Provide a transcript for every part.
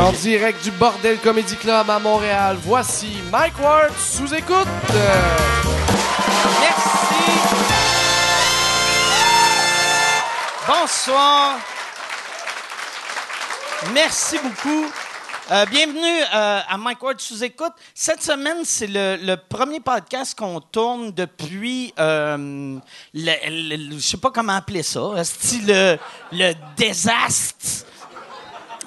En direct du Bordel Comedy Club à Montréal, voici Mike Ward sous écoute. Merci. Bonsoir. Merci beaucoup. Euh, bienvenue euh, à Mike Ward sous écoute. Cette semaine, c'est le, premier podcast qu'on tourne depuis, euh, le, je sais pas comment appeler ça, style le, le désastre.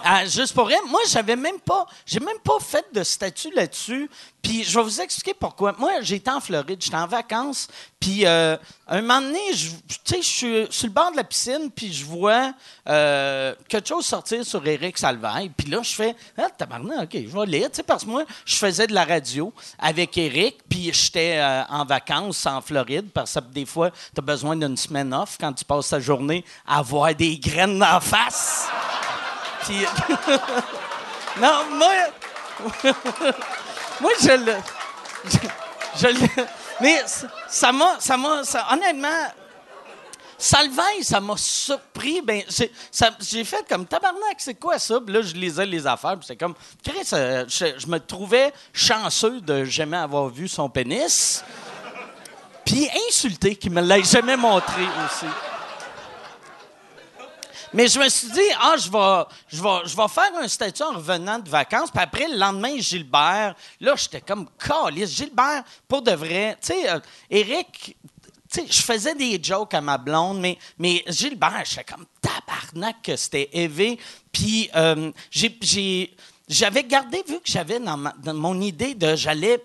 Ah, juste pour rien, moi, j'avais même pas, j'ai même pas fait de statut là-dessus. Puis je vais vous expliquer pourquoi. Moi, j'étais en Floride, j'étais en vacances. Puis euh, un moment donné, je- je suis sur le bord de la piscine, puis je vois euh, quelque chose sortir sur Eric Salvaille. Puis là, je fais, ah, tabarnak, ok, je vais lire. Tu sais, parce que moi, je faisais de la radio avec Eric, puis j'étais euh, en vacances en Floride, parce que des fois, tu as besoin d'une semaine off quand tu passes ta journée à avoir des graines en face. Non, moi. moi, je le. Je, le- Mais ça m'a. Ça m'a. ça- honnêtement. Salvaille, ça m'a surpris. Ben, j'ai fait comme tabarnak, c'est quoi ça? Puis là, je lisais les affaires, puis c'est comme. Euh, je, je me trouvais chanceux de jamais avoir vu son pénis. Puis insulté qu'il me l'ait jamais montré aussi. Mais je me suis dit, ah, je vais, je vais, je vais faire un statut en revenant de vacances. Puis après, le lendemain, Gilbert, là, j'étais comme, calice. Gilbert, pour de vrai, tu sais, euh, Eric, tu sais, je faisais des jokes à ma blonde, mais, mais Gilbert, j'étais comme tabarnak que c'était élevé. Puis euh, j'ai- j'avais gardé, vu que j'avais dans, dans mon idée de j'allais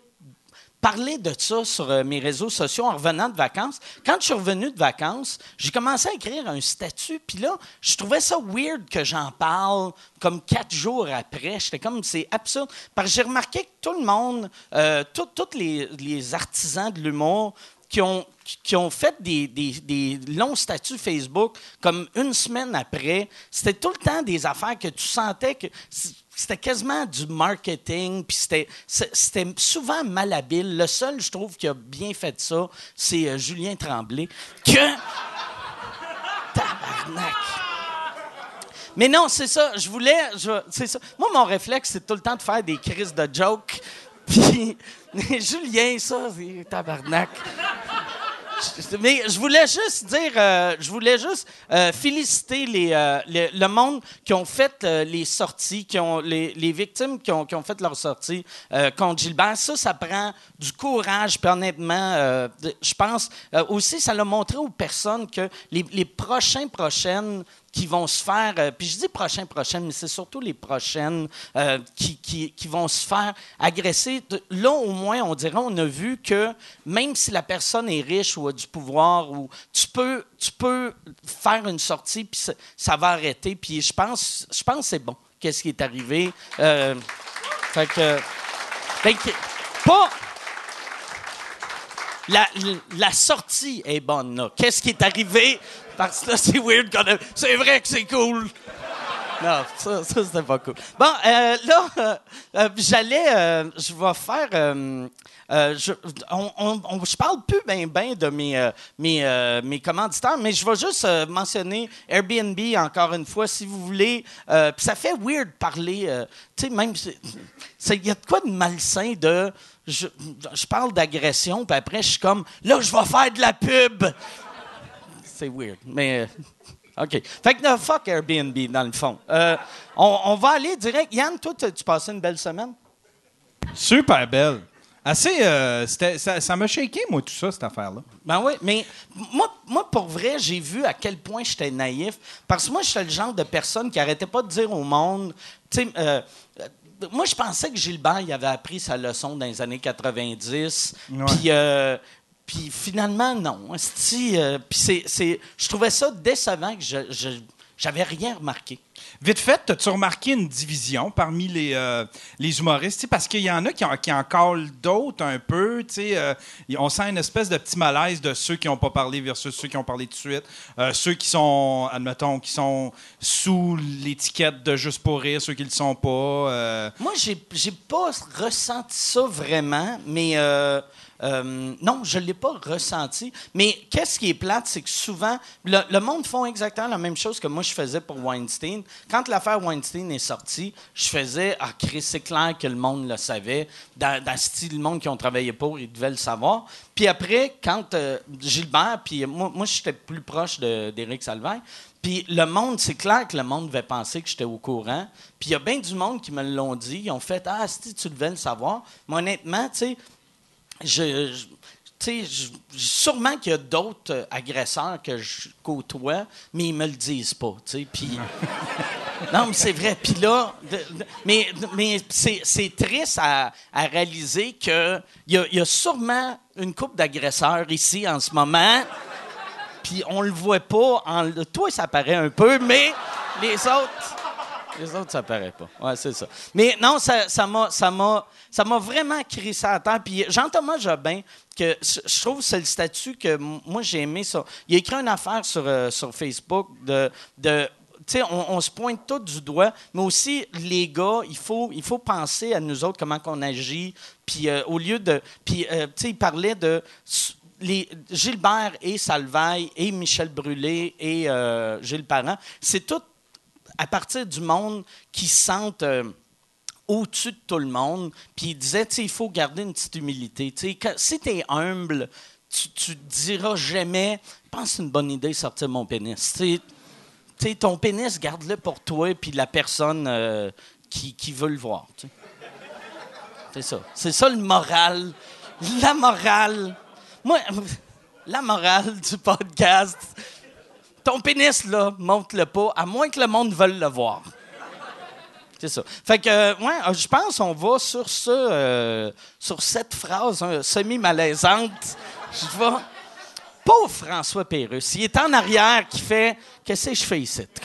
parler de ça sur euh, mes réseaux sociaux en revenant de vacances. Quand je suis revenu de vacances, j'ai commencé à écrire un statut, puis là, je trouvais ça weird que j'en parle comme quatre jours après. J'étais comme, c'est absurde. Parce que j'ai remarqué que tout le monde, euh, tous les, artisans de l'humour qui ont, qui- ont fait des, des- longs statuts Facebook, comme une semaine après, c'était tout le temps des affaires que tu sentais que c'était quasiment du marketing, puis c'était, souvent malhabile. Le seul, je trouve, qui a bien fait ça, c'est euh, Julien Tremblay, que... Tabarnak! Mais non, c'est ça. Je voulais. c'est ça. Moi, mon réflexe, c'est tout le temps de faire des crises de jokes. Puis, Julien, ça, c'est tabarnak. Mais je voulais juste dire, euh, je voulais juste euh, féliciter les, euh, le, monde qui ont fait les sorties, qui ont les, victimes qui ont, qui ont fait leur sortie euh, contre Gilbert. Ça, ça prend du courage. Puis honnêtement, je pense aussi, ça l'a montré aux personnes que les, les prochains prochaines qui vont se faire, euh, puis je dis prochains prochaines, mais c'est surtout les prochaines euh, qui, qui, qui vont se faire agresser. Là, au moins, on dirait, on a vu que même si la personne est riche ou a du pouvoir, ou tu peux, tu peux faire une sortie, puis ça, va arrêter. Puis je pense, je pense que c'est bon, qu'est-ce qui est arrivé. Euh, fait que, fait que, pas... La, la sortie est bonne. Qu'est-ce qui est arrivé? Parce que là, c'est weird qu'on a... C'est vrai que c'est cool! Non, ça, ça c'était pas cool. Bon, euh, là, euh, euh, j'allais... je vais faire... je, on, parle plus bien ben de mes, mes, mes commanditaires, mais je vais juste mentionner Airbnb encore une fois, si vous voulez. Puis ça fait weird parler, tu sais, même... Il y a de quoi de malsain de... Je, je parle d'agression, puis après, je suis comme, là, je vais faire de la pub. C'est weird, mais... euh, OK. Fait que, no, fuck Airbnb, dans le fond. Euh, on, on va aller direct. Yann, toi, tu passé une belle semaine? Super belle. Assez, euh, ça m'a shaké, moi, tout ça, cette affaire-là. Ben oui, mais moi, moi pour vrai, j'ai vu à quel point j'étais naïf. Parce que moi, j'étais le genre de personne qui arrêtait pas de dire au monde. Tu sais, euh, moi, je pensais que Gilbert il avait appris sa leçon dans les années 90. Ouais. Puis. euh, puis finalement, non. Euh, Puis c'est, je trouvais ça décevant que je, j'avais rien remarqué. Vite fait, as-tu remarqué une division parmi les, euh, les humoristes? Parce qu'il y en a qui en, qui en collent d'autres un peu. euh, on sent une espèce de petit malaise de ceux qui n'ont pas parlé versus ceux qui ont parlé tout de suite. Euh, ceux qui sont, admettons, qui sont sous l'étiquette de juste pour rire, ceux qui ne le sont pas. Moi, j'ai, j'ai pas ressenti ça vraiment, mais euh, non, je ne l'ai pas ressenti. Mais qu'est-ce qui est plate, c'est que souvent, le, monde font exactement la même chose que moi je faisais pour Weinstein. Quand l'affaire Weinstein est sortie, je faisais Ah, Chris, c'est clair que le monde le savait. Dans, dans le style, le monde qui ont travaillé pour, ils devaient le savoir. Puis après, quand euh, Gilbert, puis moi, moi j'étais plus proche d'Éric Salvaire, puis le monde, c'est clair que le monde devait penser que j'étais au courant. Puis il y a bien du monde qui me l'ont dit. Ils ont fait Ah, si tu devais le savoir. Mais honnêtement, tu sais, je, je- tu sais, sûrement qu'il y a d'autres euh, agresseurs que je côtoie, mais ils me le disent pas, tu sais. Puis. Non, mais c'est vrai. Puis là, de- mais, mais c'est, triste à, à réaliser qu'il y a, y a sûrement une couple d'agresseurs ici en ce moment. Puis on le voit pas. En, toi, ça paraît un peu, mais les autres. Les autres, ça paraît pas. Ouais, c'est ça. Mais non, ça, ça m'a, ça m'a, ça m'a vraiment crissé à terre. Puis Jean-Thomas Jobin, que je trouve que c'est le statut que moi j'ai aimé ça. Il a écrit une affaire sur, euh, sur Facebook de. de tu sais, on, on se pointe tout du doigt, mais aussi les gars, il faut, il faut penser à nous autres comment qu'on agit. Puis euh, au lieu de, puis euh, tu sais, il parlait de les Gilbert et Salvaille et Michel Brûlé et Gilles Parent, c'est tout à partir du monde qui se sentent euh, au-dessus de tout le monde. Puis il disait, il faut garder une petite humilité. Si tu es humble, tu, te diras jamais, je pense que c'est une bonne idée de sortir mon pénis. Tu sais, tu sais, ton pénis, garde-le pour toi puis la personne euh, qui, qui veut le voir. C'est ça. C'est ça le moral. La morale. Moi, la morale du podcast. Ton pénis, là, montre-le pas, à moins que le monde veuille le voir. C'est ça. Fait que, euh, ouais, euh, je pense qu'on va sur ce, euh, sur cette phrase hein, semi-malaisante. Je vais. Pauvre François Pérusse, il est en arrière qui fait Qu'est-ce que je fais ici?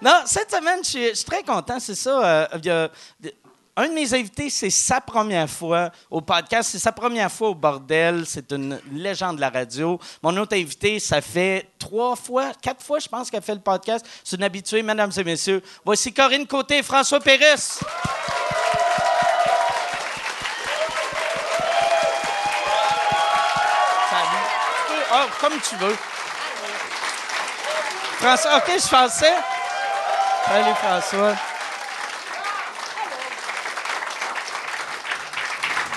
Non, cette semaine, je suis, très content, c'est ça. euh, un de mes invités, c'est sa première fois au podcast, c'est sa première fois au bordel. C'est une légende de la radio. Mon autre invité, ça fait trois fois, quatre fois, je pense, qu'elle fait le podcast. C'est une habituée, mesdames et messieurs. Voici Corinne Côté et François. Tu peux- ah, comme tu veux. François, OK, je pensais. Salut, François.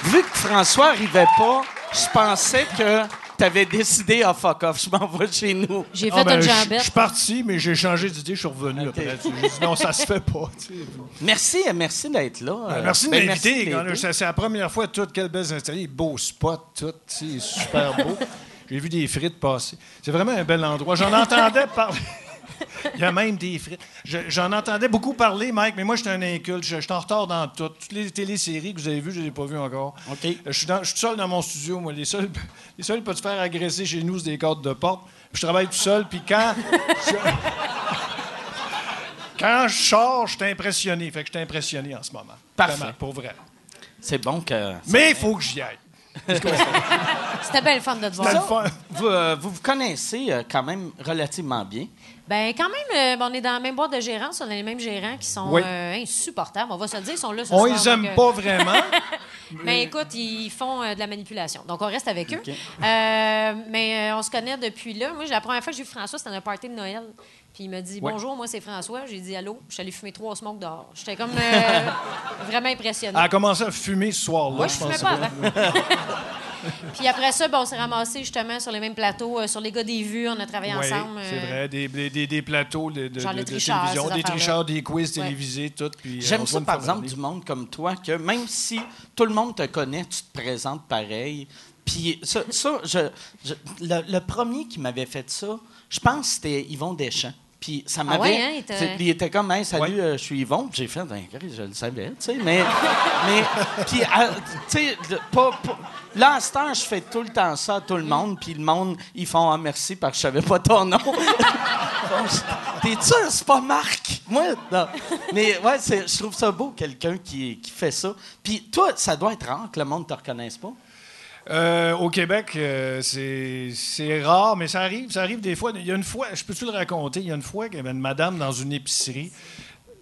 Vu que François arrivait pas, je pensais que tu avais décidé, ah fuck off, je m'en vais chez nous. J'ai Ah, fait ben, une je- Je jambette. suis parti, mais j'ai changé d'idée, je suis revenu après. J'ai dit non, ça se fait pas. tu sais. Merci, merci d'être là. Ben, Euh, merci de ben, m'inviter. C'est c'est la première fois, tout, quelle belle installée, beau spot, tout, tu sais, super beau. J'ai vu des frites passer. C'est vraiment un bel endroit. J'en entendais parler. Il y a même des frites. Je- J'en entendais beaucoup parler, Mike, mais moi, j'étais un inculte. Je je suis en retard dans tout. Toutes les téléséries que vous avez vues, je ne les ai pas vues encore. OK. Euh, Je suis, dans- je suis tout seul dans mon studio, moi. Les seuls, les seuls pas se faire agresser chez nous, c'est des cadres de porte. Puis je travaille tout seul, puis quand... je- quand je sors, je suis impressionné. Fait que je suis impressionné en ce moment. Parfait. Vraiment, pour vrai. C'est bon que. Mais il faut que j'y aille. C'était bien le fun de te voir. Vous, euh, vous vous connaissez euh, quand même relativement bien. Ben, quand même, euh, on est dans la même boîte de gérance. On a les mêmes gérants qui sont Oui. euh, insupportables. On va se le dire, ils sont là ce On soir, les aime donc, euh, pas vraiment. Mais écoute, ils font de la manipulation. Donc, on reste avec eux. Mais on se connaît depuis là. Moi, la première fois que j'ai vu François, c'était dans un party de Noël. Puis il m'a dit Ouais. Bonjour, moi, c'est François. J'ai dit Allô? Je suis allé fumer trois smokes dehors. J'étais comme euh, vraiment impressionnée. Elle a commencé à fumer ce soir-là. Moi, je je fumais pense. pas avant. Puis après ça, ben, on s'est ramassés justement sur les mêmes plateaux, euh, sur les gars des vues, on a travaillé ensemble. c'est euh, vrai. Des, des- des- des plateaux de, de- Genre de- les de tricheurs, télévision, des tricheurs, des quiz Ouais. télévisés, tout. euh, J'aime ça, par exemple, du monde comme toi, que même si tout le monde te connaît, tu te présentes pareil. Puis ça, ça, je, je- le, le premier qui m'avait fait ça, je pense que c'était Yvon Deschamps. Puis ça m'avait. ouais, hein, il était- c'est- il était comme, hey, salut, Ouais. euh, je suis Yvon. Puis J'ai fait, ben, je le savais, tu sais. Mais, mais puis, à- tu sais, pas, pas- là, à je fais tout le temps ça à tout le monde. Puis le monde, ils font, ah, merci, parce que je savais pas ton nom. T'es sûr, c'est pas Marc? Moi, non. Mais ouais, je trouve ça beau, quelqu'un qui, qui fait ça. Puis toi, ça doit être rare que le monde te reconnaisse pas. Euh, au Québec, euh, c'est rare, mais ça arrive. Ça arrive des fois. Il y a une fois, je peux-tu le raconter? Il y a une fois qu'il y avait une madame dans une épicerie.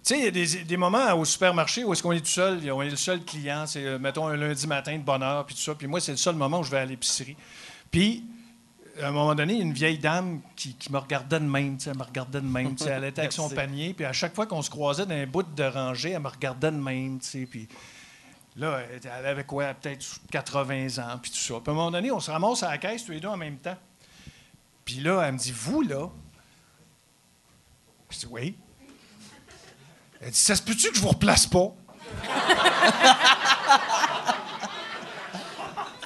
sais, il y a des, des moments au supermarché où est-ce qu'on est tout seul, on est le seul client, c'est, euh, mettons, un lundi matin de bonne heure, puis tout ça. Puis moi, c'est le seul moment où je vais à l'épicerie. Puis, à un moment donné, il y a une vieille dame qui, qui me regardait de même, tu elle me regardait de même. tu Elle était avec son panier, puis à chaque fois qu'on se croisait dans un bout de rangée, elle me regardait de même, tu sais, puis... Là, elle avait quoi? Peut-être 80 ans, puis tout ça. Puis à un moment donné, on se ramasse à la caisse tous les deux en même temps. Puis là, elle me dit, vous, là? Je dis, oui. Elle dit, ça se peut-tu que je vous replace pas?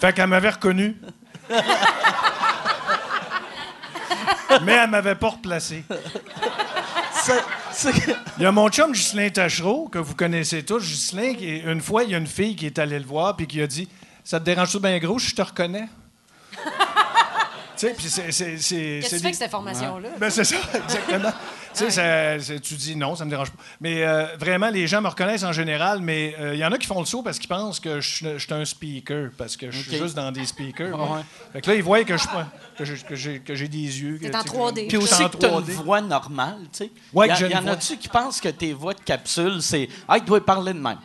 fait qu'elle m'avait reconnu. Mais elle m'avait pas replacé. Il y a mon chum Ghislain Tachereau, que vous connaissez tous. Ghislain, qui une fois, il y a une fille qui est allée le voir puis qui a dit Ça te dérange-tu bien gros, je te reconnais? tu sais, puis c'est. c'est- c'est- Qu'est-ce que c'est tu fais avec cette formation-là? Ben, c'est ça, exactement. Tu sais, ça- c'est- tu dis non, ça me dérange pas. Mais euh, vraiment, les gens me reconnaissent en général, mais euh, il y en a qui font le saut parce qu'ils pensent que je suis un speaker, parce que je suis juste dans des speakers. Ouais. Fait que là, ils voient que je suis pas- que j'ai que des yeux. Que, en tu sais, 3D. Puis aussi en que tu une 3D. voix normale, tu sais. Ouais, y, une y en a-tu qui pensent que tes voix de capsule, c'est Ah, il doit parler de même?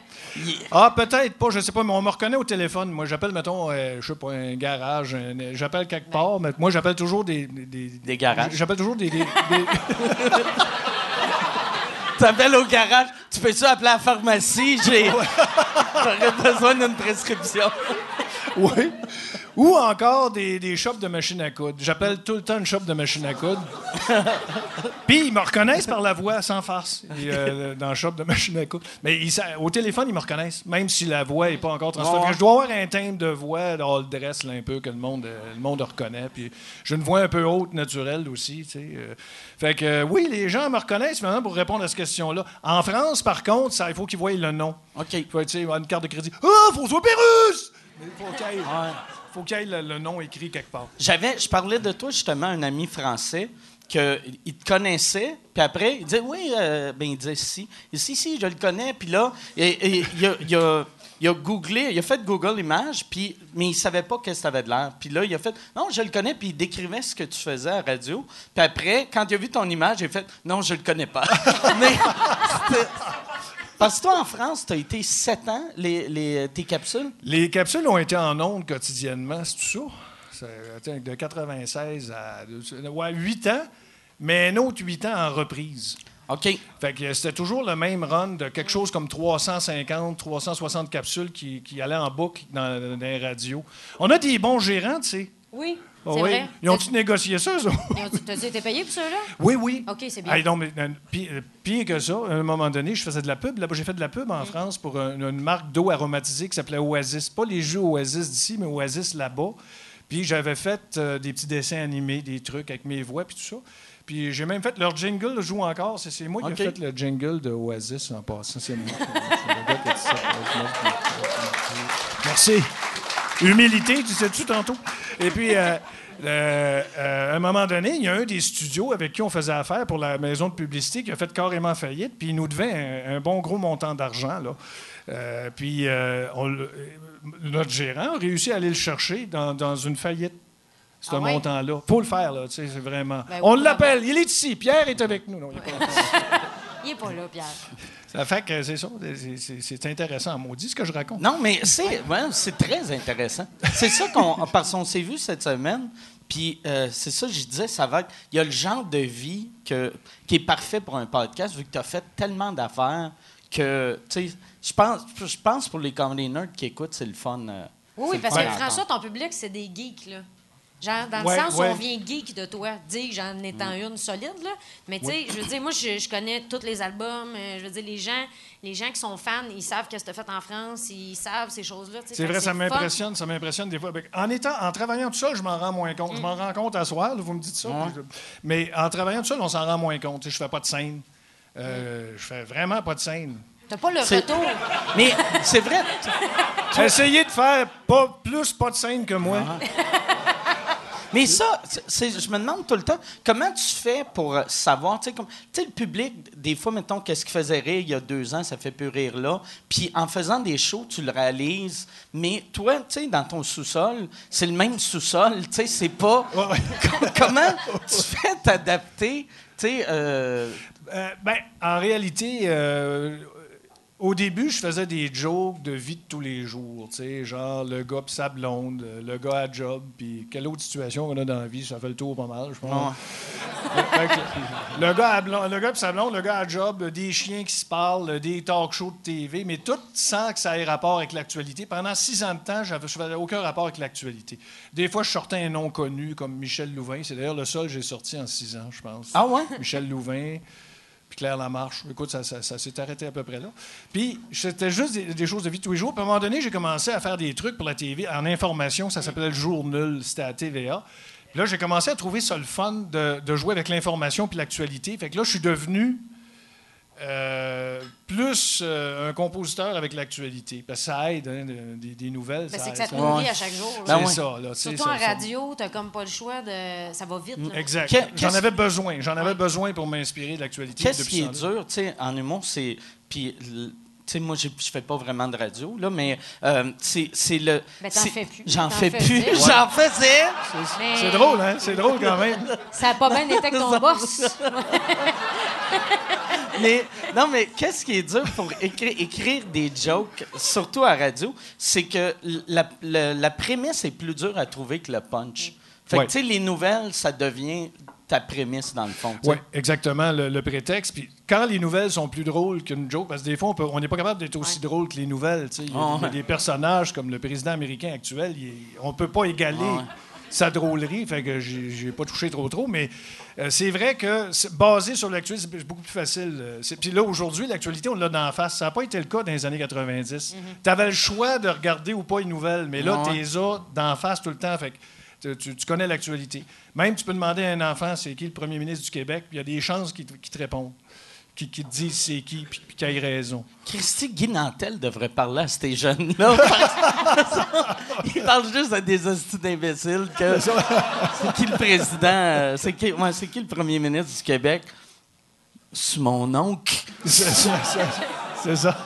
Ah, peut-être pas, je sais pas, mais on me reconnaît au téléphone. Moi, j'appelle, mettons, euh, je sais pas, un garage, un- j'appelle quelque part, mais moi, j'appelle toujours des... Des, des- Des garages. J'appelle toujours des... des- des- T'appelles au garage, tu peux-tu appeler à la pharmacie? J'ai... J'aurais besoin d'une prescription. oui. Ou encore des, des shops de machines à coudre. J'appelle tout le temps une shop de machines à coudre. Puis ils me reconnaissent par la voix, sans farce, et, euh, dans le shop de machines à coudre. Mais ils sa- au téléphone, ils me reconnaissent, même si la voix n'est pas encore transformée. Ouais. Je dois avoir un timbre de voix, all dress, là, un peu, que le monde, euh, le monde reconnaît. Puis j'ai une voix un peu haute, naturelle aussi. tu sais, euh. Fait que euh, oui, les gens me reconnaissent maintenant pour répondre à cette question-là. En France, par contre, ça, il faut qu'ils voient le nom. OK. Il faut tu sais, une carte de crédit. Ah, François Pérusse! Mais Il faut qu'il y ait, faut qu'il y ait le, le nom écrit quelque part. J'avais, je parlais de toi justement à un ami français que il te connaissait, puis après il disait oui, euh, ben il disait si, Il dit, si si, je le connais, puis là et, et il, a, il a- il a googlé, il a fait Google Images, puis mais il savait pas qu'est-ce que t'avais de l'air, puis là il a fait non je le connais, puis il décrivait ce que tu faisais à la radio, puis après quand il a vu ton image, il a fait non je le connais pas, mais c'était- parce que toi en France, tu as été sept ans les, les tes capsules? Les capsules ont été en ondes quotidiennement, c'est tout ça? De 96 à ouais, 8 ans, mais un autre 8 ans en reprise. OK. Fait que c'était toujours le même run de quelque chose comme 350, 360 capsules qui, qui allaient en boucle dans, dans les radios. On a des bons gérants, tu sais. Oui, C'est oui. vrai? Ils ont-tu négocié ça, ont- T'as-tu été payé pour ça, là? Oui, oui. OK, c'est bien. Hey, non, mais, euh, pi- euh, pire que ça, à un moment donné, je faisais de la pub. Là-bas, j'ai fait de la pub en France pour un- une marque d'eau aromatisée qui s'appelait Oasis. Pas les jeux Oasis d'ici, mais Oasis là-bas. Puis j'avais fait euh, des petits dessins animés, des trucs avec mes voix, puis tout ça. Puis j'ai même fait leur jingle, je joue encore. C'est, moi qui ai fait le jingle de Oasis en passant. C'est moi. Ça. Merci. Humilité, tu sais-tu tantôt? Et puis, euh, euh, euh, à un moment donné, il y a un des studios avec qui on faisait affaire pour la maison de publicité qui a fait carrément faillite, puis il nous devait un, un bon gros montant d'argent. Là. Puis on notre gérant a réussi à aller le chercher dans, dans une faillite, ce Ah ouais? montant-là. faut le faire, là, tu sais, c'est vraiment... Ben oui, on l'appelle, il est ici, Pierre est avec nous. Non, il est pas. Il est pas là, Pierre. Ça fait que c'est ça, c'est- intéressant, maudit, ce que je raconte. Non, mais c'est ouais, c'est très intéressant. C'est ça qu'on parce qu'on s'est vu cette semaine. Puis euh, c'est ça que je disais, ça va il y a le genre de vie que, qui est parfait pour un podcast vu que tu as fait tellement d'affaires que tu sais, je pense je pense pour les comedy nerds qui écoutent, c'est le fun. euh, Oui, c'est oui, le parce fun que François, ton public, c'est des geeks, là. Genre, dans le Ouais, sens où ouais. on vient geek de toi, dire j'en étant Mm. une solide, là. Mais tu sais, je veux dire, moi, je, je connais tous les albums. euh, je veux dire, les gens, les gens qui sont fans, ils savent qu'est-ce que tu fait en France, ils savent ces choses-là. C'est vrai, ça m'impressionne, ça m'impressionne des fois. Ben, En étant, en travaillant tout seul, je m'en rends moins compte. Je m'en rends compte à soir, là, vous me dites ça. je- Mais en travaillant tout seul, on s'en rend moins compte. Je fais pas de scène. Euh, Je fais vraiment pas de scène. T'as pas le retour. Mais c'est vrai. Essayez de faire pas plus pas de scène que moi. Mais ça, je me demande tout le temps, comment tu fais pour euh, savoir, tu sais, le public, des fois, mettons, qu'est-ce qui faisait rire il y a deux ans, ça fait plus rire là. Puis en faisant des shows, tu le réalises. Mais toi, tu sais, dans ton sous-sol, c'est le même sous-sol, tu sais, c'est pas. Ouais, ouais. Com- comment tu fais t'adapter, tu sais, euh, Euh, ben, en réalité, euh, au début, je faisais des jokes de vie de tous les jours. Tu sais, genre le gars pis sa blonde, le gars à job, puis quelle autre situation qu'on a dans la vie, ça fait le tour pas mal, je pense. Le gars à blonde, le gars pis sa blonde, le gars à job, des chiens qui se parlent, des talk shows de TV, mais tout sans que ça ait rapport avec l'actualité. Pendant six ans de temps, je n'avais aucun rapport avec l'actualité. Des fois, je sortais un nom connu comme Michel Louvain. C'est d'ailleurs le seul que j'ai sorti en six ans, je pense. Ah ouais? Michel Louvain, puis Claire Lamarche. Écoute, ça, s'est arrêté à peu près là. Puis c'était juste des, choses de vie tous les jours. Puis à un moment donné, j'ai commencé à faire des trucs pour la TV en information. Ça s'appelait le jour nul. C'était à TVA. Puis là, j'ai commencé à trouver ça le fun de, de jouer avec l'information puis l'actualité. Fait que là, je suis devenu euh, plus euh, un compositeur avec l'actualité. Parce que ça aide, hein, de- des, des nouvelles. Ben, c'est que aide. ça te nourrit à chaque jour. C'est là. Ben ouais. ça, là. tu sais, Surtout ça- en ça- radio, t'as comme pas le choix de. Ça va vite. là. Exact. J'en qu'est-ce- avais besoin. J'en avais besoin pour m'inspirer de l'actualité. Qu'est-ce depuis qui est ce temps-là. dur, tu sais, en humour, c'est. Puis, l- tu sais, moi, j'ai- je fais pas vraiment de radio, là, mais euh, c'est c'est le. Ben, t'en c'est- fais plus. J'en T'en fais faisais. plus. Ouais. J'en faisais. Mais C'est drôle, hein? C'est drôle quand même. Ça a pas bien été avec ton boss. Mais, non, mais qu'est-ce qui est dur pour écrire, écrire des jokes, surtout à radio, c'est que la, la- la prémisse est plus dure à trouver que le punch. Fait que, Ouais. tu sais, les nouvelles, ça devient ta prémisse, dans le fond. Oui, exactement, le, le prétexte. Puis quand les nouvelles sont plus drôles qu'une joke, parce que des fois, on n'est pas capable d'être aussi drôle que les nouvelles. tu sais. Il y, a, Ah ouais. des personnages comme le président américain actuel, il on ne peut pas égaler Ah ouais. Sa drôlerie. Fait que j'ai pas touché trop trop, mais euh, c'est vrai que basé sur l'actualité, c'est beaucoup plus facile. euh, Puis là, aujourd'hui, l'actualité, on l'a d'en face. Ça n'a pas été le cas dans les années 90. Tu avais le choix de regarder ou pas une nouvelle, mais là, tu les as d'en face tout le temps. Fait que tu, connais l'actualité. Même, tu peux demander à un enfant c'est qui le premier ministre du Québec, puis il y a des chances qu'il te, répondent, qu'il qu'il te dise c'est qui, puis, puis qu'il ait raison. Christy Guinantel devrait parler à ces jeunes-là. Il parle juste à des hosties d'imbéciles. que- C'est qui le président? euh, C'est qui, ouais, c'est qui le premier ministre du Québec? C'est mon oncle. C'est ça. c'est- C'est ça.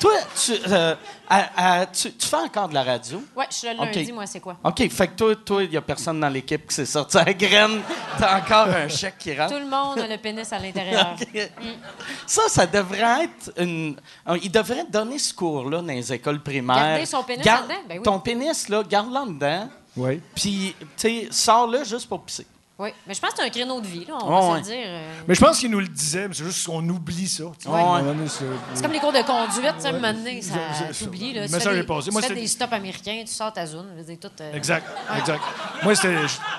Toi, tu, euh, à- à- tu, tu fais encore de la radio? Ouais, je suis là le lundi, moi, c'est quoi? OK, fait que toi, toi, il n'y a personne dans l'équipe qui s'est sorti à la graine. T'as encore un chèque qui rentre. Tout le monde a le pénis à l'intérieur. Ça, ça devrait être une. Il devrait donner ce cours-là dans les écoles primaires. Garder son pénis là-dedans? Ben oui. Ton pénis, là, garde-le en dedans. Oui. Puis, tu sais, sors-le juste pour pisser. Oui, mais je pense que c'est un créneau de vie, là, on Ouais, va ouais. se le dire. euh. Mais je pense qu'il nous le disait, mais c'est juste qu'on oublie ça. tu sais. Ouais. À un moment donné, c'est- C'est comme les cours de conduite, tu sais, à un moment donné, ça C'est- c'est- t'oublie. là. Tu fais est des, passé. tu Moi, fais c'était- des stops américains, tu sors ta zone. je veux dire, tout, euh, Exact, exact. Moi, c'était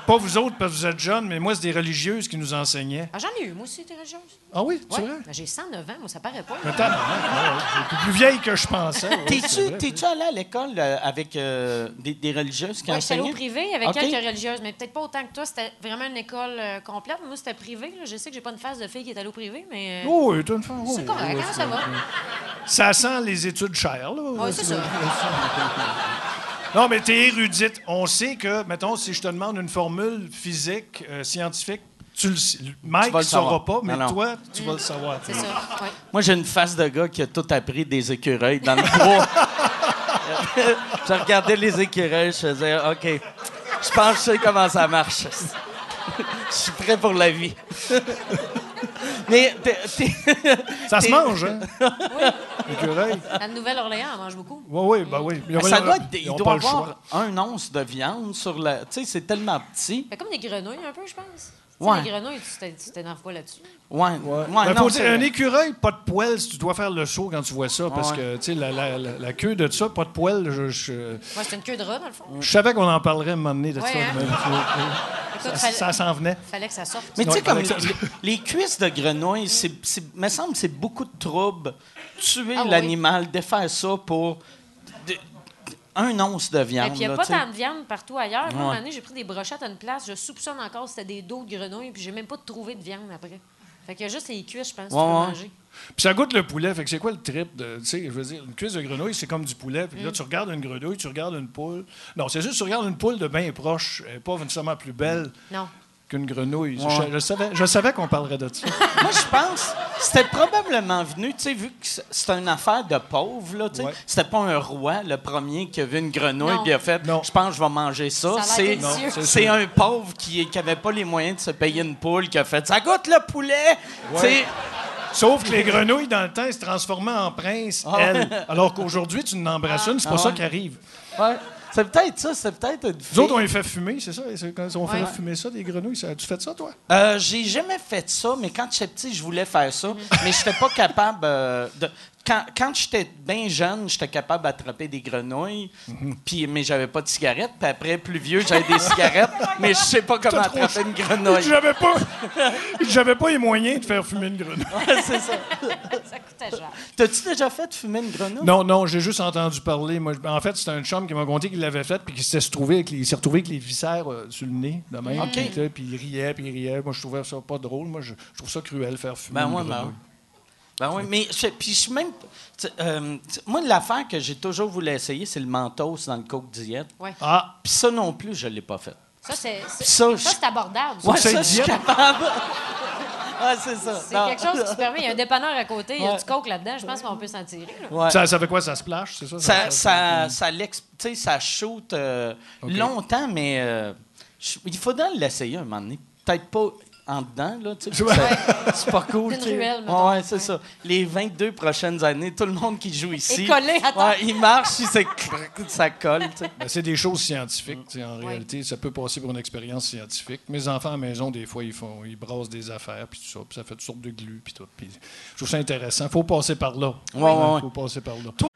pas vous autres parce que vous êtes jeunes, mais moi, c'est des religieuses qui nous enseignaient. Ah, j'en ai eu, moi aussi, t'es religieuse. Ah oui, Ouais. vrai? Ben, J'ai 109 ans, moi, ça paraît pas. Mais ouais, ouais. T'es plus vieille que je pensais. ouais, T'es-tu t'es-tu allé à l'école euh, avec euh, des, des religieuses qui Ouais, j'étais allée au enseignaient? privé avec quelques religieuses, mais peut-être pas autant que toi. C'était vraiment une école euh, complète. Moi, c'était privé. là. Je sais que j'ai pas une phase de fille qui est allée au privé, mais euh, Oh, oui, t'as une femme. c'est correct, hein, ça va. Ça sent les études chères, là. Ouais, c'est ça. Non, mais t'es érudite. On sait que, mettons, si je te demande une formule physique, euh, scientifique, tu le sais. Mike vas ne le saura savoir. pas, mais Non, non. toi, tu vas le savoir. C'est ça. Ouais. Moi, j'ai une face de gars qui a tout appris des écureuils dans le bois. je regardais les écureuils, je faisais OK. Je pense que je sais comment ça marche. Je suis prêt pour la vie. Mais t'es- t'es- Ça se mange, hein? L'écureuil. La Nouvelle-Orléans, on mange beaucoup. Oui, oui, ben oui. Ça doit être- il doit avoir un once de viande sur la. Tu sais, c'est tellement petit. Fait comme des grenouilles, un peu, je pense. Ouais. Les grenouilles, tu t'énerves pas là-dessus. Ouais. Ouais. ouais, Ben, non, dire, un écureuil, pas de poils, tu dois faire le saut quand tu vois ça, parce que, tu sais, la, la- la- la queue de ça, pas de poils, je, je, Ouais, c'est une queue de rat, dans le fond. je savais qu'on en parlerait à un moment donné de Ouais, ça. hein? Écoute, ça, ça s'en venait. fallait que ça sorte. Mais tu sais, comme ça- les, les cuisses de grenouille, c'est, me semble que c'est beaucoup de trouble. Tuer Ah oui. l'animal, défaire ça pour un once de Et viande. puis, il n'y a là, pas tant de viande partout ailleurs. Moi, à un moment donné, j'ai pris des brochettes à une place. Je soupçonne encore que c'était des dos de grenouilles, puis j'ai même pas trouvé de viande après. Fait qu'il y a juste les cuisses, je pense, que tu Ouais, manger. Puis ça goûte le poulet. Fait que c'est quoi le trip de. Tu sais, je veux dire, une cuisse de grenouille, c'est comme du poulet. Puis là, Mm. tu regardes une grenouille, tu regardes une poule. Non, c'est juste, tu regardes une poule de bien proche. Elle n'est pas nécessairement plus belle Non. Qu'une grenouille. Je- Ouais. Je, savais, je savais qu'on parlerait de ça. Moi, je pense c'était probablement venu, tu sais, vu que c'est- une affaire de pauvre, là, tu sais. Ouais. C'était pas un roi, le premier, qui a vu une grenouille et a fait Non. Je pense que je vais manger ça. C'est un pauvre qui n'avait pas les moyens de se payer une poule qui a fait Ça goûte le poulet! Tu sais, Sauf que les grenouilles, dans le temps, elles se transformaient en princes, elles. Alors qu'aujourd'hui, tu n'embrasses une, c'est pas Ah ça ouais. qui arrive. Ouais. C'est peut-être ça, c'est peut-être une Nous autres, on fille. les fait fumer, c'est ça? Quand on fait Ouais. fumer ça, des grenouilles. Ça- As-tu fait ça, toi? Euh, j'ai jamais fait ça, mais quand j'étais petit, je voulais faire ça. mais j'étais pas capable euh, de. Quand, quand j'étais bien jeune, j'étais capable d'attraper des grenouilles, puis, mais j'avais pas de cigarette. Puis après, plus vieux, j'avais des cigarettes, mais je sais pas comment attraper une grenouille. J'avais pas, j'avais pas les moyens de faire fumer une grenouille. Ouais, c'est ça. Ça coûtait cher. T'as-tu déjà fait fumer une grenouille? Non, non, j'ai juste entendu parler. Moi, en fait, c'était un chum qui m'a conté qu'il l'avait fait, puis qu'il s'était retrouvé avec les, il s'est retrouvé avec les viscères euh, sur le nez, de même. OK. Puis, il riait, puis il riait. Moi, je trouvais ça pas drôle. Moi, je, je trouve ça cruel, faire fumer Ben une ouais, ben grenouille. ouais. Ben oui, mais je, puis je suis même. euh, moi, l'affaire que j'ai toujours voulu essayer, c'est le mentos dans le Coke Diète. Ouais. Ah, Puis ça non plus, je l'ai pas fait. Ça, c'est Ça, ça, je- abordable. ça. Ouais, ça, je suis capable. ouais, c'est ça. C'est quelque chose qui permet. Il y a un dépanneur à côté, il y a Ouais. du coke là-dedans. Je pense qu'on peut s'en tirer. là. Ouais. ça, ça fait quoi? Ça splash, c'est ça? Ça, ça, ça, sais, ça shoot euh, longtemps, mais euh, je- il faudrait l'essayer un moment donné. Peut-être pas en dedans, là, tu sais. Ouais. ça- C'est pas cool, sais. ruelle, Ouais, mettons. ouais, c'est Ouais. ça. Les 22 prochaines années, tout le monde qui joue ici. Et collé à terre. Ouais, il marche, il ça colle, tu sais. Ben, c'est des choses scientifiques. tu sais, En réalité, ça peut passer pour une expérience scientifique. Mes enfants à la maison, des fois, ils font, ils brassent des affaires, puis tout ça, puis ça fait toutes sortes de glu, puis tout. Puis je trouve ça intéressant. faut passer par là. Ouais, ouais, ouais. faut passer par là.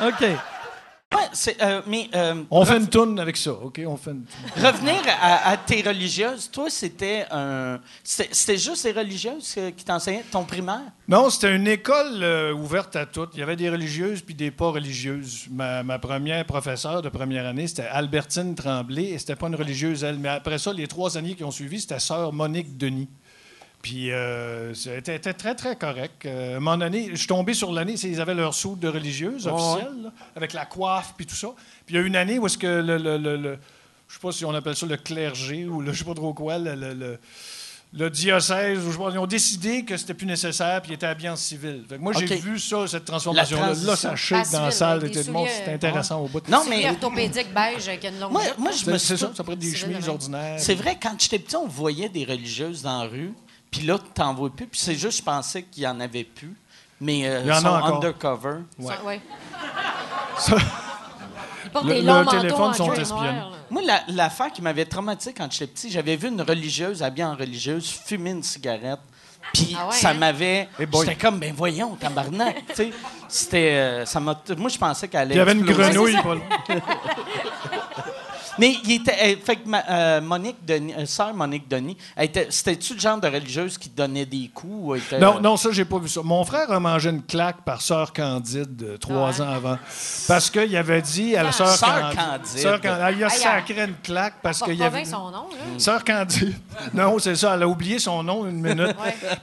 OK. Ouais, euh, mais euh, On fait une tourne avec ça, OK? On fait une revenir à, à tes religieuses, toi, c'était un. C'était, juste les religieuses qui t'enseignaient? Ton primaire? Non, c'était une école euh, ouverte à toutes. Il y avait des religieuses puis des pas religieuses. Ma, ma première professeure de première année, c'était Albertine Tremblay, et c'était pas une religieuse, elle. Mais après ça, les trois années qui ont suivi, c'était sœur Monique Denis. Puis euh, c'était était très, très correct. Euh, à un moment donné, je suis tombé sur l'année, c'est- ils avaient leur soude de religieuse officielle, là, avec la coiffe puis tout ça. Puis il y a une année où est-ce que le... le, le- le- je sais pas si on appelle ça le clergé ou le, je sais pas trop quoi, le, le- le- le diocèse, ou je sais pas, ils ont décidé que c'était plus nécessaire puis ils étaient habillés en civil. Fait que moi, j'ai OK. vu ça, cette transformation-là. Là, ça shake dans la civil, salle. avec et des tout le monde, souliers, C'était intéressant au bout. Non, C'est mais. orthopédique beige avec une longue Moi, moi je me C'est suis. c'est ça, ça pourrait être des chemises ouais. ordinaires. C'est vrai, quand j'étais petit, on voyait des religieuses dans la rue, puis là, t'en vois plus, puis c'est juste, je pensais qu'il y en avait plus. Mais euh, Il y en a sont encore. undercover. Ça, ouais. Ça- Ils portent Le- des le téléphone sont espionnés. Moi, la- l'affaire qui m'avait traumatisé quand j'étais petit, j'avais vu une religieuse habillée en religieuse fumer une cigarette. Puis Ah ouais, ça hein? m'avait. Boy. J'étais comme, ben voyons, tabarnak. tu sais, c'était. euh, ça m'a. Moi, je pensais qu'elle allait. Il y avait une grenouille. ça. Mais il était. euh, fait que ma- euh, Monique Denis, euh, sœur Monique Denis, c'était-tu le genre de religieuse qui donnait des coups? ou elle était- Non, non, ça, j'ai pas vu ça. Mon frère a mangé une claque par sœur Candide euh, trois ans avant. Parce qu'il avait dit à la sœur Sœur Candide. Candide. Sœur Candide. Elle, il a sacré une claque parce qu'il avait. son nom, là. Sœur Candide. Non, c'est ça. Elle a oublié son nom une minute.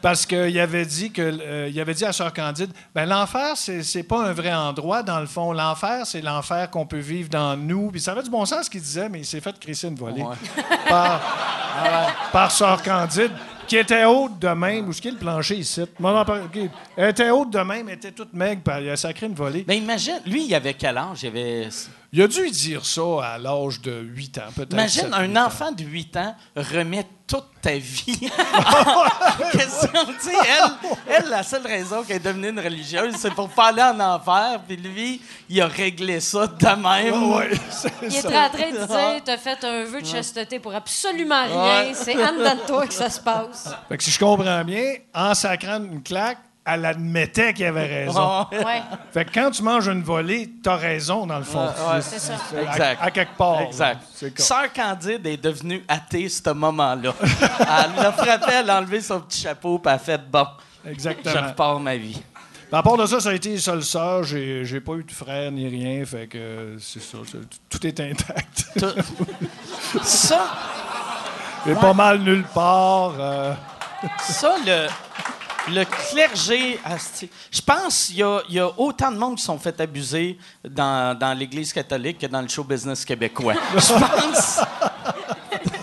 Parce qu'il avait dit que euh, il avait dit à Sœur Candide ben l'enfer, c'est, c'est pas un vrai endroit, dans le fond. L'enfer, c'est l'enfer qu'on peut vivre dans nous. Puis ça avait du bon sens ce qu'il disait, mais il s'est fait crisser une volée. Ouais. Par, par Sœur Candide, qui était haute de même. Où est-ce qu'il y a le plancher ici? Elle était haute de même, elle était toute maigre, puis il a sacré une volée. Mais imagine, lui, il avait quel âge? Il avait. Il a dû dire ça à l'âge de 8 ans, peut-être. Imagine 7, un 8 ans. enfant de 8 ans remet toute ta vie en question. Elle, elle, la seule raison qu'elle est devenue une religieuse, c'est pour pas aller en enfer. Puis lui, il a réglé ça de même. Ouais, Il est ça. en train de dire t'as fait un vœu de chasteté pour absolument rien. Ouais. C'est en dedans de toi que ça se passe. Fait que si je comprends bien, en sacrant une claque, elle admettait qu'il avait raison. Ouais. Fait que quand tu manges une volée, t'as raison, dans le fond. Ouais, ouais. c'est ça. À- Exact. À, quelque part. Exact. Sœur Candide est devenue athée ce moment-là. elle l'a frappé, elle a enlevé son petit chapeau, puis elle a fait bon, je Exactement. repars ma vie. À part de ça, ça a été seule sœur. J'ai, j'ai pas eu de frère ni rien. Fait que c'est ça. c'est- tout est intact. Tout- Ça, J'ai pas mal nulle part. euh. ça, le. Le clergé, asti. je pense qu'il y, a- il y a autant de monde qui sont fait abuser dans, dans l'Église catholique que dans le show business québécois. Je pense.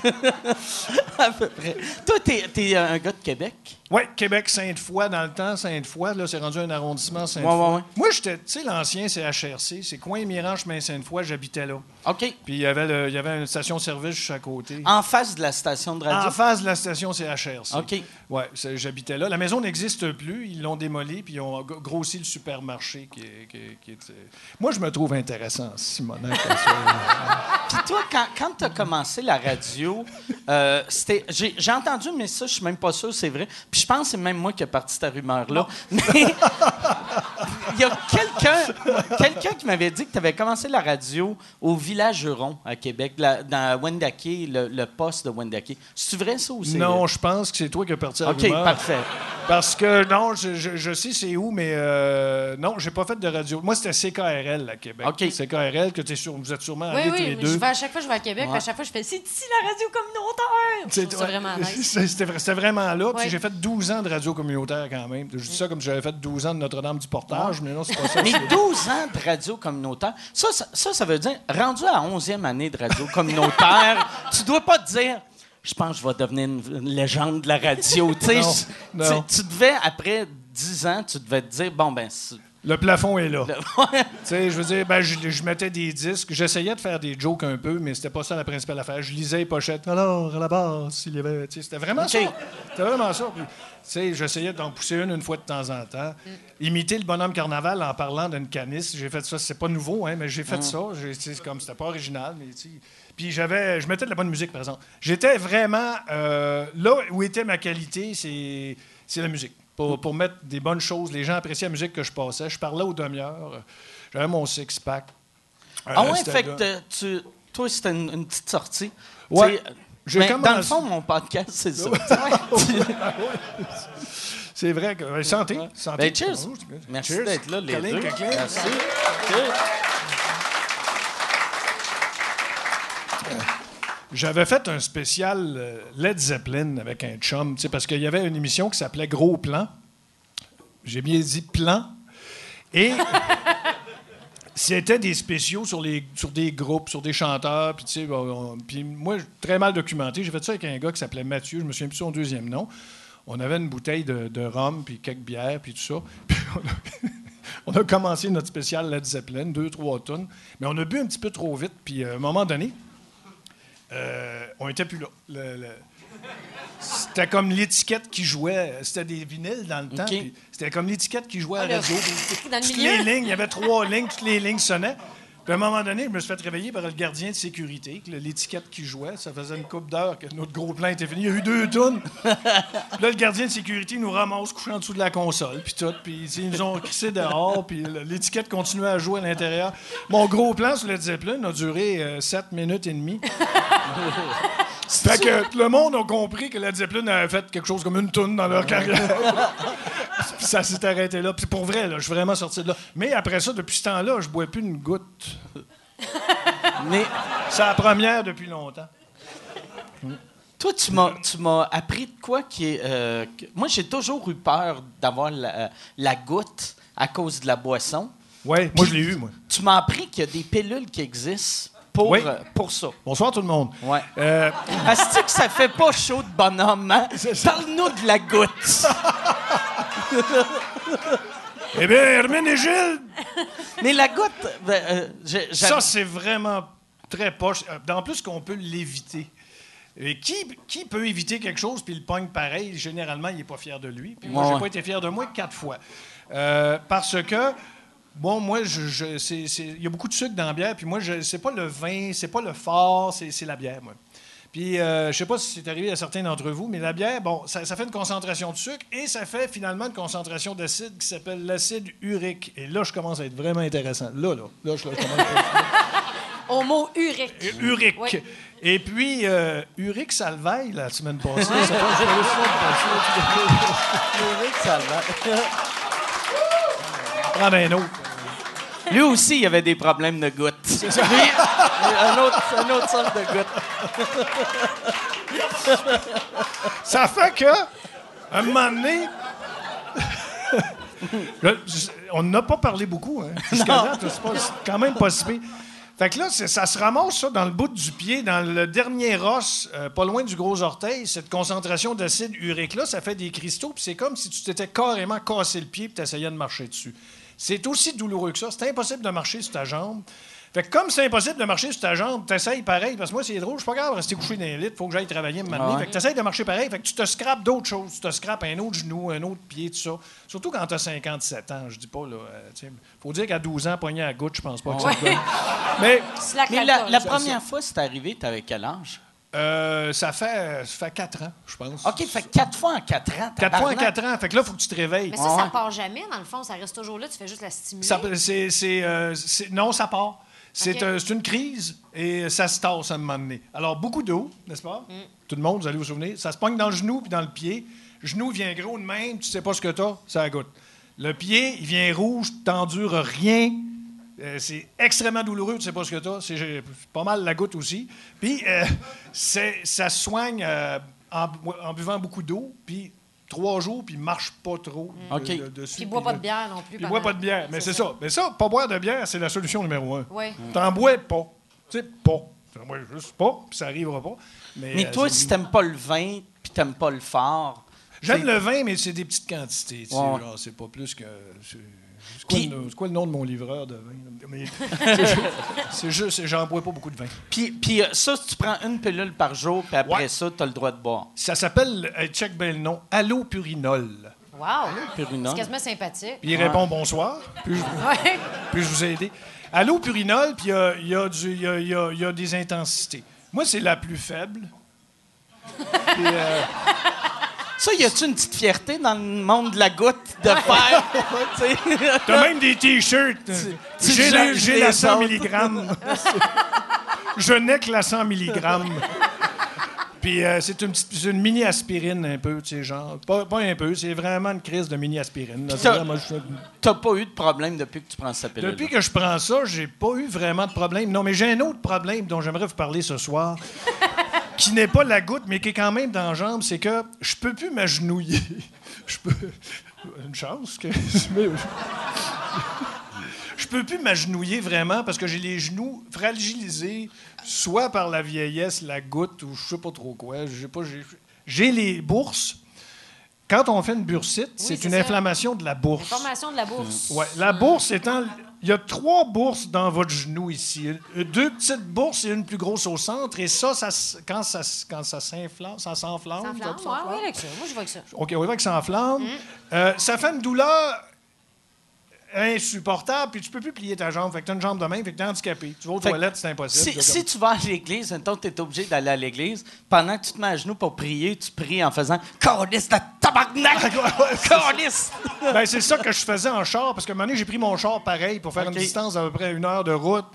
à peu près. Toi, t'es, t'es un gars de Québec? Oui, Québec, Sainte-Foy, dans le temps, Sainte-Foy, là, c'est rendu un arrondissement Sainte-Foy. Ouais, ouais, ouais. Moi, j'étais, tu sais, l'ancien CHRC, c'est coin Miran, chemin Sainte-Foy, j'habitais là. OK. Puis il y avait, le- il y avait une station-service juste à côté. En face de la station de radio? En face de la station CHRC. OK. Oui, j'habitais là. La maison n'existe plus. Ils l'ont démolie, puis ils ont g- grossi le supermarché qui est. qui est- qui est, euh, Moi, je me trouve intéressant, Simonin, comme ça. Puis toi, quand, quand tu as commencé la radio, euh, c'était, j'ai, j'ai entendu, mais ça, je suis même pas sûr, c'est vrai. Puis je pense que c'est même moi qui ai parti cette rumeur-là. Mais il y a quelqu'un, quelqu'un qui m'avait dit que tu avais commencé la radio au Village Huron, à Québec, la- dans Wendake, le, le poste de Wendake. C'est vrai, ça, ou c'est... Non, je pense que c'est toi qui as parti la OK, rumeur. parfait. Parce que, non, je, je- je sais c'est où, mais euh, non, j'ai pas fait de radio. Moi, c'était CKRL à Québec. OK. CKRL, que t'es sur, vous êtes sûrement Oui, allés tous oui, les mais deux. vais à chaque fois, je vais à Québec, à chaque fois, je fais c'est ici la radio communautaire. Ouais, vraiment nice. C'était vra- c'était vraiment là. Puis Ouais. j'ai fait 12 ans de radio communautaire quand même. Je dis ça comme j'avais fait 12 ans de Notre-Dame du Portage, mais non, c'est pas ça. Mais c'est- 12 ans de radio communautaire, ça, ça, ça, ça veut dire, rendu à 11e année de radio communautaire, tu dois pas te dire, je pense que je vais devenir une, légende de la radio. Tu Non, non. tu, tu devais, après 10 ans, tu devais te dire, bon, ben, c'est- Le plafond est là. je veux dire, ben, je, mettais des disques. J'essayais de faire des jokes un peu, mais c'était pas ça la principale affaire. Je lisais les pochettes. Alors, à la base, il y avait. C'était vraiment ça. C'était vraiment ça. J'essayais d'en pousser une une fois de temps en temps. Imiter le bonhomme carnaval en parlant d'une canisse. J'ai fait ça. C'est pas nouveau, hein, mais j'ai fait ça. Tu sais, C'est comme c'était pas original, mais tu sais. Puis j'avais, je mettais de la bonne musique, par exemple. J'étais vraiment euh, là où était ma qualité, c'est, c'est la musique. Pour, pour mettre des bonnes choses, les gens appréciaient la musique que je passais. Je parlais aux demi-heures. J'avais mon six-pack. Euh, Ah ouais, fait là. que tu, toi, c'était une, une petite sortie. Ouais. J'ai mais dans le fond, mon podcast, c'est ça. C'est vrai que. euh, Santé. santé. Ben, cheers. Oh, Merci d'être là, les Colin, deux. Merci. J'avais fait un spécial euh, Led Zeppelin avec un chum, parce qu'il y avait une émission qui s'appelait Gros Plan. J'ai bien dit plan. Et c'était des spéciaux sur, les, sur des groupes, sur des chanteurs. Puis, puis moi, très mal documenté. J'ai fait ça avec un gars qui s'appelait Mathieu. Je me souviens plus son deuxième nom. On avait une bouteille de, rhum, puis quelques bières, puis tout ça. Puis on a, on a commencé notre spécial Led Zeppelin, deux, trois tonnes. Mais on a bu un petit peu trop vite. Puis à un moment donné, euh, on était plus là. Le- le- C'était comme l'étiquette qui jouait. C'était des vinyles dans le temps. C'était comme l'étiquette qui jouait à Ah, la le- radio. le toutes les lignes, il y avait trois lignes, toutes les lignes sonnaient. Puis à un moment donné, je me suis fait réveiller par le gardien de sécurité, l'étiquette qui jouait. Ça faisait une coupe d'heure que notre gros plan était fini. Il y a eu deux tonnes. Là, le gardien de sécurité nous ramasse couchés en dessous de la console, puis tout. Puis ils nous ont crissé dehors, puis l'étiquette continuait à jouer à l'intérieur. Mon gros plan sur le Zeppelin a duré euh, sept minutes et demie. Fait que le monde a compris que Led Zeppelin avait fait quelque chose comme une toune dans leur carrière. Puis ça s'est arrêté là. Puis pour vrai, là, je suis vraiment sorti de là. Mais après ça, depuis ce temps-là, je bois plus une goutte. Mais C'est la première depuis longtemps. toi, tu m'as, tu m'as appris de quoi qui est. euh, que- moi, j'ai toujours eu peur d'avoir la, la goutte à cause de la boisson. Ouais, moi je l'ai eu, moi. Tu m'as appris qu'il y a des pilules qui existent pour, Oui. euh, pour ça. Bonsoir tout le monde. Ouais. Euh, Est-ce que ça fait pas chaud de bonhomme, hein? Parle-nous de la goutte. eh bien, Hermine et Gilles, Mais la goutte, ben, euh, j'ai- ça c'est vraiment très poche. Euh, En plus qu'on peut l'éviter. Et qui, qui peut éviter quelque chose puis le pogne pareil? Généralement, il n'est pas fier de lui. Puis moi, Ouais, j'ai ouais. pas été fier de moi quatre fois. Euh, parce que, bon, moi, je, je- c'est- c'est- il y a beaucoup de sucre dans la bière. Puis moi, je c'est pas le vin, c'est pas le fort, c'est c'est la bière, moi. Puis, euh, je sais pas si c'est arrivé à certains d'entre vous, mais la bière, bon, ça, ça fait une concentration de sucre et ça fait finalement une concentration d'acide qui s'appelle l'acide urique. Et là, je commence à être vraiment intéressant. Là, là, là, je, là, je commence à être Au mot urique. Urique. Oui. Et puis, euh, Urique Salvaille, la semaine passée. ça fais ça, Urique, ça Lui aussi, il avait des problèmes de goutte. Lui, un autre, un autre sorte de goutte. Ça fait que, à un moment donné, Là, on n'a pas parlé beaucoup, hein. Jusqu'à c'est pas- c'est quand même pas si pire. Fait que là, c'est- ça se ramasse ça dans le bout du pied, dans le dernier os, euh, pas loin du gros orteil. Cette concentration d'acide urique-là, ça fait des cristaux, puis c'est comme si tu t'étais carrément cassé le pied puis tu essayais de marcher dessus. C'est aussi douloureux que ça. C'est impossible de marcher sur ta jambe. Fait que comme c'est impossible de marcher sur ta jambe, t'essayes pareil, parce que moi, c'est drôle, je suis pas capable de rester couché dans les lit, faut que j'aille travailler maintenant. Ah ouais. Fait que t'essayes de marcher pareil, fait que tu te scrapes d'autres choses. Tu te scrapes un autre genou, un autre pied, tout ça. Surtout quand t'as 57 ans, je dis pas, là. euh, faut dire qu'à 12 ans, pogné à goutte, je pense pas que ça te donne. Mais la la première fois, c'est arrivé, t'avais quel âge? Euh, ça, fait, ça fait 4 ans, je pense. OK, fait quatre fois en quatre ans. 4 fois en tabarnak. 4 ans, fait que là, faut que tu te réveilles. Mais ça, ça part jamais, dans le fond. Ça reste toujours là. Tu fais juste la stimuler. Ça- c'est, c'est, euh, c'est- non, ça part. C'est, euh, une crise et ça se tasse à un moment donné. Alors, beaucoup d'eau, n'est-ce pas? Tout le monde, vous allez vous souvenir. Ça se pogne dans le genou puis dans le pied. Le genou vient gros de même, tu sais pas ce que t'as, ça goûte. Le pied, il vient rouge, t'endures rien. Euh, c'est extrêmement douloureux, tu sais pas ce que t'as. C'est j'ai- pas mal la goutte aussi. Puis, euh, c'est, ça se soigne euh, en, bu- en buvant beaucoup d'eau, puis trois jours, puis marche pas trop OK. de- dessus. Puis bois pas de bière non plus. puis bois pas de bière. Mais c'est ça. Mais ça, pas boire de bière, c'est la solution numéro un. Oui. T'en bois pas. Tu sais, pas. T'en bois juste pas, puis ça arrivera pas. Mais, Mais euh, toi, si t'aimes pas le vin puis t'aimes pas le fort, J'aime le vin, mais c'est des petites quantités. tu sais, Ouais. genre, c'est pas plus que. C'est quoi, Puis- le, c'est quoi le nom de mon livreur de vin? c'est ju- c'est juste, j'en bois pas beaucoup de vin. Puis, puis euh, ça, si tu prends une pilule par jour, puis après Ouais. ça, tu as le droit de boire. Ça s'appelle, euh, check bien le nom, allopurinol. Wow. Purinol. C'est quasiment sympathique. Puis il répond bonsoir. Puis je, Ouais. puis je vous ai aidé. Allopurinol, puis il y a, il y a du- il y a- il y a- il y a des intensités. Moi, c'est la plus faible. Puis, euh, Ça, y a-tu une petite fierté dans le monde de la goutte de faire? T'as même des t-shirts. J'ai la, juges j'ai la les 100 autres. mg. Je n'ai que la 100 mg. Puis euh, c'est une, petite- c'est une mini-aspirine un peu, tu sais, genre. Pas, pas un peu, c'est vraiment une crise de mini-aspirine. là. Vraiment T'as pas eu de problème depuis que tu prends cette pilule. Depuis que je prends ça, j'ai pas eu vraiment de problème. Non, mais j'ai un autre problème dont j'aimerais vous parler ce soir, qui n'est pas la goutte, mais qui est quand même dans la jambe, c'est que je peux plus m'agenouiller. Je peux... Une chance que... Je peux plus m'agenouiller vraiment parce que j'ai les genoux fragilisés, soit par la vieillesse, la goutte ou je sais pas trop quoi. J'ai pas, j'ai, j'ai les bourses. Quand on fait une bursite, c'est c'est une ça. inflammation de la bourse. Formation de la bourse. Ouais, la bourse étant. Il y a trois bourses dans votre genou ici. Deux petites bourses et une plus grosse au centre. Et ça, ça quand ça, quand ça ça s'enflamme. Ça ça enflamme. s'enflamme. Ouais, ouais, avec ça. Moi, je vois que ça. OK, on va que ça enflamme. Euh, ça fait une douleur insupportable, puis tu peux plus plier ta jambe. Fait que tu as une jambe de main, fait que tu es handicapé. Tu vas aux Fait que toilettes, c'est impossible. Si, tu vas à l'église, maintenant tu es obligé d'aller à l'église, pendant que tu te mets à genoux pour prier, tu pries en faisant Calice de tabarnak! Calice! Ben, c'est ça que je faisais en char, parce que un moment donné, j'ai pris mon char pareil pour faire une distance d'à peu près une heure de route.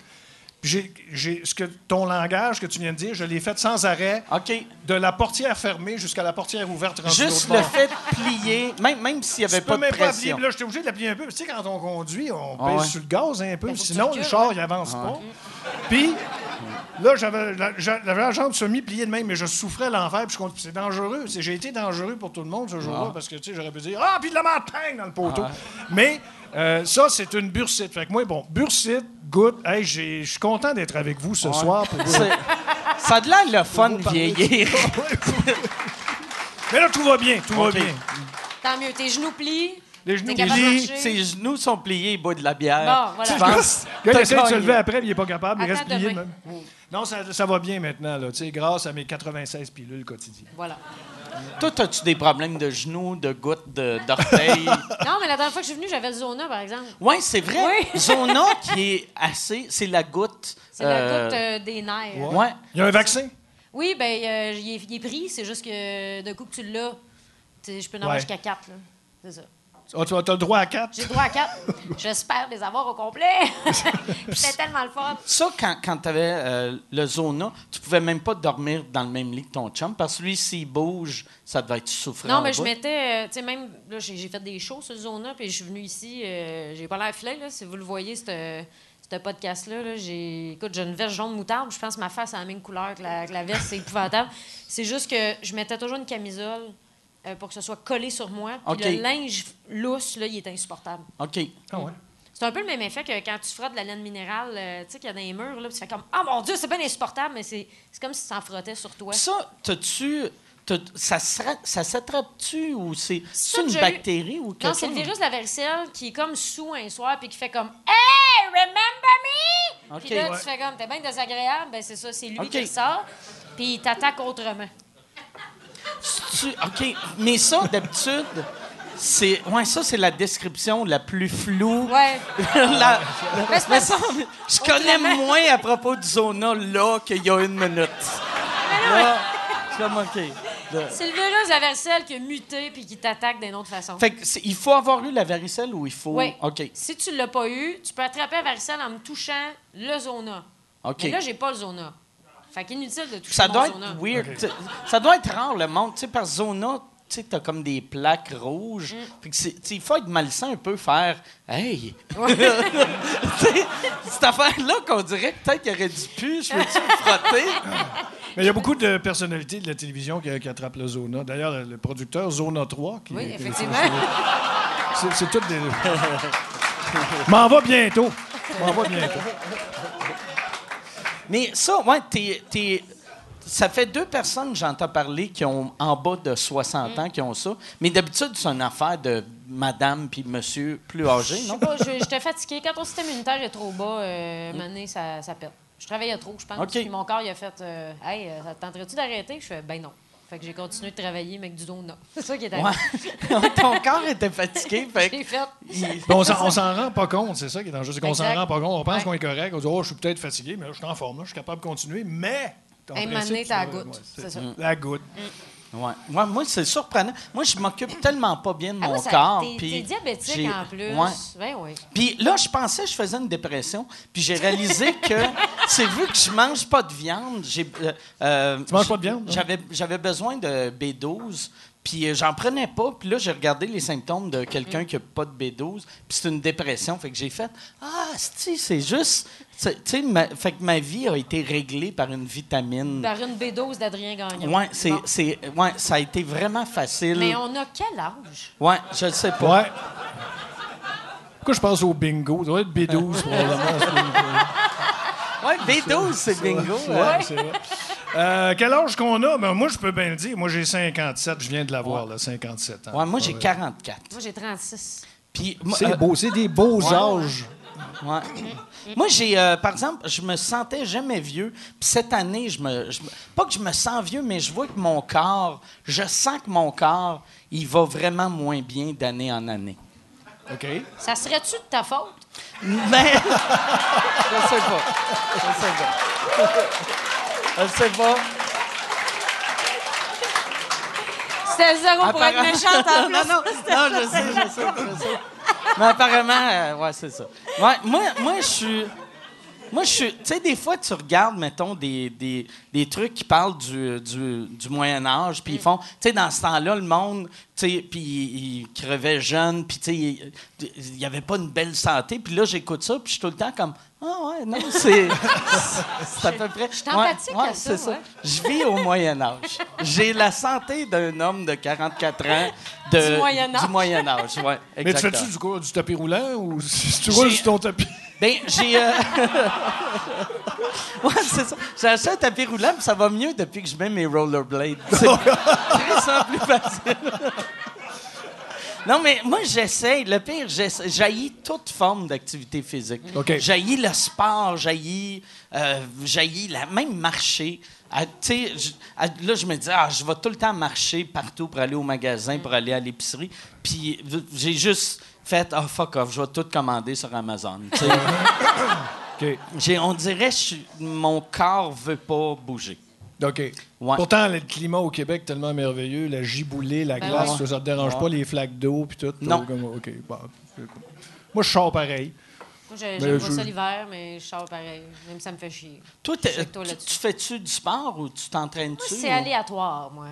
J'ai, j'ai- ce que, ton langage que tu viens de dire, je l'ai fait sans arrêt, OK. de la portière fermée jusqu'à la portière ouverte. Juste le bord. fait de plier, même, même s'il n'y avait Tu peux pas de même pas puis là, j'étais obligé de l'appuyer un peu. Tu sais, quand on conduit, on Ah pèse ouais. sur le gaz un peu. Sinon, le char, ouais. il avance pas. Puis, là, j'avais la, j'avais la jambe semi-pliée de même, mais je souffrais l'enfer. Puis c'est dangereux. C'est- J'ai été dangereux pour tout le monde ce jour-là, parce que, tu sais, j'aurais pu dire Ah, puis de la montagne dans le poteau. Mais euh, ça, c'est une bursite. Fait que moi, bon, bursite, goutte. Hey, je suis content d'être avec vous ce soir. Pour vous. C'est- Ça a de l'air le fun de vieillir. Mais là, tout va bien, tout va bien. Tant mieux. Tes genoux plient. Les genoux marcher. Ses genoux sont pliés, il boit de la bière. Bon, voilà. Gars, il essaie de se lever après, il n'est pas capable. Il reste plié demain. même. Non, ça, ça va bien maintenant, là, tu grâce à mes 96 pilules quotidiennes. Voilà. Toi, as-tu des problèmes de genoux, de gouttes, de- d'orteils? Non, mais la dernière fois que je suis venue, j'avais le zona, par exemple. oui, c'est vrai. Oui. Zona qui est assez. C'est la goutte. C'est la euh, goutte euh, des nerfs. Ouais. Il y a un vaccin? Oui, ben euh, il, est, il est pris. C'est juste que d'un coup que tu l'as, tu sais, je peux en avoir Ouais. jusqu'à quatre. là. C'est ça. Ah, tu as le droit à 4? J'ai le droit à quatre. J'espère les avoir au complet. C'était tellement le fun. Ça, quand, quand tu avais le zona, tu pouvais même pas dormir dans le même lit que ton chum, parce que lui, s'il bouge, ça devait être souffrant. Non, mais je mettais, euh, tu sais, même, là, j'ai fait des shows sur le Zona, puis je suis venue ici, euh, j'ai pas l'air filet, là, si vous le voyez, ce ce podcast-là, là, j'ai, écoute, j'ai une veste jaune moutarde, je pense que ma face a la même couleur que la, que la veste, c'est épouvantable. C'est juste que je mettais toujours une camisole euh, pour que ce soit collé sur moi. Puis le linge lousse, là, il est insupportable. OK. Ah ouais. C'est un peu le même effet que quand tu frottes de la laine minérale, euh, tu sais, qu'il y a dans les murs, là, puis tu fais comme Ah mon Dieu, c'est bien insupportable, mais c'est c'est comme si ça en frottait sur toi. Ça, t'as-tu. t'as- Ça, s'attrape-tu ou c'est une eu- bactérie ou quelque Non, c'est le virus de la varicelle qui est comme sous un soir puis qui fait comme Hey, remember me? OK. Puis là, Ouais. tu fais comme T'es bien désagréable. Ben, c'est ça, c'est lui OK. qui le sort. Puis il t'attaque autrement. OK. Mais ça, d'habitude, c'est. Ouais, ça, c'est la description la plus floue. Ouais. La- Mais Mais ça, je connais moins à propos du Zona là qu'il y a une minute. Là, je suis comme OK. C'est le virus de la varicelle qui a muté puis qui t'attaque d'une autre façon. Fait que c'est- il faut avoir eu la varicelle ou il faut? Oui. OK. Si tu l'as pas eu, tu peux attraper la varicelle en me touchant le zona. OK. Mais là, j'ai pas le zona. Fait qu'inutile de toucher Ça mon doit être zona. weird. T'sais, Ça doit être rare, le monde. Tu sais, par Zona, tu sais, t'as comme des plaques rouges. Mm. Que t'sais, il faut être malsain un peu, faire Hey! T'sais, cette affaire-là qu'on dirait que peut-être qu'il aurait dû plus, je veux-tu me frotter? Mais il y a beaucoup de personnalités de la télévision qui, qui attrapent le Zona. D'ailleurs, le, producteur Zona 3. Qui, Oui, qui- effectivement. C'est, c'est tout des. M'en va bientôt. M'en va bientôt. Mais ça, ouais, t'es. t'es- ça fait deux personnes que j'entends parler qui ont en bas de 60 ans qui ont ça. Mais d'habitude, c'est une affaire de madame puis monsieur plus âgé, non? Pas, je- J'étais fatiguée. Quand ton système immunitaire est trop bas, euh, une année, ça, ça pète. Je travaillais trop, je pense. Puis mon corps, il a fait euh, Hey, euh, ça te tenterait-tu d'arrêter? Je fais Ben non. Fait que j'ai continué de travailler, mais avec du donut. C'est ça qui est arrivé. Ouais. Ton corps était fatigué. Fait que fait. il- on s'en, rend pas compte, c'est ça qui est dangereux. C'est qu'on s'en rend pas compte. On pense Ouais. qu'on est correct. On dit, oh, je suis peut-être fatigué, mais là, je suis en forme. là, je suis capable de continuer. Mais. Un moment donné, la goutte. ouais, C'est ça. La goutte. Ouais. Ouais, moi, c'est surprenant. Moi, je m'occupe tellement pas bien de Ah, mon moi, ça- corps. T'es diabétique en plus. Ouais. Ben oui. Puis là, je pensais que je faisais une dépression. Puis j'ai réalisé que c'est vu que je mange pas de viande. J'ai, euh, euh, Tu manges pas de viande, hein? J'avais, j'avais besoin de B12. Puis euh, j'en prenais pas. Puis là, j'ai regardé les symptômes de quelqu'un Mm. qui a pas de B12. Puis c'est une dépression. Fait que j'ai fait Ah, c'est juste. Tu sais, ma- fait que ma vie a été réglée par une vitamine. Par une B12 d'Adrien Gagnon. Ouais, c'est, Bon. c'est, ouais, ça a été vraiment facile. Mais on a quel âge? Ouais, je le sais pas. Ouais. Pourquoi je pense au bingo? Ça doit être B12, probablement. Ouais, B12, c'est bingo. Ouais, ouais. c'est vrai. Euh, quel âge qu'on a? Ben, moi, je peux bien le dire. Moi, j'ai 57. Je viens de l'avoir, là, 57 ans. Ouais, moi, j'ai Ouais. 44. Moi, j'ai 36. Puis, moi, C'est euh, beau. C'est des beaux âges. ouais. Moi, j'ai, euh, par exemple, je me sentais jamais vieux. Puis cette année, je me, je me- pas que je me sens vieux, mais je vois que mon corps, je sens que mon corps, il va vraiment moins bien d'année en année. OK? Ça serait-tu de ta faute? Mais je sais pas, je sais pas, je sais pas. C'était zéro pour être méchante en plus. non, non, non, je sais, je sais, je sais. Mais apparemment, euh, ouais, c'est ça. Ouais, moi, moi, je suis. Moi, je suis. Tu sais, des fois, tu regardes, mettons, des, des, des trucs qui parlent du, du, du Moyen-Âge, puis ils font. Tu sais, dans ce temps-là, le monde, tu sais, puis il, il crevait jeune, puis tu sais, il- il n'y avait pas une belle santé. Puis là, j'écoute ça, puis je suis tout le temps comme. Ah, ouais, non, c'est. c'est à peu près. Je suis empathique à ça, c'est ouais. Je vis au Moyen-Âge. J'ai la santé d'un homme de 44 ans. De, Du Moyen-Âge. Du Moyen-Âge, oui. Mais tu fais-tu du, quoi, du tapis roulant ou si tu roules sur ton tapis? Ben, j'ai. euh, ouais, c'est ça. J'ai acheté un tapis roulant, puis ça va mieux depuis que je mets mes rollerblades. C'est plus facile. Non, mais moi, j'essaie. Le pire, j'essaie- j'haïs toute forme d'activité physique. OK. J'haïs le sport, j'haïs, euh, la, même marcher. Ah, je- ah, là, je me dis, ah, je vais tout le temps marcher partout pour aller au magasin, pour aller à l'épicerie. Puis j'ai juste fait, ah, fuck off, je vais tout commander sur Amazon. on dirait que mon corps veut pas bouger. OK. Ouais. Pourtant, le climat au Québec est tellement merveilleux. La giboulée, la Ben glace, ouais. ça, ne te dérange Ouais. pas, les flaques d'eau puis tout. Non. Comme- cool. Moi, je sors pareil. Moi, Mais j'aime pas je- ça l'hiver, mais je sors pareil. Même ça me fait chier. Toi, toi tu, fais-tu du sport ou tu t'entraînes-tu? C'est ou- aléatoire, moi.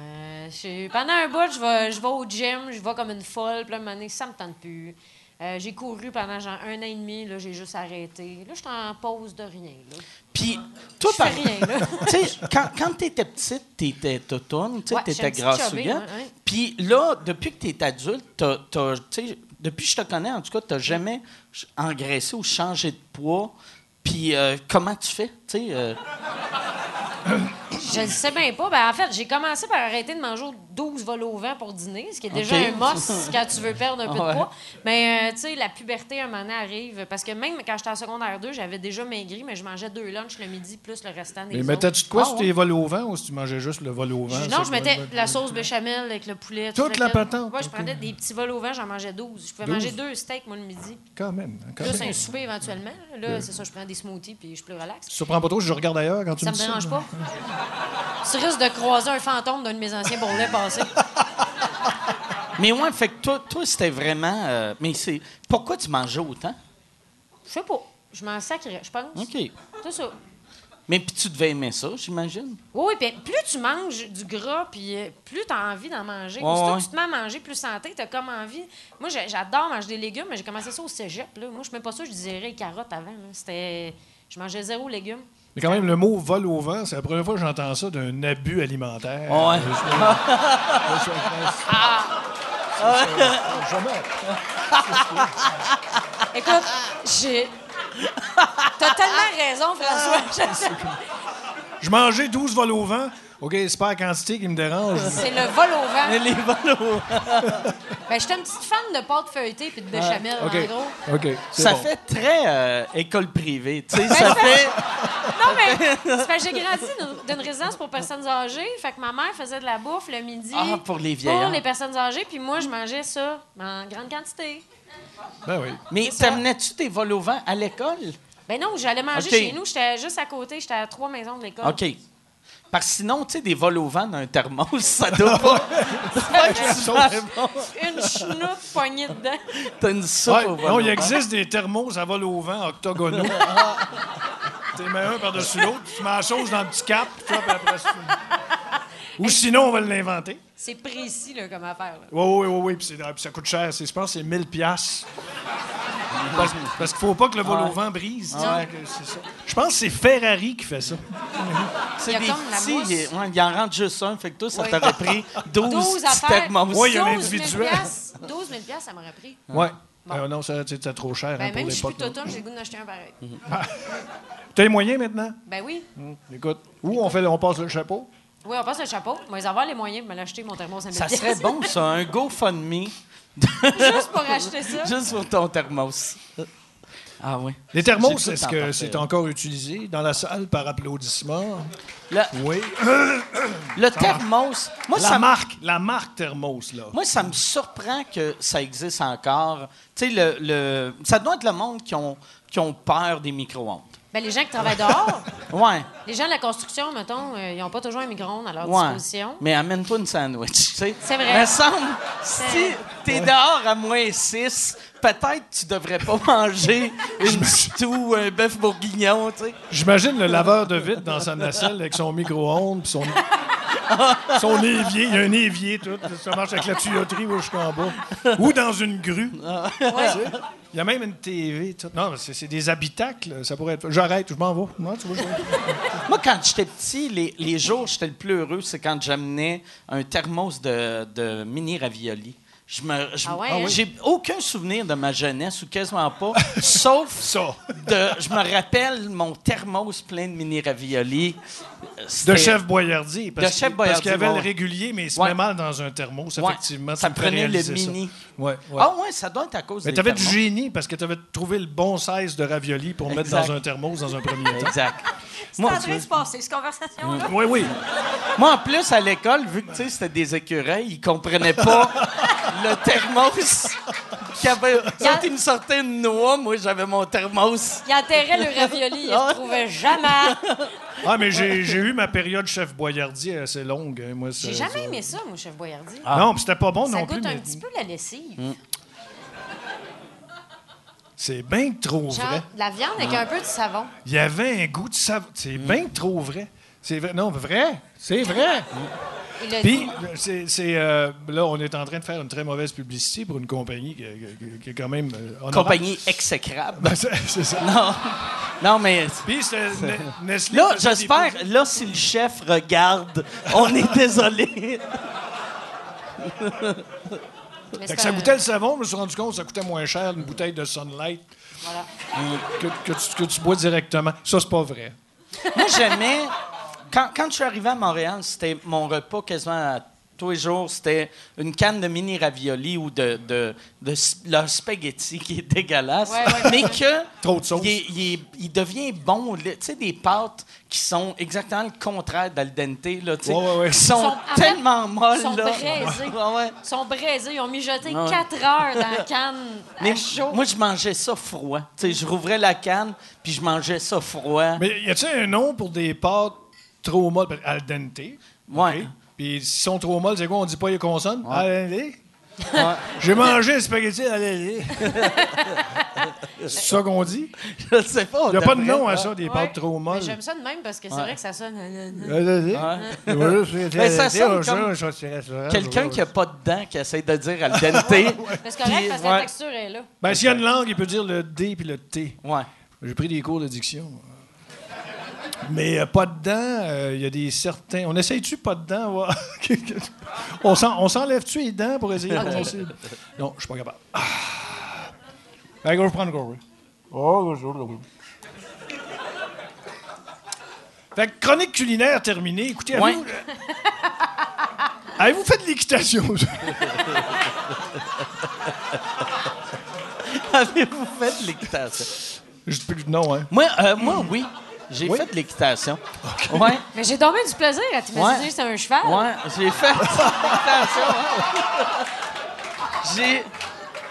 Je- pendant un bout, je vais, je vais au gym, je vais comme une folle, puis là, un moment donné, ça me tente plus. Euh, j'ai couru pendant genre un an et demi. Là, j'ai juste arrêté. Là, je suis en pause de rien. Là. Puis, toi, Je fais par- rien, là. tu sais, quand, quand tu étais petite, tu étais totone, tu sais, Ouais, étais une petite grasse chubby, souillette. ouais, ouais. Puis là, depuis que tu es adulte, tu sais, depuis que je te connais, en tout cas, tu n'as jamais engraissé ou changé de poids. Puis euh, comment tu fais? Tu sais, euh, Je ne sais bien pas. Ben, en fait, j'ai commencé par arrêter de manger 12 vols au vent pour dîner, ce qui est déjà OK. un must quand tu veux perdre un peu Ouais. de poids. Mais, euh, tu sais, la puberté, un moment donné, arrive. Parce que même quand j'étais en secondaire 2, j'avais déjà maigri, mais je mangeais deux lunchs le midi plus le restant des Mais mettais-tu de quoi Ah, sur ouais? tes vols au vent ou si tu mangeais juste le vol au vent? Je- non, je mettais la sauce béchamel avec le poulet. Toute le la patente, Ouais, je ok. prenais des petits vols au vent, j'en mangeais 12. Je pouvais 12? manger deux steaks, moi, le midi. Quand même. hein, Quand Plus même. un souper éventuellement. Là, c'est ça, je prends des smoothies puis je suis plus relax. Tu te surprends pas trop si je regarde ailleurs quand tu Ça me me dérange pas. Tu risques de croiser un fantôme d'un de mes anciens bourrelets passés. Mais ouais, fait que toi, toi c'était vraiment. euh, mais c'est. Pourquoi tu mangeais autant? Je sais pas. Je m'en sacrais, je pense. OK. C'est ça. Mais puis tu devais aimer ça, j'imagine. Oui, oui, puis plus tu manges du gras, puis euh, plus tu as envie d'en manger. Ouais, Aussitôt ouais. que tu te mets à manger plus santé, tu as comme envie. Moi, j'ai- j'adore manger des légumes, mais j'ai commencé ça au cégep. Là. Moi, je ne mets pas ça, je disais les carottes avant. là. C'était... Je mangeais zéro légumes. Mais quand même, le mot vol au vent, c'est la première fois que j'entends ça d'un abus alimentaire. Ouais. Je- je- Jamais. Écoute, j'ai... T'as tellement raison, François. Je mangeais 12 vols au vent. OK, c'est pas la quantité qui me dérange. C'est le vol au vent. Les vols au- Ben, j'étais une petite fan de pâte feuilletée puis de béchamel, OK. en gros. OK. Ça bon. fait très euh, école privée. Tu sais, ça fait. Non, mais que j'ai grandi d'une- résidence pour personnes âgées. Fait que ma mère faisait de la bouffe le midi. Ah, pour les vieillards. Pour les personnes âgées. Puis moi, je mangeais ça en grande quantité. Ben oui. Mais t'amenais-tu tes vols au vent à l'école? Ben non, j'allais manger chez nous. J'étais juste à côté. J'étais à trois maisons de l'école. OK. Parce que sinon, tu sais, des vols au vent d'un thermos, ça doit pas. Une chenoute poignée dedans. T'as une soupe Ouais, au vol non, il vent. existe des thermos à vol au vent octogonaux. tu mets un par-dessus l'autre, tu mets la chose dans le petit cap, puis après. Ou sinon, on va l'inventer. C'est précis là, comme affaire. là. Oui, oui, oui, oui. Puis, c'est- puis ça coûte cher. C'est- Je pense que c'est 1000 piastres. Parce, parce qu'il faut pas que le vol au vent brise. c'est ça. Je pense que c'est Ferrari qui fait ça. C'est Il y a des comme la petits. mousse. Il, ouais, il en rentre juste un. Fait que toi, ça Oui. t'aurait pris 12, 12 petits affaires. thermos. Oui, il y a un 12 000 individuel. piastres. 12 000 piastres, ça m'aurait pris. Ouais. Euh, non, ça, c'est c'est trop cher hein, Ben, pour même si je suis l'époque. plus totone, j'ai le goût d'en acheter un pareil. Tu as les moyens maintenant? Ben oui. Écoute, où on, fait, on passe le chapeau? Oui, on passe le chapeau. Moi, ils avoir les moyens de me l'acheter, mon thermos à 1000 Ça serait bon, ça, un GoFundMe Juste pour acheter ça. juste pour ton thermos. Ah oui. Les thermos, est-ce que c'est encore utilisé dans la salle par applaudissement? Le, Oui. le thermos, moi la ça, marque, la marque thermos, là. moi, ça me surprend que ça existe encore. Tu sais, le, le- ça doit être le monde qui ont, qui ont peur des micro-ondes. Ben, les gens qui travaillent dehors, Ouais. les gens de la construction, mettons, euh, ils n'ont pas toujours un micro-ondes à leur Ouais. disposition. Mais amène-toi une sandwich. tu sais. C'est vrai. Me semble, si t'es dehors à moins 6, peut-être tu devrais pas manger une stew ou un bœuf bourguignon, tu sais. J'imagine le laveur de vitre dans sa nacelle avec son micro-ondes puis son, son évier. Il y a un évier, tout. Ça marche avec la tuyauterie jusqu'en bas. Ou dans une grue. Ouais. Il y a même une TV. Tout. Non, c'est c'est des habitacles. Ça pourrait être. J'arrête, je m'en vais. Non, tu vois, je- Moi, quand j'étais petit, les, les jours où j'étais le plus heureux, c'est quand j'amenais un thermos de, de mini ravioli. Je me, je- Ah ouais, hein? J'ai aucun souvenir de ma jeunesse, ou quasiment pas, sauf Ça. de. Je me rappelle mon thermos plein de mini ravioli. De C'était- chef Boyardi. Parce, De chef que- Parce qu'il y Boyardi, avait ouais. le régulier, mais il se Ouais. met mal dans un thermos, Ouais, effectivement. ça me prenait le ça. mini. Ouais, ouais. Ah ouais, ça doit être à cause Mais des tu avais du thermos. génie parce que tu avais trouvé le bon size de ravioli pour mettre dans un thermos dans un premier temps. Exact. C'est Moi, en train de se passer, cette conversation-là. Oui, oui. Moi, en plus, à l'école, vu que c'était des écureuils, ils comprenaient pas le thermos. Qu'il y avait- Quand ils me sortaient une noix, moi, j'avais mon thermos. Il enterrait le ravioli, il ne le trouvait jamais. Ah, mais j'ai j'ai eu ma période chef Boyardi assez longue. hein, Moi, J'ai ça- jamais ça- aimé ça, mon chef Boyardi. Non, puis c'était pas bon ça non goûte plus. un mais petit peu la lessive. C'est bien trop Genre, vrai. de la viande avec un peu de savon. Il y avait un goût de savon. C'est bien trop vrai. C'est vrai. Non, vrai. C'est vrai. Puis, c'est, euh, là, on est en train de faire une très mauvaise publicité pour une compagnie qui, qui- qui est quand même. euh, honorable. Compagnie exécrable. Ben, c'est, ça. Non, non, mais Puis, Nestlé. là, j'espère, là, si le chef regarde, on est désolé. Fait c'est que ça goûtait le savon, je me suis rendu compte que ça coûtait moins cher une bouteille de Sunlight Voilà. que, que tu, que tu bois directement. Ça, c'est pas vrai. Moi, j'aimais. Quand, quand je suis arrivé à Montréal, c'était mon repas quasiment à tous les jours. C'était une canne de mini ravioli ou de, de, de leur spaghetti qui est dégueulasse. Ouais, ouais, mais que. Trop de sauce. Il, il devient bon. là. Tu sais, des pâtes qui sont exactement le contraire d'al dente, là, tu sais, Ouais, ouais, ouais. qui sont, Sont- en fait, tellement molles. sont là. braisées. Ouais, ouais. Ils sont braisés. Ils ont mijoté ouais. 4 heures dans la canne à Mais chaud. moi, je mangeais ça froid. Tu sais, je rouvrais la canne, puis je mangeais ça froid. Mais y a-t-il un nom pour des pâtes trop molles? Al dente. Ouais. Puis s'ils sont trop molles, c'est quoi? On dit pas les consonnes? Al dente? Ouais. J'ai mangé un spaghetti à l'allée. c'est ça qu'on dit? Je sais pas. Il n'y a pas de nom à ça, des pâtes trop molles. J'aime ça de même parce que c'est vrai que ça sonne. Mais ça sonne Quelqu'un qui a pas de dents qui essaie de dire al dente. Correct Puis, parce que ouais. la texture est là. Ben, s'il y a une langue, il peut dire le D puis le T. Ouais. J'ai pris des cours de diction. Mais euh, pas de dents, euh, il y a des certains. On essaye-tu pas de dents? voir? on s'en- on s'enlève-tu les dents pour essayer de passer? Non, je suis pas capable. Ah. Allez, go, je prends le oui. Oh, je- je- Fait que chronique culinaire terminée. Écoutez, Ouais. avez-vous avez-vous fait de l'équitation? Avez-vous fait de l'équitation? Je- non, hein? Moi, euh, moi, oui. J'ai Oui? fait de l'équitation. Ouais. Mais j'ai tombé du plaisir à t'imaginer Ouais. que c'est un cheval. Ouais, j'ai fait de l'équitation. J'ai.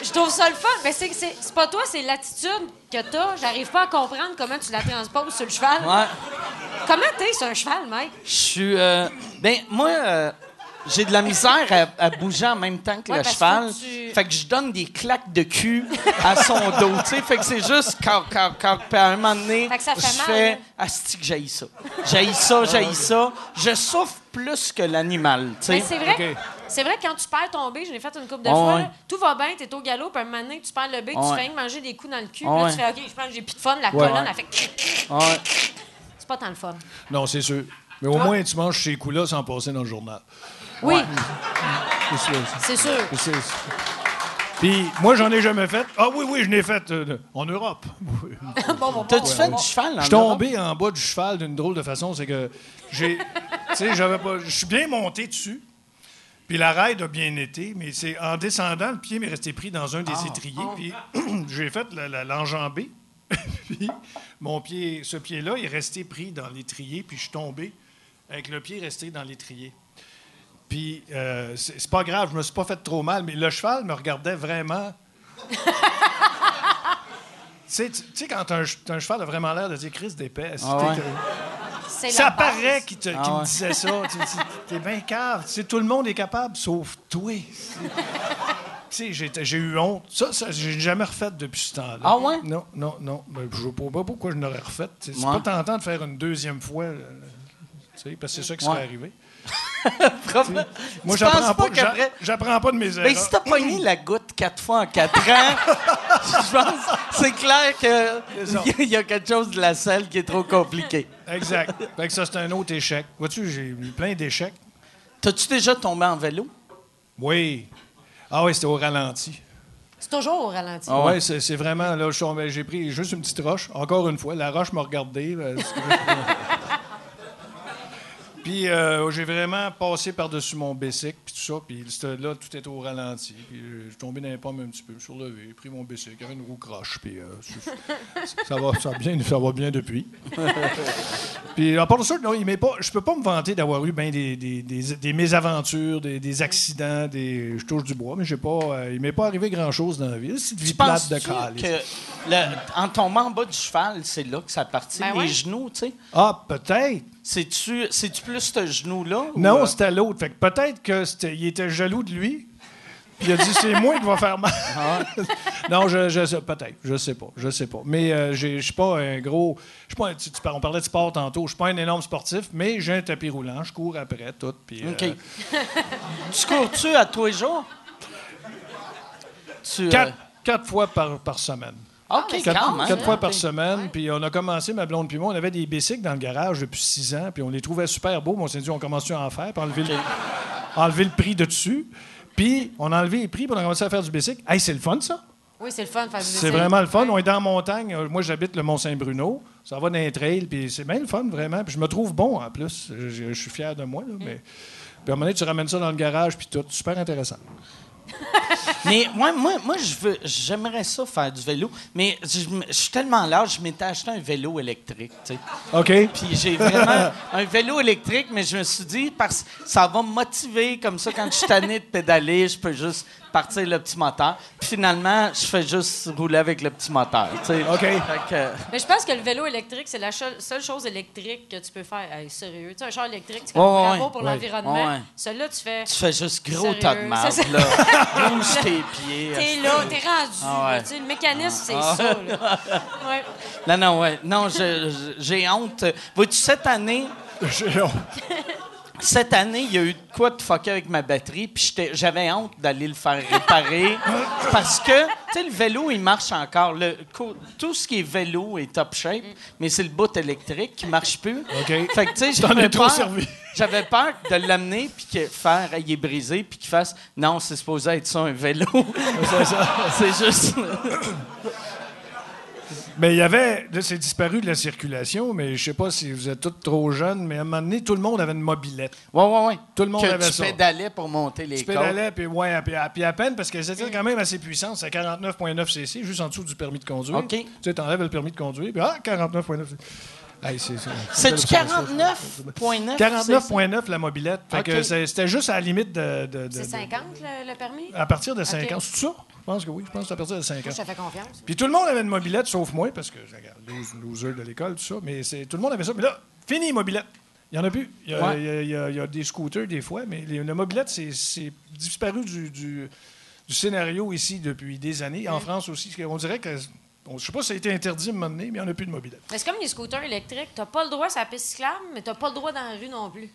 Je trouve ça le fun. Mais c'est, c'est, c'est pas toi, c'est l'attitude que t'as. J'arrive pas à comprendre comment tu la transposes sur le cheval. Ouais. Comment t'es sur un cheval, mec? Je suis. euh, ben, moi, euh, j'ai de la misère à, à bouger en même temps que Ouais, le cheval. que tu- Fait que je donne des claques de cul à son dos, tu sais. Fait que c'est juste quand, quand, quand, puis à un moment donné, Fait je fais. Asti que j'haïs ça? J'haïs ça, j'haïs ça. Je souffre plus que l'animal, tu sais. Mais c'est vrai, c'est vrai que quand tu perds ton B, je l'ai fait une couple de fois, ouais. là, tout va bien, t'es au galop, puis un moment donné, tu perds le B, tu Ouais. fais rien que manger des coups dans le cul, puis là, ouais. tu fais OK, je pense que j'ai plus de fun, la Ouais. colonne, Ouais. elle fait. Ouais. C'est pas tant le fun. Non, c'est sûr. Mais au moins, tu manges ces coups-là sans passer dans le journal. Oui, C'est sûr. c'est Puis moi, j'en ai jamais fait. Ah oui, oui, je l'ai fait euh, en Europe. T'as-tu fait du cheval Je suis tombé en bas du cheval d'une drôle de façon. C'est que j'ai. tu sais, j'avais pas. Je suis bien monté dessus. Puis la raide a bien été, mais c'est en descendant, le pied m'est resté pris dans un des étriers. Puis j'ai fait l'enjambée. puis mon pied, ce pied-là est resté pris dans l'étrier, puis je suis tombé avec le pied resté dans l'étrier. Puis euh, c'est pas grave, je me suis pas fait trop mal, mais le cheval me regardait vraiment. tu sais, sais, quand un, ch- un cheval a vraiment l'air de dire Chris d'épais, Ah ouais. Ça paraît qu'il te- Ah ouais. me disait ça. T'es bien cave. Tu sais, tout le monde est capable, sauf toi. Tu sais, j'ai eu honte. Ça, ça j'ai jamais refait depuis ce temps-là. Ah ouais? Non, non, non. Ben, je vois pas pourquoi je n'aurais refait. Sais, C'est Ouais. pas tentant de faire une deuxième fois. euh, tu sais, parce que c'est ça qui Ouais. serait arrivé. Moi, j'apprends pense pas, pas qu'après. j'a- j'apprends pas de mes erreurs. Ben, si t'as pogné la goutte quatre fois en quatre ans, je pense c'est clair qu'il y a quelque chose de la selle qui est trop compliqué. Exact. Fait que ça, c'est un autre échec. Vois-tu, j'ai eu plein d'échecs. T'as-tu déjà tombé en vélo? Oui. Ah oui, c'était au ralenti. C'est toujours au ralenti. Ah ouais, ouais. c'est vraiment. Là, j'ai pris juste une petite roche. Encore une fois, la roche m'a regardé. puis euh, j'ai vraiment passé par-dessus mon bicycle, puis tout ça. Puis là, tout était au ralenti. Puis euh, je suis tombé dans les pommes un petit peu, surlevé, j'ai pris mon y avait une roue croche. Puis euh, ça, va, ça, va bien, ça va bien depuis. puis à part de ça, non, il m'est pas, je peux pas me vanter d'avoir eu ben des, des, des, des mésaventures, des, des accidents, des, je touche du bois, mais j'ai pas, euh, il m'est pas arrivé grand-chose dans la vie. C'est une vie Tu plate de que calice. le- en tombant en bas du cheval, c'est là que ça partit, Ben les ouais. genoux, tu sais? Ah, peut-être. C'est-tu c'est-tu plus ce genou-là? ou, Non, euh, c'était l'autre. Fait que peut-être que c'était- il était jaloux de lui. Puis il a dit, c'est moi qui va faire mal. Ah. non, je, je sais, peut-être. Je sais pas. Je sais pas. Mais euh, je suis pas un gros. Je suis pas un- tu- tu par- on parlait de sport tantôt. Je suis pas un énorme sportif, mais j'ai un tapis roulant. Je cours après, tout. Puis, euh, OK. tu cours-tu à tous les jours? Tu, euh, quatre, quatre fois par, par semaine. OK, Quatre, quand même. quatre fois par semaine. Puis on a commencé, ma blonde puis moi, on avait des bicycles dans le garage depuis six ans. Puis on les trouvait super beaux. mais on s'est dit, on commence à en faire, puis enlever, le, enlever le prix de dessus. Puis on a enlevé les prix, puis on a commencé à faire du bicycle. Hey, c'est le fun, ça? Oui, c'est le fun de faire du C'est vraiment le fun. On est dans la montagne. Euh, Moi, j'habite le Mont-Saint-Bruno. Ça va dans les trails, puis c'est bien le fun, vraiment. Puis je me trouve bon, en plus. Je, je- je suis fier de moi, là, mais... Puis à un moment donné, tu ramènes ça dans le garage, puis tout. Super intéressant. Mais moi, moi, moi je veux, j'aimerais ça faire du vélo, mais je, suis tellement large, je m'étais acheté un vélo électrique, tu sais. OK? Puis j'ai vraiment un vélo électrique, mais je me suis dit, parce ça va me motiver comme ça, quand je suis tanné de pédaler, je peux juste partir le petit moteur. Puis finalement, je fais juste rouler avec le petit moteur, tu sais. OK. Que, Mais je pense que le vélo électrique, c'est la seule, seule chose électrique que tu peux faire. Hey, sérieux? Tu sais, un char électrique, ouais, bravo ouais. pour Ouais. l'environnement. Celui-là, tu fais. tu fais juste gros tas de marde, là. Bouge tes pieds. T'es là, t'es rendu. Ah ouais. là, tu sais, le mécanisme, c'est Ah. ça. Là. Ouais. Non, non, ouais. Non, j'ai honte. Vois-tu, cette année, J'ai honte. cette année, il y a eu de quoi de fucker avec ma batterie, puis j'avais honte d'aller le faire réparer. parce que, tu sais, le vélo, il marche encore. Le, tout ce qui est vélo est top shape, mais c'est le bout électrique qui marche plus. OK. Fait que, tu sais, j'avais peur- servi. J'avais peur de l'amener, puis que faire, il est brisé, puis qu'il fasse, non, c'est supposé être ça, un vélo. C'est ça. c'est juste. Mais il y avait, là, c'est disparu de la circulation, mais je sais pas si vous êtes tous trop jeunes, mais à un moment donné, tout le monde avait une mobilette. Ouais, ouais, ouais. Tout le monde que avait tu ça. pédalais pour monter les Tu côtes. pédalais, puis ouais, puis à, puis à peine, parce que c'était quand même assez puissant. C'est 49,9 cc, juste en dessous du permis de conduire. OK. Tu sais, t'enlèves le permis de conduire, puis ah, 49,9 cc. Hey, c'est c'est- 49,9? 49,9 la mobilette. Fait OK. que c'est- c'était juste à la limite de. de- de- C'est de- 50 le, le permis? À partir de 50. OK. C'est ça? Je pense que oui. Je pense que c'est à partir de 50. Moi, je te fais confiance. Puis tout le monde avait une mobilette, sauf moi, parce que, regarde, lose- loser de l'école, tout ça. Mais c'est, tout le monde avait ça. Mais là, fini, mobilette. Il n'y en a plus. Il y a, Ouais. il y a- il y a- il y a des scooters, des fois, mais les, la mobilette, c'est, c'est disparu du, du- du scénario ici depuis des années. En France aussi. On dirait que. on- je sais pas si ça a été interdit à un moment donné, mais il n'y en a plus de mobilette. Mais c'est comme les scooters électriques. T'as pas le droit sur la piste cyclable, mais t'as pas le droit dans la rue non plus.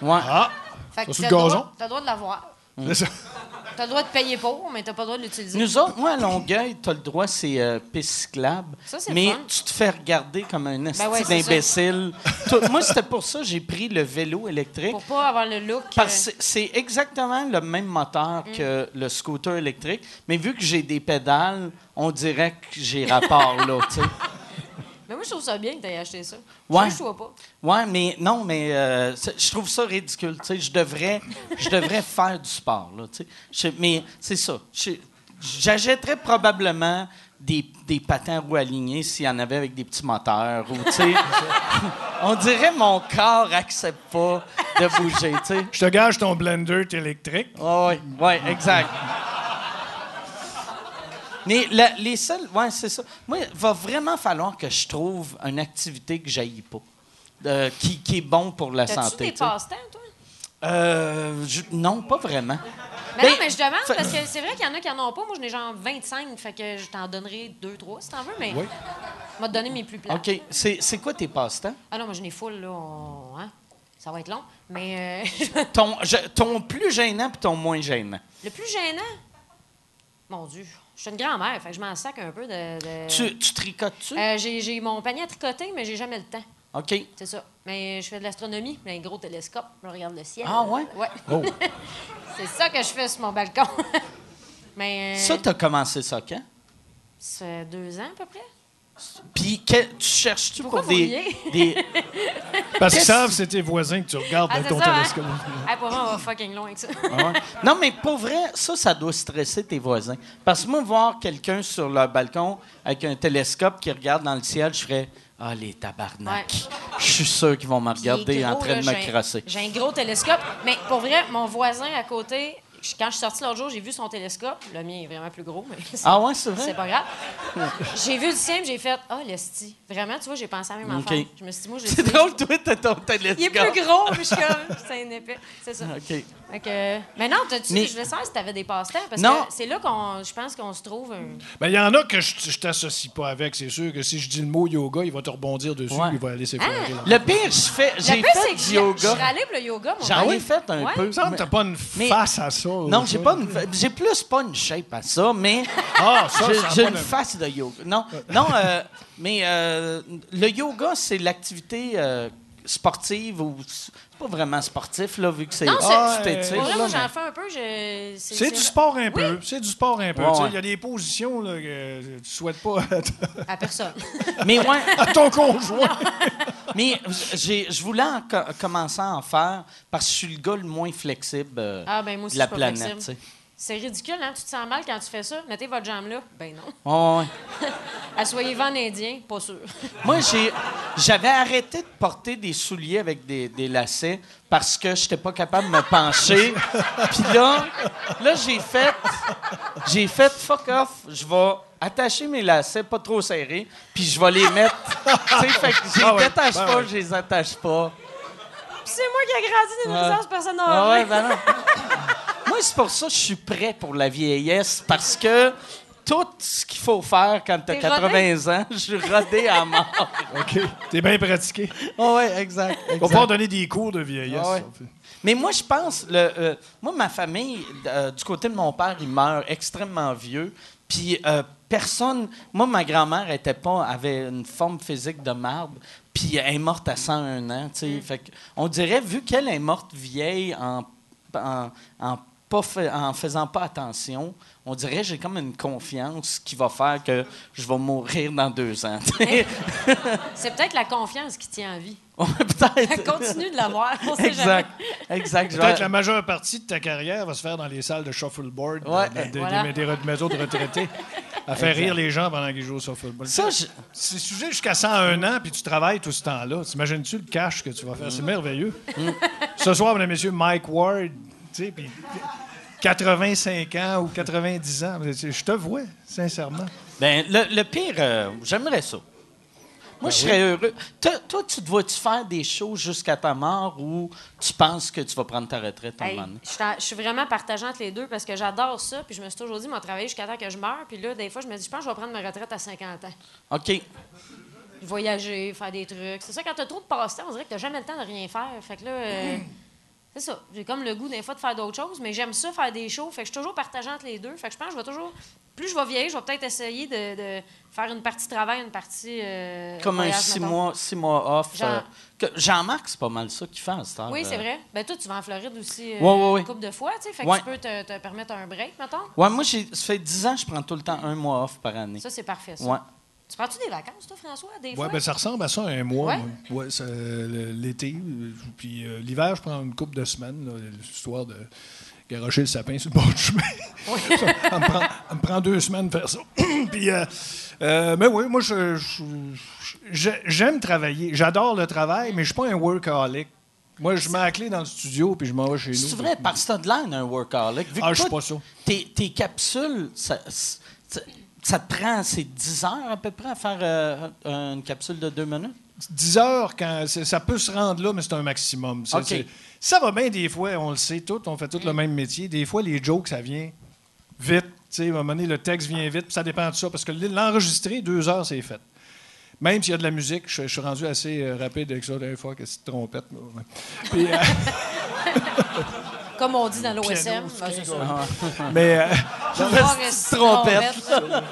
Ouais. Ah! Fait que le le droit- t'as le droit de l'avoir. C'est ça. T'as le droit de payer pour, mais t'as pas le droit de l'utiliser. Nous autres, moi, à Longueuil, t'as le droit, c'est euh, piste cyclable. Ça, c'est le Mais fun. Ben tu te fais regarder comme un esti ouais, c'est d'imbécile. Moi, c'était pour ça que j'ai pris le vélo électrique. Pour pas avoir le look. Parce euh, que c'est- c'est exactement le même moteur que le scooter électrique. Mais vu que j'ai des pédales, on dirait que j'ai rapport là, tu sais. Mais moi, je trouve ça bien que t'aies acheté ça. Ouais. Je vois pas. Ouais, mais non, mais euh, je trouve ça ridicule. Tu sais, je devrais, je devrais faire du sport. Là, tu mais c'est ça. J'achèterais probablement des, des patins à roues alignées s'il y en avait avec des petits moteurs. Ou, tu sais, on dirait mon corps accepte pas de bouger. Tu sais. Je te gage ton blender électrique. Oui, ouais, exact. Mais la- les seuls. Ouais, c'est ça. Moi, il va vraiment falloir que je trouve une activité que j'aille pas. euh, qui, qui est bon pour la santé. des tu sais. passe-temps, toi? Euh, je- non, pas vraiment. Mais Ben, non, mais je demande parce que c'est vrai qu'il y en a qui en ont pas. Moi, j'en ai genre 25, fait que je t'en donnerai 2, 3 si t'en veux, mais Oui. je vais te donner mes plus plats. OK. C'est c'est quoi tes passe-temps? Ah non, moi, j'en ai full, là. on- hein? Ça va être long. Mais euh, Ton, je- ton plus gênant puis ton moins gênant. le plus gênant, mon Dieu, je suis une grand-mère, fait que je m'en sac un peu de. de- Tu, tu tricotes-tu? Euh, j'ai mon panier à tricoter, mais j'ai jamais le temps. OK. C'est ça. Mais je fais de l'astronomie, j'ai un gros télescope, je regarde le ciel. Ah ouais? Ouais. Oh. c'est ça que je fais sur mon balcon. mais. euh, Ça, t'as commencé ça quand? Ça fait deux ans à peu près. Puis que- tu cherches-tu pour vous des, des. Parce qu'ils savent que c'est tes voisins que tu regardes Ah, avec ton ça, hein? télescope. Ah, pour moi, on va fucking loin avec ça. Non, mais pour vrai, ça, ça doit stresser tes voisins. Parce que moi, voir quelqu'un sur leur balcon avec un télescope qui regarde dans le ciel, je ferais Ah, les tabarnak. Je suis sûr qu'ils vont me regarder en train là, de me crosser. J'ai un gros télescope. Mais pour vrai, mon voisin à côté, quand je suis sortie l'autre jour, j'ai vu son télescope. Le mien est vraiment plus gros, mais c'est Ah ouais, c'est c'est pas grave. j'ai vu le sien, puis j'ai fait « Ah, l'esti. » Vraiment, tu vois, j'ai pensé à la même affaire. Je me suis dit, moi, j'ai C'est drôle, toi, t'as ton télescope. Il est plus gros, mais je suis comme, c'est un épais. C'est ça. OK. Que, mais non, t'as-tu- Mais- je voulais savoir si t'avais des passe-temps, parce Non. que c'est là qu'on, je pense qu'on se trouve un... Ben, il y en a que je, je t'associe pas avec. C'est sûr que si je dis le mot yoga, il va te rebondir dessus Ouais. il va aller s'effondrer. Ah! là. Le pire, je fais, Le j'ai fait du yoga. Je pour le yoga, mon J'en gars. ai fait un Ouais. peu. Que t'as pas une Mais- face à ça. Non, j'ai ça. pas une, j'ai plus pas une shape à ça, mais Ah, ça, j'ai, ça une face de yoga. Non, non, euh, mais euh, le yoga, c'est l'activité euh, sportive ou c'est pas vraiment sportif là, vu que c'est Non, c'est- j'en fais un peu. je- C'est du sport un peu. C'est du sport un peu. Ouais, ouais. Il y a des positions là, que tu souhaites pas À personne. Mais ouais, à ton conjoint. mais j'ai, je voulais en co- commencer à en faire parce que je suis le gars le moins flexible euh, Ah, ben moi aussi, de la je suis pas planète. C'est ridicule, hein? Tu te sens mal quand tu fais ça? Mettez votre jambe là. Ben non. Ouais, ouais. Assoyez-vous en indien, pas sûr. Moi, j'ai, j'avais arrêté de porter des souliers avec des, des lacets parce que j'étais pas capable de me pencher. Puis là, là, j'ai fait, j'ai fait fuck off. Je vais attacher mes lacets pas trop serrés, puis je vais les mettre. tu sais, fait que je les Ah ouais, détache ben pas, ouais. je les attache pas. Puis c'est moi qui ai grandi dans une Ouais. personne Ah ouais, ben non. Moi, c'est pour ça que je suis prêt pour la vieillesse parce que tout ce qu'il faut faire quand t'as T'es 80 ans, je suis rodé à mort. OK. T'es bien pratiqué. Ah ouais, exact. On va pouvoir donner des cours de vieillesse. Ouais. Mais moi, je pense, le, euh, moi, ma famille, euh, du côté de mon père, il meurt extrêmement vieux. Puis euh, personne, moi, ma grand-mère était pas, avait une forme physique de marbre. Puis elle est morte à 101 ans, tu sais. Fait que on dirait, vu qu'elle est morte vieille en, en, en pas fait- en faisant pas attention, on dirait j'ai comme une confiance qui va faire que je vais mourir dans deux ans. C'est peut-être la confiance qui tient en vie. Ouais, Peut-être. Continue de l'avoir. On sait Exact. Exact. Je vais- Peut-être la majeure partie de ta carrière va se faire dans les salles de shuffleboard Ouais. de- de- des- Voilà. des, des maisons de retraités, à faire rire les gens pendant qu'ils jouent au shuffleboard. Ça, je- tu joues jusqu'à 101 ans puis tu travailles tout ce temps-là, t'imagines-tu le cash que tu vas faire? C'est merveilleux. Ce soir, mesdames et messieurs, Mike Ward, sais, puis 85 ans ou 90 ans. Je te vois, sincèrement. Ben, le, le pire, euh, j'aimerais ça. Moi, Ben je serais heureux. Toi, toi, tu te vois-tu faire des shows jusqu'à ta mort ou tu penses que tu vas prendre ta retraite un Hey, moment donné? je suis vraiment partageante entre les deux parce que j'adore ça. Puis je me suis toujours dit, moi, travailler jusqu'à temps que je meure. Puis là, des fois, je me dis, je pense que je vais prendre ma retraite à 50 ans. OK. Voyager, faire des trucs. C'est ça, quand t'as trop de passe-temps, on dirait que t'as jamais le temps de rien faire. Fait que là, euh, c'est ça. J'ai comme le goût des fois de faire d'autres choses, mais j'aime ça faire des shows. Fait que je suis toujours partageante les deux. Fait que je pense que je vais toujours. Plus je vais vieillir, je vais peut-être essayer de, de faire une partie travail, une partie. euh, Comme un six mettons. mois, six mois off. Euh, Jean-Marc, c'est pas mal ça qu'il fait à cette heure. Oui, c'est euh. vrai. Ben toi, tu vas en Floride aussi euh, Ouais, ouais, ouais. une couple de fois, tu sais. Fait que tu peux te, te permettre un break, mettons. Ouais, moi, ça fait 10 ans que je prends tout le temps un mois off par année. Ça, c'est parfait, ça. Tu prends-tu des vacances, toi, François, des Ouais, fois? ben, ça ressemble à ça un mois. Ouais? Ouais, l'été. euh, Puis euh, l'hiver, je prends une couple de semaines, là, histoire de garocher le sapin sur le bord du chemin. Ça, ça me, prend, ça me prend deux semaines de faire ça. Puis, euh, euh, mais oui, moi, je- je- je- j'aime travailler. J'adore le travail, mais je suis pas un workaholic. Moi, je mets la clé dans le studio, puis je m'en vais chez nous. C'est vrai, parce que t'as de l'air d'un workaholic. Vu que Ah, je suis pas ça. Tes, tes capsules, ça, ça, te prend, c'est 10 heures à peu près à faire euh, une capsule de deux minutes? 10 heures, quand ça peut se rendre là, mais c'est un maximum. Ça va bien des fois, on le sait tout, on fait tout le même métier. Des fois, les jokes, ça vient vite. Tu sais, à un moment donné, le texte vient vite, puis ça dépend de ça, parce que l'enregistrer, deux heures, c'est fait. Même s'il y a de la musique, je, je suis rendu assez euh, rapide avec ça des fois, que c'est trompette. Puis, euh, Comme on dit dans l'OSM. Ben, c'est ça. mais euh, Forest trompette. dans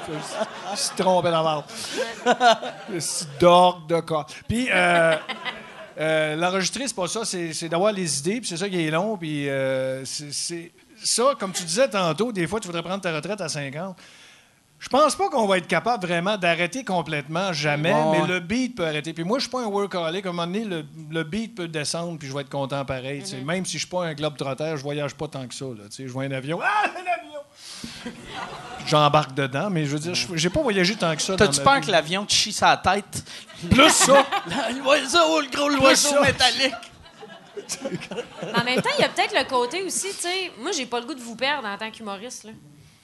Le petit d'orgue de corps. Puis, euh, euh, l'enregistrer, c'est pas ça, c'est, c'est d'avoir les idées, puis c'est ça qui est long, puis euh, c'est, c'est- ça, comme tu disais tantôt, des fois, tu voudrais prendre ta retraite à 50. Je pense pas qu'on va être capable vraiment d'arrêter complètement, jamais, mais ouais. le beat peut arrêter. Puis moi, je suis pas un workaholic. À un moment donné, le, le beat peut descendre, puis je vais être content pareil. sais. Même si je suis pas un globe trotteur, je voyage pas tant que ça. Là, tu sais. je vois un avion. Ah, un avion! J'embarque dedans, mais je veux dire, je- j'ai pas voyagé tant que ça. T'as-tu peur vie. que l'avion te chie sa tête? Plus ça! L'oiseau, le gros l'oiseau métallique. Mais en même temps, il y a peut-être le côté aussi, tu sais, moi, j'ai pas le goût de vous perdre en tant qu'humoriste, là.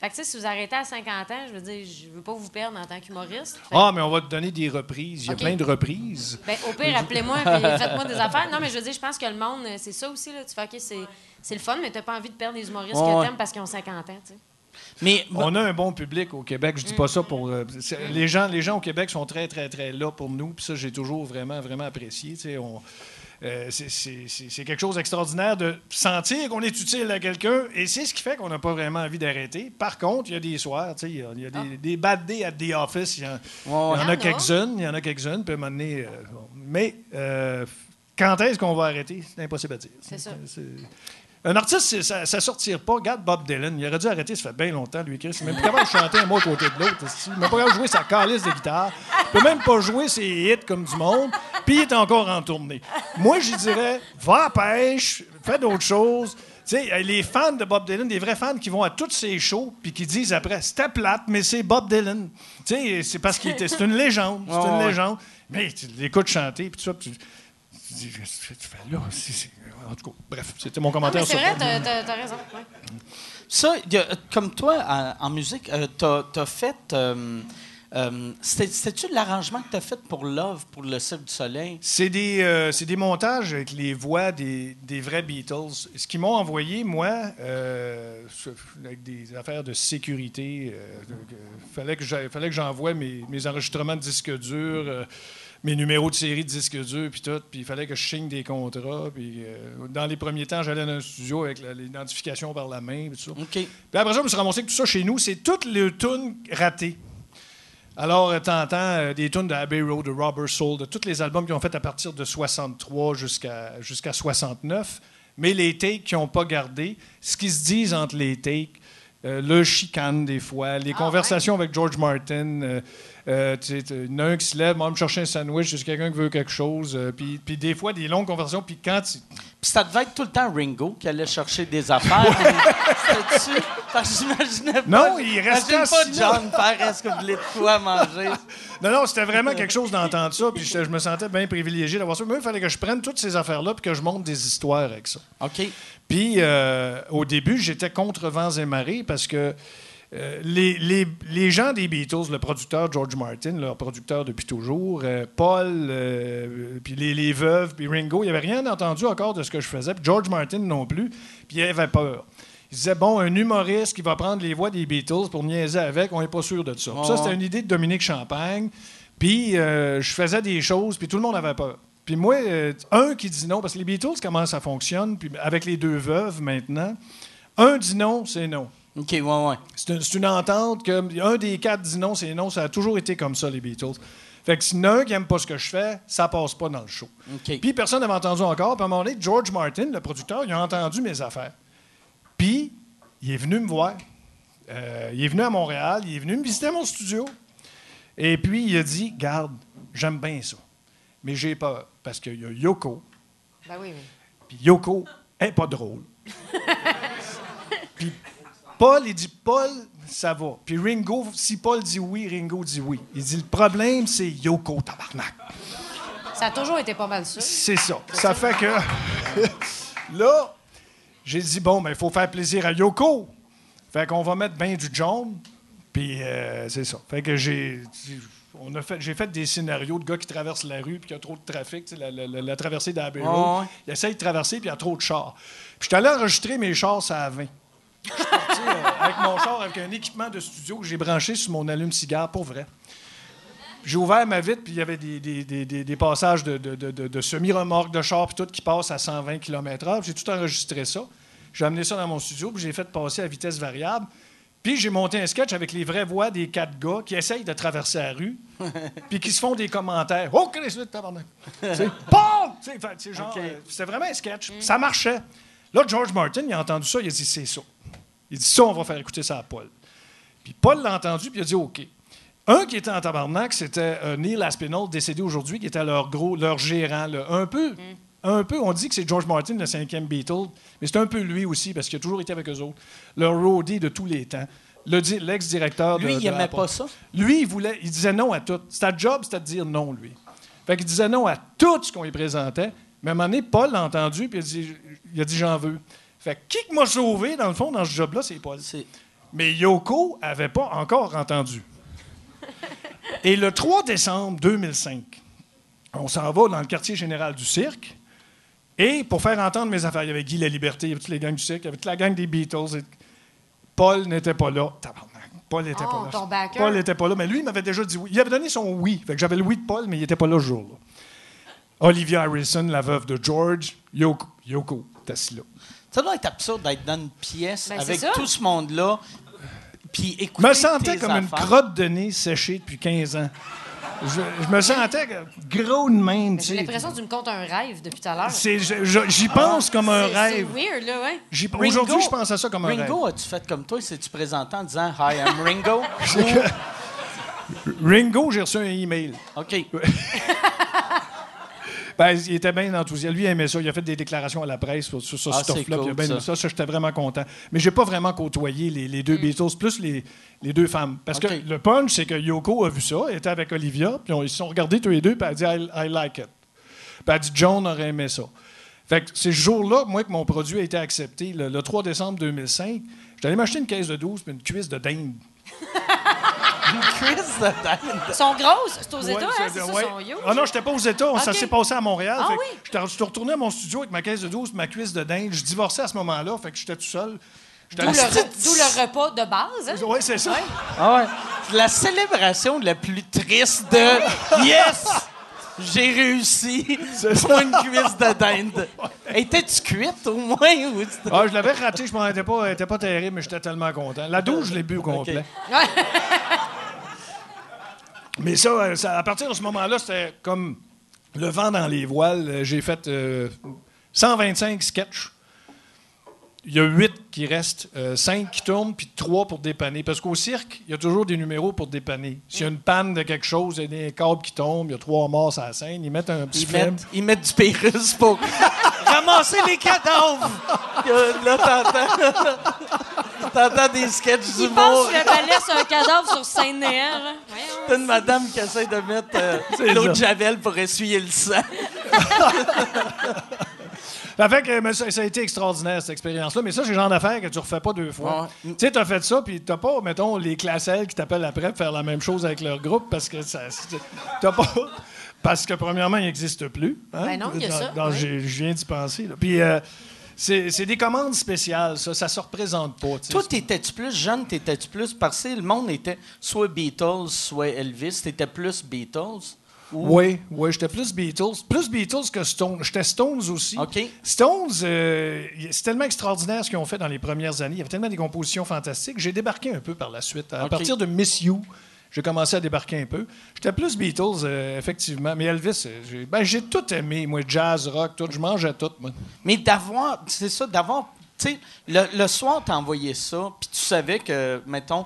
Fait que, tu sais, si vous arrêtez à 50 ans, je veux dire, je veux pas vous perdre en tant qu'humoriste. Ah, mais on va te donner des reprises. Il y a plein de reprises. ben, au pire, appelez-moi et faites-moi des affaires. Non, mais je veux dire, je pense que le monde, c'est ça aussi, là. Tu fais, OK, c'est, c'est le fun, mais t'as pas envie de perdre les humoristes Ouais, que ouais. t'aimes parce qu'ils ont 50 ans, tu sais. Mais On a un bon public au Québec. Je dis pas ça pour. euh, les, gens, les gens au Québec sont très, très, très là pour nous. Puis ça, j'ai toujours vraiment, vraiment apprécié. Tu sais, on- euh, c'est- quelque chose d'extraordinaire de sentir qu'on est utile à quelqu'un. Et c'est ce qui fait qu'on n'a pas vraiment envie d'arrêter. Par contre, il y a des soirs, il y a, y a des, des bad days at the office. Il y en, a a. quelques-unes. Il y en a quelques-unes. Puis à un moment donné, euh, bon. mais euh, quand est-ce qu'on va arrêter? C'est impossible à dire. C'est ça. Un artiste, ça, ça sortira pas. Regarde Bob Dylan. Il aurait dû arrêter, ça fait bien longtemps, lui, Chris. Il même pas capable de chanter un mot à côté de l'autre. Il n'est pas capable de jouer sa calice de guitare. Il peut même pas jouer ses hits comme du monde. Puis il est encore en tournée. Moi, je dirais, va à la pêche, fais d'autres choses. Tu sais, les fans de Bob Dylan, des vrais fans qui vont à tous ses shows puis qui disent après, c'était plate, mais c'est Bob Dylan. Tu sais, c'est parce qu'il était, c'est une légende. C'est une légende. Mais tu l'écoutes chanter, puis tout ça, puis tu, tu dis, qu'est-ce que tu fais là? C'est- En tout cas, bref, c'était mon commentaire mais c'est sur vrai, t'as, t'as raison. ouais. ça, y a- comme toi, en, en musique, euh, t'as as fait. euh, euh, c'était- C'était-tu l'arrangement que t'as fait pour Love, pour le Cirque du Soleil? C'est des, euh, c'est des montages avec les voix des, des vrais Beatles. Ce qu'ils m'ont envoyé, moi, euh, avec des affaires de sécurité, il fallait que j'a- fallait que j'envoie mes, mes enregistrements de disques durs, euh, mes numéros de série de disques durs, puis tout. Puis il fallait que je signe des contrats. Puis euh, dans les premiers temps, j'allais dans un studio avec l'identification par la main, puis tout ça. Puis après ça, je me suis ramassé avec tout ça chez nous. C'est toutes les tunes ratées. Alors, euh, t'entends euh, des tunes de Abbey Road, de Robert Soul, de tous les albums qu'ils ont fait à partir de 63 jusqu'à jusqu'à 69. Mais les takes qu'ils n'ont pas gardés, ce qui se disent entre les takes, euh, le chicane des fois, les conversations avec George Martin. euh, euh, tu sais, il y en a un qui se lève, moi, me chercher un sandwich, c'est quelqu'un qui veut quelque chose. euh, puis, puis des fois, des longues conversations. Puis quand tu- Puis ça devait être tout le temps Ringo qui allait chercher des affaires. C'était-tu? Parce que j'imaginais pas. Non, il restait pas. John faire est-ce que vous voulez de quoi manger? Non, non, c'était vraiment quelque chose d'entendre ça, puis je, je me sentais bien privilégié d'avoir ça. Mais il fallait que je prenne toutes ces affaires-là, puis que je monte des histoires avec ça. OK. Puis, euh, au début, j'étais contre vents et marées parce que euh, les, les- les gens des Beatles, le producteur George Martin, leur producteur depuis toujours, euh, Paul, euh, puis les, les veuves, puis Ringo, il n'y avait rien entendu encore de ce que je faisais, puis George Martin non plus, puis il avait peur. Il disait, bon, un humoriste qui va prendre les voix des Beatles pour niaiser avec, on n'est pas sûr de ça. Ça, c'était une idée de Dominique Champagne. Puis je faisais des choses, puis tout le monde avait peur. Puis moi, un qui dit non, parce que les Beatles, comment ça fonctionne, puis avec les deux veuves maintenant, un dit non, c'est non. OK, ouais, ouais. C'est une, c'est une entente que un des quatre dit non, c'est non. Ça a toujours été comme ça, les Beatles. Fait que s'il y en a un qui n'aime pas ce que je fais, ça passe pas dans le show. OK. Puis personne n'avait entendu encore. Puis à un moment donné, George Martin, le producteur, il a entendu mes affaires. Puis il est venu me voir. Euh, il est venu à Montréal. Il est venu me visiter à mon studio. Et puis il a dit Garde, j'aime bien ça. Mais j'ai peur. Parce qu'il y a Yoko. Ben oui, oui. Puis Yoko est pas drôle. Puis Paul, il dit Paul, ça va. Puis Ringo, si Paul dit oui, Ringo dit oui. Il dit le problème, c'est Yoko, tabarnak. Ça a toujours été pas mal ça. C'est ça. Ça fait que. là, j'ai dit bon, mais il faut faire plaisir à Yoko. Fait qu'on va mettre bien du John. Puis euh, c'est ça. Fait que j'ai. On a fait, j'ai fait des scénarios de gars qui traversent la rue puis qu'il y a trop de trafic, tu sais, la, la- la- la traversée d'Abbey Road. Ouais. Il essaye de traverser puis il y a trop de chars. Puis je suis allé enregistrer mes chars à 20. Je suis parti avec mon char, avec un équipement de studio que j'ai branché sur mon allume-cigare, pour vrai. J'ai ouvert ma vitre, puis il y avait des, des- des- des- passages de, de- de- semi-remorques de char, puis tout qui passent à 120 km/h. J'ai tout enregistré ça. J'ai amené ça dans mon studio, puis j'ai fait passer à vitesse variable. Puis j'ai monté un sketch avec les vraies voix des quatre gars qui essayent de traverser la rue, puis qui se font des commentaires. Oh, Christ, tabarnak! C'est Paul! C'est genre, OK. euh, C'était vraiment un sketch. Ça marchait. Là, George Martin, il a entendu ça, il a dit c'est ça. Il dit ça, on va faire écouter ça à Paul. Puis Paul l'a entendu, puis il a dit OK. Un qui était en tabarnak, c'était euh, Neil Aspinall, décédé aujourd'hui, qui était leur gros, leur gérant. là. Un peu, un peu, on dit que c'est George Martin, le cinquième Beatle, mais c'est un peu lui aussi, parce qu'il a toujours été avec eux autres. Leur roadie de tous les temps. Le di- L'ex-directeur de Lui, il de aimait Apple. pas ça? Lui, il voulait, il disait non à tout. Sa job, c'était de dire non, lui. Fait qu'il disait non à tout ce qu'on lui présentait, Mais à un moment donné, Paul l'a entendu, puis il a dit, il a dit J'en veux. Fait que qui que m'a sauvé, dans le fond, dans ce job-là, c'est Paul. Mais Yoko avait pas encore entendu. Et le 3 décembre 2005, on s'en va dans le quartier général du cirque. Et pour faire entendre mes affaires, il y avait Guy La Liberté, il y avait toutes les gangs du cirque, il y avait toute la gang des Beatles. Et Paul n'était pas là. Paul n'était Oh, pas là. Paul n'était pas là, mais lui, il m'avait déjà dit oui. Il avait donné son oui. Fait que j'avais le oui de Paul, mais il n'était pas là ce jour-là. Olivia Harrison, la veuve de George, Yoko, Yoko, t'es assis là. Ça doit être absurde d'être dans une pièce Ben, avec tout ce monde-là, puis Je écouter me sentais comme une crotte de nez séchée depuis 15 ans. Je, je me sentais gros de même. tu J'ai l'impression que tu me comptes un rêve depuis tout à l'heure. Je- je- J'y pense comme un C'est- C'est rêve. weird, là, ouais. Aujourd'hui, je pense à ça comme un Ringo, as-tu fait comme toi? C'est-tu présenté en disant « Hi, I'm Ringo? rêve. Ringo, j'ai reçu un email. OK. Ben, il était bien enthousiaste. Lui, il aimait ça. Il a fait des déclarations à la presse sur, sur ce Ah, stuff-là. cool, aimé ça. ça. Ça, j'étais vraiment content. Mais j'ai pas vraiment côtoyé les, les deux Beatles, plus les, les deux femmes. Parce que le punch, c'est que Yoko a vu ça, elle était avec Olivia, puis on- ils se sont regardés tous les deux, puis elle a dit I, I like it. Puis elle a dit John aurait aimé ça. Fait que c'est ce jour-là, moi, que mon produit a été accepté, le, le 3 décembre 2005. J'étais allé m'acheter une caisse de 12 puis une cuisse de dinde. Chris de dinde. Ils sont grosses. C'est aux Ouais, États, hein? c'est- C'est ça, ouais. ils sont huge. Ah non, j'étais pas aux États. Ça Ok. s'est passé à Montréal. Ah Fait que oui? j'étais- Je suis retourné à mon studio avec ma caisse de 12 ma cuisse de dinde. Je divorçais à ce moment-là, fait que j'étais tout seul. J'étais D'où le, allé- re- d'où le repas de base. Hein? Ouais, c'est ça. Ah ouais. C'est la célébration la plus triste de « Yes! J'ai réussi pour une cuisse de dinde. Étais-tu cuite, au moins? Ou c'était- Ah, je l'avais raté, je m'en étais pas, elle était pas terrible, mais j'étais tellement content. La 12, je l'ai bu au complet. Mais ça, euh, ça, à partir de ce moment-là, c'était comme le vent dans les voiles. Euh, J'ai fait euh, 125 sketchs. Il y a 8 qui restent, 5 qui tournent, puis 3 pour dépanner. Parce qu'au cirque, il y a toujours des numéros pour dépanner. S'il y a une panne de quelque chose, il y a des câbles qui tombent, il y a 3 morts sur la scène, ils mettent un petit Ils film. mettent, ils mettent du Pérus pour ramasser les cadavres. Euh, Là, t'entends... t'entends des sketchs pensent d'humour. que le balai, un cadavre sur. Voyons. T'as une madame qui essaie de mettre euh, l'eau de. Javel pour essuyer le sang. Ça fait que mais ça, ça a été extraordinaire, cette expérience-là. Mais ça, c'est le genre d'affaires que tu refais pas deux fois. Ouais. Tu sais, t'as fait ça, puis t'as pas, mettons, les classelles qui t'appellent après pour faire la même chose avec leur groupe parce que ça. T'as pas. Parce que, premièrement, il n'existe plus. hein. Ben non, il y a Dans- ça, dans- oui. j'ai- Je viens d'y penser. là. Puis, euh, c'est des commandes spéciales, ça. Ça se représente pas. Toi, t'étais-tu plus jeune, t'étais-tu plus... Parce que le monde était soit Beatles, soit Elvis. T'étais plus Beatles? Ou... Oui, oui, j'étais plus Beatles. Plus Beatles que Stones. J'étais Stones aussi. Stones, euh, c'est tellement extraordinaire ce qu'ils ont fait dans les premières années. Il y avait tellement des compositions fantastiques. J'ai débarqué un peu par la suite. À partir de Miss You, j'ai commencé à débarquer un peu. J'étais plus Beatles, euh, effectivement. Mais Elvis, euh, j'ai ben, j'ai tout aimé. Moi, jazz, rock, tout. Je mangeais tout, moi. Mais d'avoir, c'est ça, d'avoir, tu sais, le, le soir, t'as envoyé ça, puis tu savais que, mettons,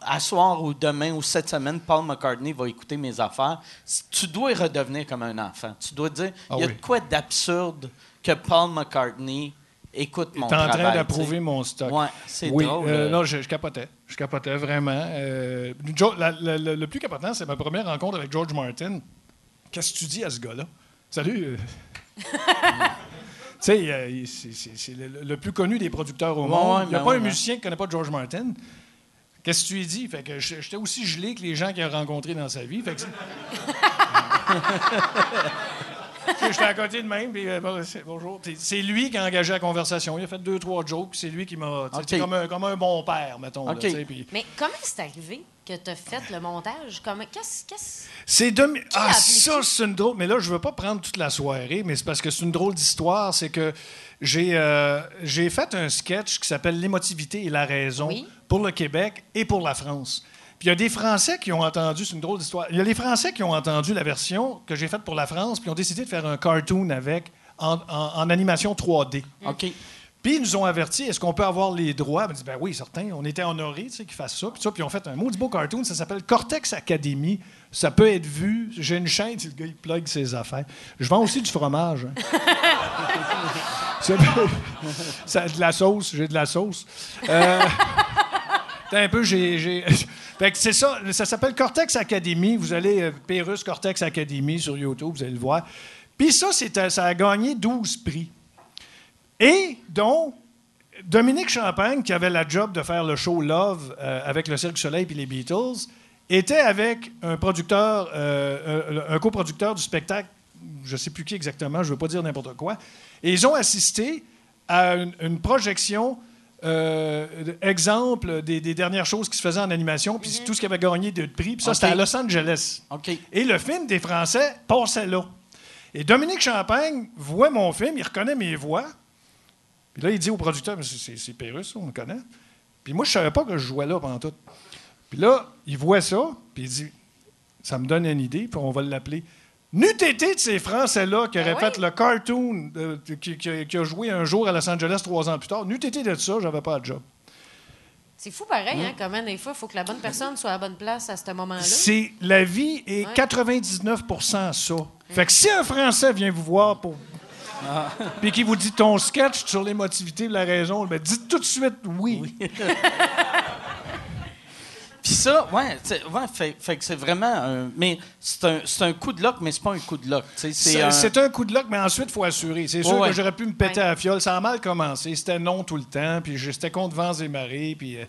à soir ou demain ou cette semaine, Paul McCartney va écouter mes affaires. Tu dois redevenir comme un enfant. Tu dois dire, il Ah y a oui. de quoi d'absurde que Paul McCartney écoute mon T'es en travail. train d'approuver mon stock. Ouais, c'est oui, drôle. euh, non, je, je capotais. Je capotais vraiment. Euh, Jo- la- la- la- le plus capotant, c'est ma première rencontre avec George Martin. Qu'est-ce que tu dis à ce gars-là? Salut. euh. tu sais, c'est- le, le plus connu des producteurs au Ouais, monde. Il n'y a ben pas ouais, un ben. musicien qui ne connaît pas George Martin. Qu'est-ce que tu lui dis? Fait que je- j'étais aussi gelé que les gens qu'il a rencontrés dans sa vie. Fait que J'étais à côté de même, puis euh, bonjour. C'est lui qui a engagé la conversation. Il a fait deux, trois jokes, puis c'est lui qui m'a. tu sais, OK. c'est comme, un, comme un bon père, mettons. là, OK. tu sais, puis- Mais comment c'est arrivé que tu as fait le montage? Comment, qu'est-ce, qu'est-ce... C'est demi- Ah, ça, c'est une drôle. Mais là, je veux pas prendre toute la soirée, mais c'est parce que c'est une drôle d'histoire. C'est que j'ai euh, j'ai fait un sketch qui s'appelle L'émotivité et la raison Oui. pour le Québec et pour la France. Puis il y a des Français qui ont entendu, c'est une drôle d'histoire. Il y a les Français qui ont entendu la version que j'ai faite pour la France, puis ont décidé de faire un cartoon avec en, en- en animation 3D. OK. Puis ils nous ont avertis, est-ce qu'on peut avoir les droits? On dit, ben oui, certain. On était honorés tu sais, qu'ils fassent ça. Puis ça, puis ils ont fait un maudit beau cartoon, ça s'appelle Cortex Academy. Ça peut être vu. J'ai une chaîne, si le gars, il plug ses affaires. Je vends aussi du fromage. hein. C'est- ça, de la sauce, j'ai de la sauce. Euh, un peu, j'ai. c'est ça, ça s'appelle Cortex Academy. Vous allez, euh, Pérus Cortex Academy sur YouTube, vous allez le voir. Puis ça, ça a gagné 12 prix. Et dont Dominique Champagne, qui avait la job de faire le show Love euh, avec le Cirque Soleil et les Beatles, était avec un producteur, euh, un, coproducteur du spectacle, je ne sais plus qui exactement, je ne veux pas dire n'importe quoi, et ils ont assisté à une projection, euh, exemple des, des dernières choses qui se faisaient en animation, puis tout ce qui avait gagné de prix, puis ça, c'était à Los Angeles. Et le film des Français passait là. Et Dominique Champagne voit mon film, il reconnaît mes voix. Puis là, il dit au producteur, c'est- Pérus, on le connaît. Puis moi, je savais pas que je jouais là pendant tout. Puis là, il voit ça, puis il dit, ça me donne une idée, puis on va l'appeler. N'eût été de ces Français-là qui auraient oui. fait le cartoon euh, qui, qui- qui a joué un jour à Los Angeles trois ans plus tard, n'eût été de ça, j'avais pas de job. C'est fou pareil, hein, comment des fois, il faut que la bonne personne soit à la bonne place à ce moment-là. C'est la vie est Ouais. 99% ça. Fait que si un Français vient vous voir pour puis qui vous dit ton sketch sur l'émotivité de la raison, ben dites tout de suite oui. Puis ça, ouais, ouais fait, fait que c'est vraiment un. Mais c'est un, c'est un coup de lock, mais c'est pas un coup de sais, C'est un- c'est un coup de luck, mais ensuite, il faut assurer. C'est sûr Ouais, ouais. que j'aurais pu me péter Ouais. à la fiole. Ça a mal commencé. C'était non tout le temps. Puis j'étais contre vents et marées. Puis euh,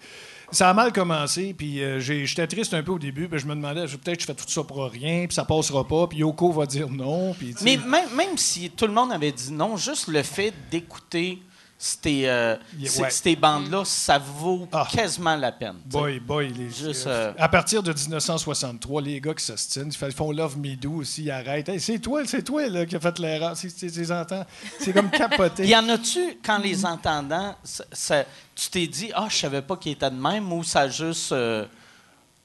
ça a mal commencé. Puis euh, j'étais triste un peu au début. Puis je me demandais, peut-être que je fais tout ça pour rien. Puis ça passera pas. Puis Yoko va dire non. Puis, Mais même, même si tout le monde avait dit non, juste le fait d'écouter ces, euh, ces- ouais. ces bandes-là, ça vaut Ah. quasiment la peine. Boy, boy, les, Juste, euh, à partir de 1963, les gars qui s'ostinent, ils font Love Me Do aussi, ils arrêtent. Hey, c'est toi, c'est toi là, qui a fait l'erreur. C'est, comme capoté. Y en a-tu, quand les entendant, ça- ça- tu t'es dit, ah, je savais pas qu'il était de même, ou ça juste. euh,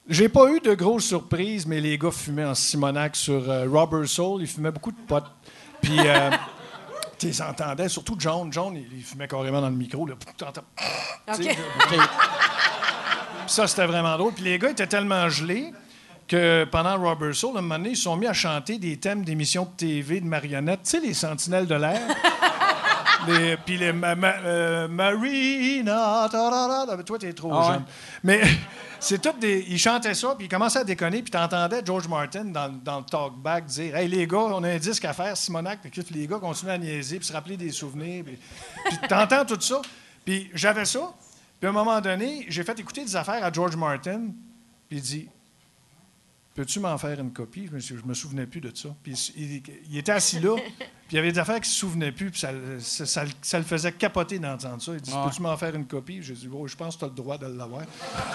J'ai pas eu de grosses surprises, mais les gars fumaient en Simonac sur Robert Soul. Ils fumaient beaucoup de potes. Puis, tu les entendais, surtout John. John, il, il fumait carrément dans le micro. Là. T'entends- OK. tu sais, Puis ça, c'était vraiment drôle. Puis les gars étaient tellement gelés que pendant Robert Soul, à un moment donné, ils se sont mis à chanter des thèmes d'émissions de TV, de marionnettes. Tu sais, les Sentinelles de l'air? Les- puis les ma- ma- euh, Marina, ta, ta, ta. toi t'es trop Ah ouais. jeune. Mais c'est tout des. Ils chantaient ça, puis ils commençaient à déconner, puis t'entendais George Martin dans, dans le talkback dire Hey les gars, on a un disque à faire, Simonac, puis les gars continuent à niaiser, puis se rappeler des souvenirs. Puis, t'entends tout ça. Puis j'avais ça. Puis à un moment donné, j'ai fait écouter des affaires à George Martin, puis il dit Peux-tu m'en faire une copie? Je me, suis- je me souvenais plus de ça. Puis il, il était assis là, puis il y avait des affaires qu'il ne se souvenait plus, puis ça, ça, ça le- ça le faisait capoter d'entendre ça. Il dit Ouais. Peux-tu m'en faire une copie? J'ai dit Oh, Je pense que tu as le droit de l'avoir.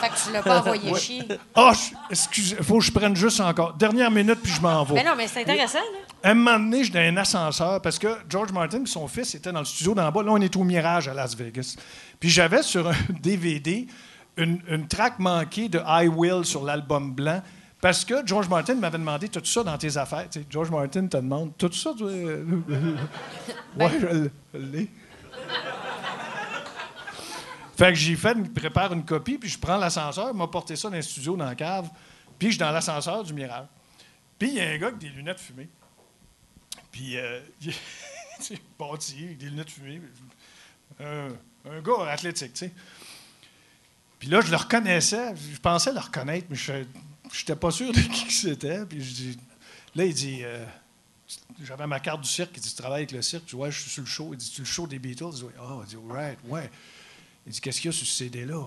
Fait que tu l'as pas envoyé chier. Ah, je- excusez, faut que je prenne juste encore. Dernière minute, puis je m'en vais. Mais non, mais c'est intéressant, là. À un moment donné, j'étais dans un ascenseur parce que George Martin et son fils étaient dans le studio d'en bas. Là, on est au Mirage à Las Vegas. Puis j'avais sur un DVD une, une track manquée de I Will sur l'album blanc. Parce que George Martin m'avait demandé tout ça dans tes affaires. Tu sais, George Martin te demande tout ça. ouais, je l'ai. Fait que fait, une- prépare une copie, puis je prends l'ascenseur, m'a porté ça dans le studio, dans la cave, puis je suis dans l'ascenseur du Mirage. Puis il y a un gars avec des lunettes fumées. Puis, euh, il est bâti, avec des lunettes fumées. Un, un gars athlétique, tu sais. Puis là, je le reconnaissais. Je pensais le reconnaître, mais je n'étais pas sûr de qui c'était. Puis je là, il dit, euh, j'avais ma carte du cirque. Il dit, tu travailles avec le cirque? Dis, ouais, je suis sur le show. Il dit, tu le show des Beatles? Je dis, ah, il dit, right, ouais. Il dit, qu'est-ce qu'il y a sur CD-là?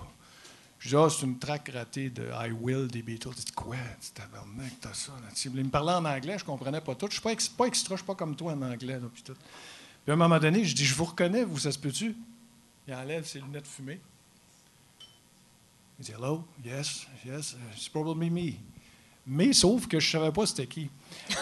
Je dis, ah, c'est une track ratée de I Will des Beatles. Il dit, quoi? Dit, tabarnak, t'as ça là-dessus. Il me parlait en anglais, je comprenais pas tout. Je suis pas, ex- pas extra, je suis pas comme toi en anglais. Là, puis, tout. puis à un moment donné, je dis, je vous reconnais, vous, ça se peut-tu? Il enlève ses lunettes fumées. Il dit, hello, yes, yes, it's probably me. Mais sauf que je savais pas c'était qui.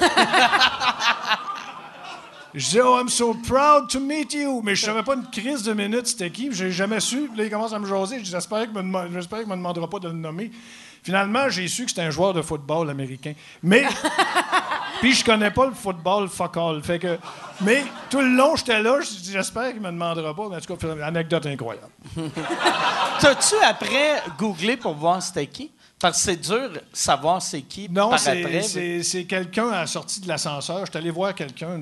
Je dis, oh, I'm so proud to meet you. Mais je savais pas une crise de minutes c'était qui. J'ai jamais su. Puis là, il commence à me jaser. Je j'espère qu'il me, j'espère qu'il me demandera pas de le nommer. Finalement, j'ai su que c'était un joueur de football américain. Mais. Puis je connais pas le football fuck all. Fait que. Mais tout le long, j'étais là. J'espère qu'il me demandera pas. Mais en tout cas, anecdote incroyable. T'as-tu après googlé pour voir c'était qui? Parce que c'est dur de savoir c'est qui Non, c'est, quelqu'un à la sortie de l'ascenseur. Je suis allé voir quelqu'un.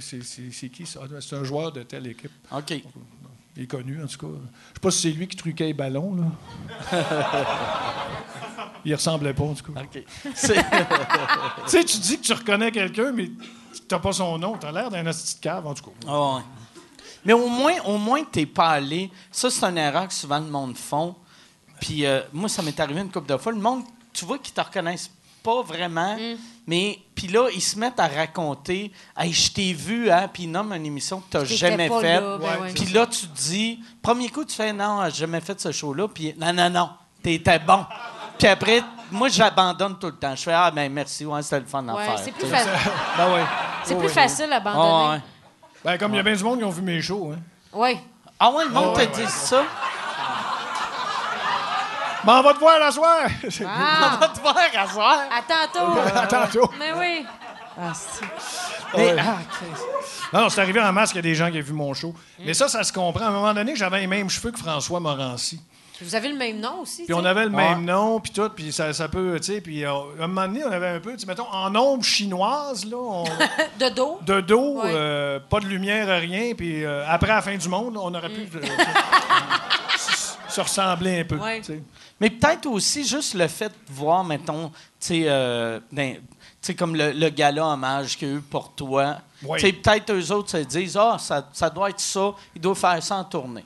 C'est, qui ça? C'est un joueur de telle équipe. OK. Il est connu, en tout cas. Je sais pas si c'est lui qui truquait les ballons, là. Il ressemblait pas, en tout cas. OK. Tu sais, tu dis que tu reconnais quelqu'un, mais t'as pas son nom. T'as l'air d'un hostie de cave, en tout cas. Ah ouais. Mais au moins, au moins, t'es pas allé. Ça, c'est une erreur que souvent le monde font. Puis euh, moi, ça m'est arrivé une couple de fois. Le monde, tu vois, qu'ils te reconnaissent pas vraiment. Mais puis là, ils se mettent à raconter Hey, je t'ai vu, hein, puis ils nomment une émission que tu jamais faite. là, ben. Puis là, tu te dis, premier coup, tu fais non, j'ai jamais fait ce show-là. Puis non, non, non, t'étais bon. Puis après, moi, j'abandonne tout le temps. Je fais ah, ben merci, ouais, c'était le fun à Ouais, faire. c'est plus, fa- Ben ouais. c'est Oh, plus oui. facile d'abandonner. ouais. Ben, comme il y a bien du monde qui ont vu mes shows, hein. Oui. Ah ouais, le monde Ouais, te ouais. dit ça? Ben, on va te voir la soir! On Ah, va te voir à soir. à tantôt. à tantôt. Mais oui. Mais, Ouais. ah, Christ. Non, non, c'est arrivé en masse qu'il y a des gens qui ont vu mon show. Mais ça, ça se comprend. À un moment donné, j'avais les mêmes cheveux que François Morancy. Vous avez le même nom aussi. Puis on avait le Ouais. même nom, puis tout, puis ça, ça peut, tu sais, puis euh, à un moment donné, on avait un peu, tu sais, mettons, en ombre chinoise, là, on- De dos. de dos, Ouais. euh, pas de lumière, rien, puis euh, après la fin du monde, on aurait pu euh, se- se ressembler un peu, Ouais. Mais peut-être aussi juste le fait de voir, mettons, tu sais, euh, sais, comme le, le gala hommage qu'il y a eu pour toi. Oui. Peut-être eux autres se disent, ah, ça, ça doit être ça, il doit faire ça en tournée.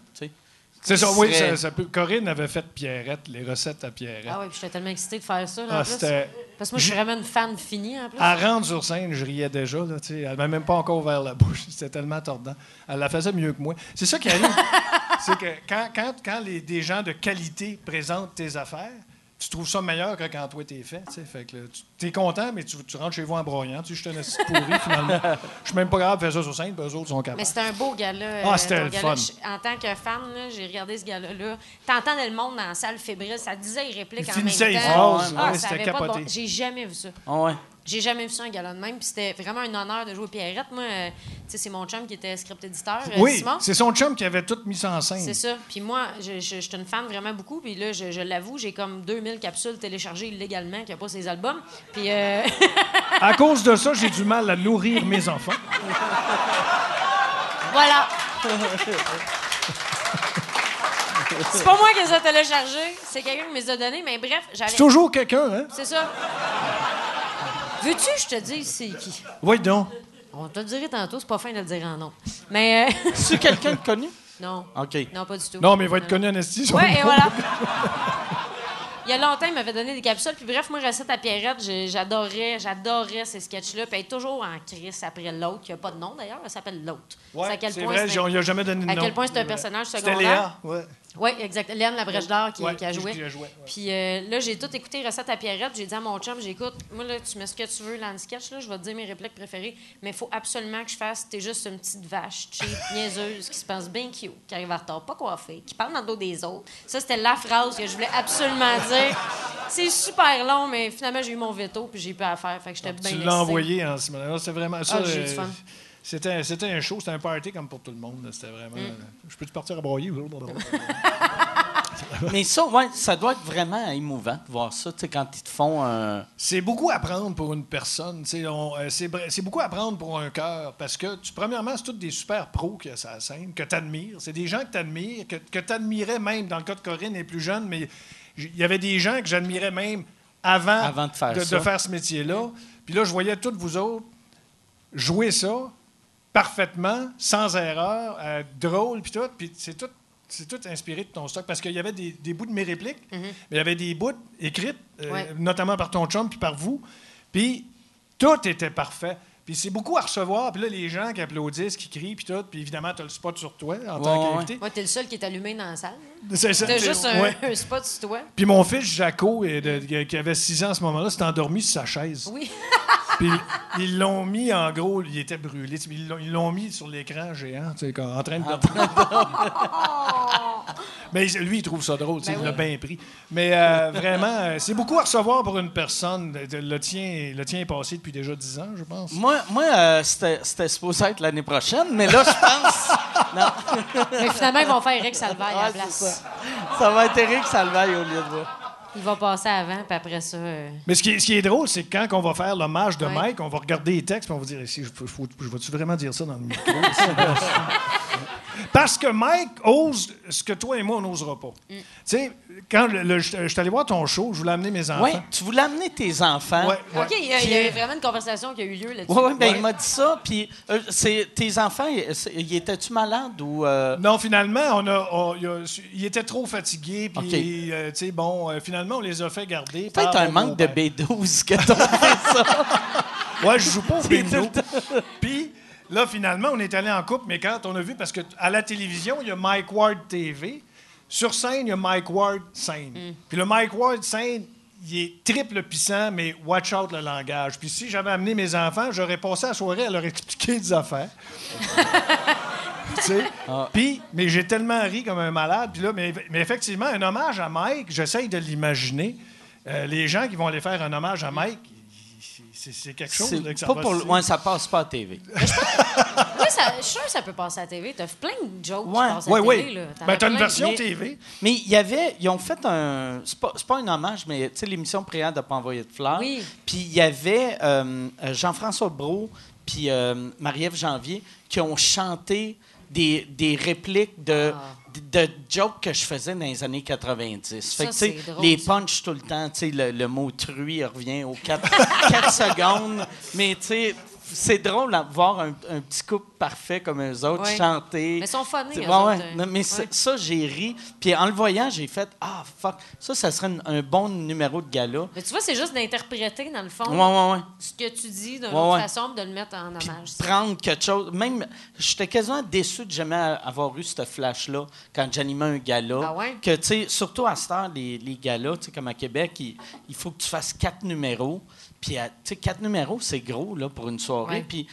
C'est ça, oui, ça, ça peut. Corinne avait fait Pierrette, les recettes à Pierrette. Ah oui, puis j'étais tellement excitée de faire ça. Là, Ah, en plus. c'était- Parce que moi, je suis vraiment une fan finie, en plus. À rendre sur scène, je riais déjà. Là, tu sais. elle m'a même pas encore ouvert la bouche. C'était tellement tordant. Elle la faisait mieux que moi. C'est ça qui arrive. c'est que quand, quand, quand les, des gens de qualité présentent tes affaires, tu trouves ça meilleur que quand toi t'es fait. tu sais. Fait que là, tu es content, mais tu, tu rentres chez vous en broyant. Tu sais, je suis un pourri, finalement. Je suis même pas capable de faire ça sur scène, puis eux autres sont Mais capables. c'était un beau gala. Ah, c'était le gala. fun. En tant que fan, là, j'ai regardé ce gala-là. T'entendais le monde dans la salle fébrile, ça disait les répliques Il en même temps. phrases, Ah, ouais, ça c'était avait pas de bon- capoté. J'ai jamais vu ça. Ah ouais. J'ai jamais vu ça un gala de même. Puis c'était vraiment un honneur de jouer Pierrette. Moi, euh, tu sais, c'est mon chum qui était script éditeur, euh, Oui, c'est son chum qui avait tout mis ça en scène. C'est ça. Puis moi, je, je, je suis une fan vraiment beaucoup. Puis là, je, je l'avoue, j'ai comme 2000 capsules téléchargées illégalement qui n'ont pas ses albums. Puis euh, À cause de ça, j'ai du mal à nourrir mes enfants. voilà. c'est pas moi qui les ai téléchargés. C'est quelqu'un qui me les a donnés. Mais bref, j'avais... C'est toujours quelqu'un, hein? C'est ça. Veux-tu que je te dise c'est qui? Oui, donc. On te le dirait tantôt, c'est pas fin de le dire en nom. Mais euh, C'est quelqu'un de connu? non. OK. Non, pas du tout. Non, mais il va être connu en esti. Ouais, et voilà. Il y a longtemps, il m'avait donné des capsules. Puis bref, moi, recette à Pierrette, j'adorais, j'adorais ces sketchs-là. Puis elle est toujours en crise après l'autre, qui n'a pas de nom d'ailleurs, elle s'appelle l'autre. Ouais, C'est à quel c'est point vrai, c'est on lui a jamais donné de à nom. quel point c'est un personnage C'était secondaire? Léa, ouais. Oui, exact. Léane Labrèche d'Or qui, Ouais, qui a joué. qui a joué, ouais. Puis euh, là, j'ai tout écouté recette à Pierrette. J'ai dit à mon chum, j'écoute, moi, là, tu mets ce que tu veux dans le sketch, là, je vais te dire mes répliques préférées, mais il faut absolument que je fasse, t'es juste une petite vache cheap, niaiseuse, qui se pense bien cute, qui arrive en retard, pas coiffée, qui parle dans le dos des autres. Ça, c'était la phrase que je voulais absolument dire. C'est super long, mais finalement, j'ai eu mon veto, puis j'ai pas à faire. Fait que j'étais bien Tu l'as envoyé en ce moment-là. C'était vraiment ça. Ah, j'ai eu du euh, fun. C'était, c'était un show, c'était un party comme pour tout le monde. C'était vraiment. Mm. Je peux-tu partir à broyer? Mais ça, ouais, ça doit être vraiment émouvant de voir ça, tu sais, quand ils te font un... C'est beaucoup à prendre pour une personne. tu sais, on- euh, c'est, br- c'est beaucoup à prendre pour un cœur. Parce que, tu, premièrement, c'est tous des super pros qui y a sur la scène, que tu admires. C'est des gens que tu admires, que, que tu admirais même, dans le cas de Corinne, elle est plus jeune, mais j- il y avait des gens que j'admirais même avant, Avant de faire de, ça. faire ce métier-là. Puis là, je voyais toutes vous autres jouer ça parfaitement, sans erreur, euh, drôle, puis tout. Puis c'est tout. C'est tout inspiré de ton stock parce qu'il y avait des, des bouts de mes répliques, mais il y avait des bouts écrites, euh, Ouais. notamment par ton chum puis par vous. Puis tout était parfait. Puis c'est beaucoup à recevoir. Puis là, les gens qui applaudissent, qui crient, puis tout. Puis évidemment, tu as le spot sur toi en tant Ouais, ouais. qu'invité. Moi, t'es le seul qui est allumé dans la salle. C'est ça, T'as juste un, ouais. un spot sur toi. Puis mon fils Jaco, qui avait 6 ans à ce moment-là, s'est endormi sur sa chaise. Oui. Puis ils l'ont mis en gros, il était brûlé. Ils l'ont- Ils l'ont mis sur l'écran géant, tu sais, en train de. Mais lui, il trouve ça drôle, tu sais, Ben il l'a bien pris. Mais euh, vraiment, euh, c'est beaucoup à recevoir pour une personne. Le tien, le tien est passé depuis déjà 10 ans, je pense. Moi, moi euh, c'était c'était supposé être l'année prochaine, mais là, je pense... non, Mais finalement, ils vont faire Eric Salvaille à la place. ça. ça va être Eric Salvaille au lieu de moi. Il va passer avant, puis après ça. euh, Mais ce qui, est, ce qui est drôle, c'est que quand on va faire l'hommage de Ouais. Mike, on va regarder les textes, puis on va dire, si, je, faut- je vais-tu vraiment dire ça dans le micro? Parce que Mike ose ce que toi et moi, on n'osera pas. Tu sais, quand le- le- je suis allé voir ton show, je voulais amener mes enfants. Oui, tu voulais amener tes enfants. Ouais, ouais. OK, il y, a, il y a vraiment une conversation qui a eu lieu là-dessus. Oui, ben, Ouais. il m'a dit ça. Puis, euh, c'est, tes enfants, ils- étaient-tu malades ou. euh, Non, finalement, on a, on- il, a- il était trop fatigué. Puis, euh, tu sais, bon, euh, finalement, on les a fait garder. Peut-être un manque de beau-père. B12 que t'as fait ça. Ouais, je joue pas au bingo. Puis là, finalement, on est allé en couple, mais quand on a vu, parce que à la télévision, il y a Mike Ward TV. Sur scène, il y a Mike Ward scène. Mm. Puis le Mike Ward scène, il est triple puissant, mais watch out le langage. Puis si j'avais amené mes enfants, j'aurais passé la soirée à leur expliquer des affaires. Tu sais? Ah. Puis, mais j'ai tellement ri comme un malade. Puis là, mais, mais effectivement, un hommage à Mike, j'essaye de l'imaginer. Euh, les gens qui vont aller faire un hommage à Mike, c'est quelque chose. Là, que ça pas va pour, se- ouais, ça passe pas à TV. Oui, ça, je suis sûr que ça peut passer à la TV. T'as plein de jokes qui Ouais. passent à. Là. T'en Ben, as t'as une version Mais- TV. Mais il y avait, ils ont fait un, c'est pas, c'est pas un hommage, mais tu sais l'émission Prière de pas envoyer de fleurs. Oui. Puis il y avait euh, Jean-François Brault puis euh, Marie-Ève Janvier qui ont chanté des, des répliques de, Ah. De, jokes que je faisais dans les années 90. Fait que, drôle, les punchs tout le temps, tu sais, le, le mot truie revient aux 4, secondes. Mais tu sais, c'est drôle de voir un, un petit couple parfait comme eux autres chanter. Mais ils sont funny, eux autres, ouais. euh. Non, mais ça- j'ai ri. Puis en le voyant, j'ai fait Ah, fuck. Ça, ça serait un, un bon numéro de gala. Mais tu vois, c'est juste d'interpréter, dans le fond, Ouais, ouais, ouais. ce que tu dis d'une autre façon, de le mettre en Puis hommage. prendre quelque chose. Même, j'étais quasiment déçu de jamais avoir eu ce flash-là quand j'animais un gala. Ah ouais? Que, tu sais, surtout à cette heure, les, les galas, tu sais, comme à Québec, il, il faut que tu fasses quatre numéros. Puis, à- tu sais, quatre numéros, c'est gros, là, pour une soirée. Puis,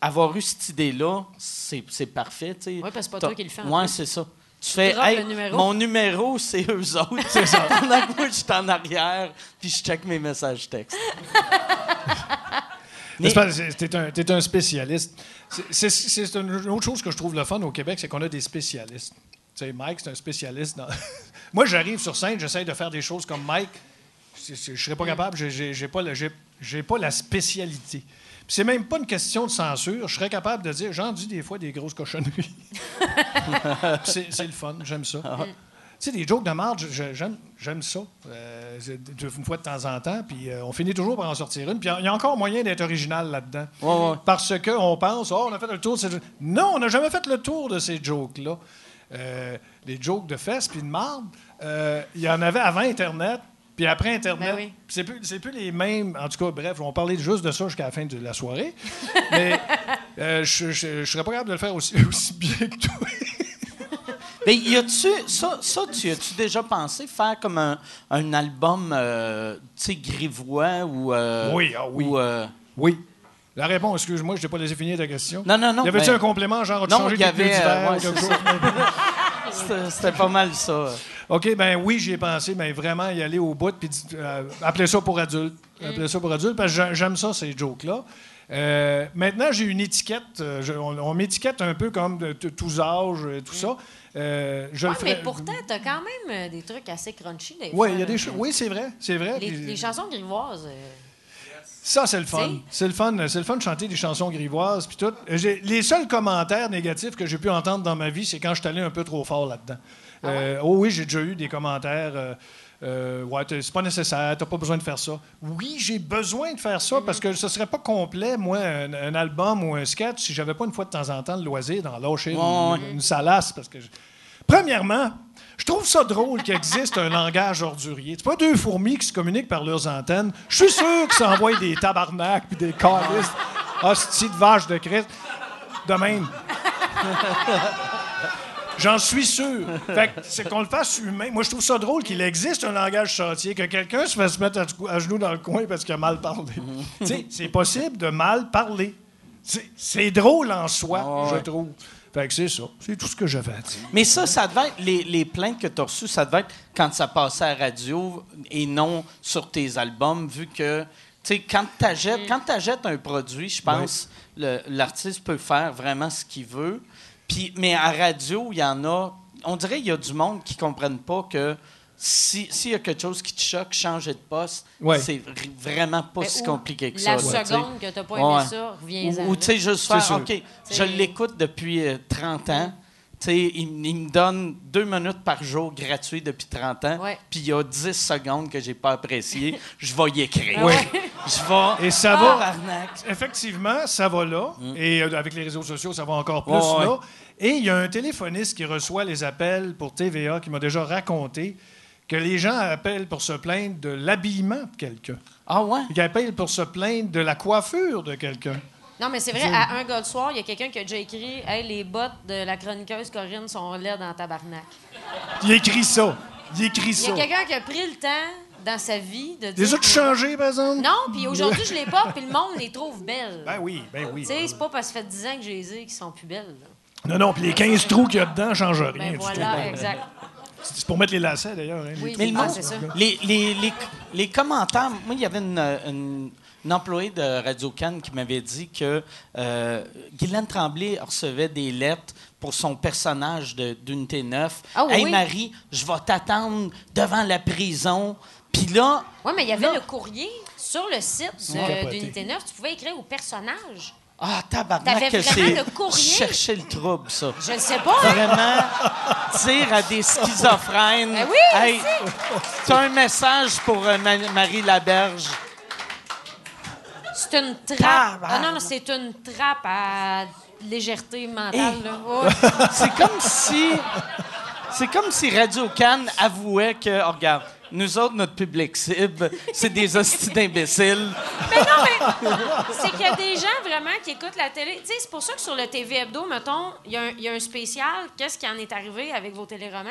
avoir eu cette idée-là, c'est c'est parfait, tu sais. Ouais, parce que c'est pas toi qui le fais, plus. c'est ça. Tu fais, hey, le numéro. mon numéro, c'est eux autres. C'est ça. Pendant que moi, je suis en arrière, puis je check mes messages textes. T'es un, t'es un spécialiste. C'est- une autre chose que je trouve le fun au Québec, c'est qu'on a des spécialistes. Tu sais, Mike, c'est un spécialiste. dans- Moi, j'arrive sur scène, j'essaie de faire des choses comme Mike. Je serais pas capable, j'ai- j'ai j'ai pas, le- j'ai- pas la spécialité. C'est même pas une question de censure. Je serais capable de dire, j'en dis des fois des grosses cochonneries. C'est le fun, j'aime ça. Tu sais, des jokes de je- j'aime, j'aime ça. Euh, une fois de temps en temps, puis euh, on finit toujours par en sortir une. Puis il y a encore moyen d'être original là-dedans. Ouais, ouais. Parce qu'on pense, oh, on a fait le tour de ces jokes. Non, on n'a jamais fait le tour de ces jokes-là. Euh, les jokes de fesses puis de marde, euh, il y en avait avant Internet, puis après Internet. Ben oui. C'est plus, c'est plus les mêmes. En tout cas, bref, on va parler juste de ça jusqu'à la fin de la soirée. Mais euh, je, je, je serais pas capable de le faire aussi, aussi bien que toi. Mais y a-tu ça, ça tu as-tu déjà pensé faire comme un, un album, euh, tu sais, grivois ou euh, Oui, ah oui. ou, euh, Oui. La réponse, excuse-moi, je n'ai pas laissé finir ta question. Non, non, non, Y avait-tu ben- un complément, genre, de Non, changer il y avait, d'hiver ou ouais, c'était pas mal ça. OK, ben oui, j'y ai pensé, mais vraiment y aller au bout, puis euh, appeler ça pour adultes. Appeler ça pour adultes, parce que j'a- j'aime ça, ces jokes-là. Euh, maintenant, j'ai une étiquette. euh, je- on on m'étiquette un peu comme de tous âges, et tout ça. Euh, je Ouais, le ferai- mais pourtant, t'as quand même euh, des trucs assez crunchy. Des Oui, fois, il y a des choses. Oui, c'est vrai, c'est vrai. Les, chansons grivoises. euh, Ça, c'est le fun. C'est le fun. C'est le fun de chanter des chansons grivoises puis tout. Les seuls commentaires négatifs que j'ai pu entendre dans ma vie, c'est quand je suis allé un peu trop fort là-dedans. Ah Euh, oh oui, j'ai déjà eu des commentaires. euh, euh, ouais, c'est pas nécessaire, t'as pas besoin de faire ça. Oui, j'ai besoin de faire ça Mm-hmm. parce que ce serait pas complet, moi, un, un album ou un sketch, si j'avais pas une fois de temps en temps le loisir d'en lâcher une, une salace. Parce que je- Premièrement, je trouve ça drôle qu'il existe un langage ordurier. C'est pas deux fourmis qui se communiquent par leurs antennes. Je suis sûr qu'ils s'envoient des tabarnaks puis des calices. Hostie de vache de Christ. De même. J'en suis sûr. Fait que c'est qu'on le fasse humain. Moi, je trouve ça drôle qu'il existe un langage chantier, que quelqu'un se fasse mettre à, à genoux dans le coin parce qu'il a mal parlé. Tu sais, c'est possible de mal parler. C'est- C'est drôle en soi, je trouve. Fait que c'est ça. C'est tout ce que j'avais à dire. Mais ça, ça devait être, les, les plaintes que tu as reçues, ça devait être quand ça passait à la radio et non sur tes albums, vu que, tu sais, quand tu achètes, un produit, je pense, le- l'artiste peut faire vraiment ce qu'il veut. Puis, mais à radio, il y en a, on dirait qu'il y a du monde qui ne comprennent pas que si- s'il y a quelque chose qui te choque, changer de poste, Ouais. c'est vr- vraiment pas mais si compliqué que La ça. tu sais. seconde que t'as pas aimé Ouais. ça, reviens-en. Ou, tu sais, juste faire, sûr. OK, je l'écoute depuis euh, 30 ans, sais, il, il me donne deux minutes par jour gratuit depuis 30 ans. Puis il y a 10 secondes que j'ai pas apprécié. Je vais y écrire. Ah ouais. Je vais. Et ça va. Tabarnak. Effectivement, ça va là. Et euh, avec les réseaux sociaux, ça va encore plus Mm. Là. Et il y a un téléphoniste qui reçoit les appels pour TVA qui m'a déjà raconté que les gens appellent pour se plaindre de l'habillement de quelqu'un. Ah ouais? Ils appellent pour se plaindre de la coiffure de quelqu'un. Non, mais c'est vrai, à un gars de soir, il y a quelqu'un qui a déjà écrit Hey, les bottes de la chroniqueuse Corinne sont laides en tabarnak. Il écrit ça. Il écrit Il y ça. a quelqu'un qui a pris le temps dans sa vie de dire. Les as-tu changé, par exemple? Non, puis aujourd'hui, je les porte, puis le monde les trouve belles. Ben oui, ben oui. Tu sais, c'est pas parce que ça fait 10 ans que j'ai les ai qui sont plus belles. là. Non, non, puis les 15 trous qu'il y a dedans ne changent rien. Ben du tout. voilà, exact. C'est pour mettre les lacets, d'ailleurs. hein. Oui, Mais le ah, monde- c'est ça. Les, les, les, les commentaires. Moi, il y avait une, une, une employée de Radio Cannes qui m'avait dit que euh, Guylaine Tremblay recevait des lettres pour son personnage de- d'Unité 9. Ah oui, hey oui. Marie, je vais t'attendre devant la prison. Puis là, Oui, mais il y avait Là- le courrier sur le site d'Unité 9. Tu pouvais écrire au personnage. ah, tabarnak, que vraiment c'est le courrier? chercher le trouble, ça. Je ne sais pas. hein? Vraiment, dire à des schizophrènes. Ben oui, hey, t'as un message pour euh, Ma- Marie Laberge. C'est une trappe. Ah non, non, c'est une trappe à légèreté mentale. Eh. C'est comme si. C'est comme si Radio Cannes avouait que, oh, regarde, nous autres, notre public cible, c'est des hosties d'imbéciles. Mais non, mais c'est qu'il y a des gens vraiment qui écoutent la télé. Tu sais, c'est pour ça que sur le TV Hebdo, mettons, il y, y a un spécial. Qu'est-ce qui en est arrivé avec vos téléromans?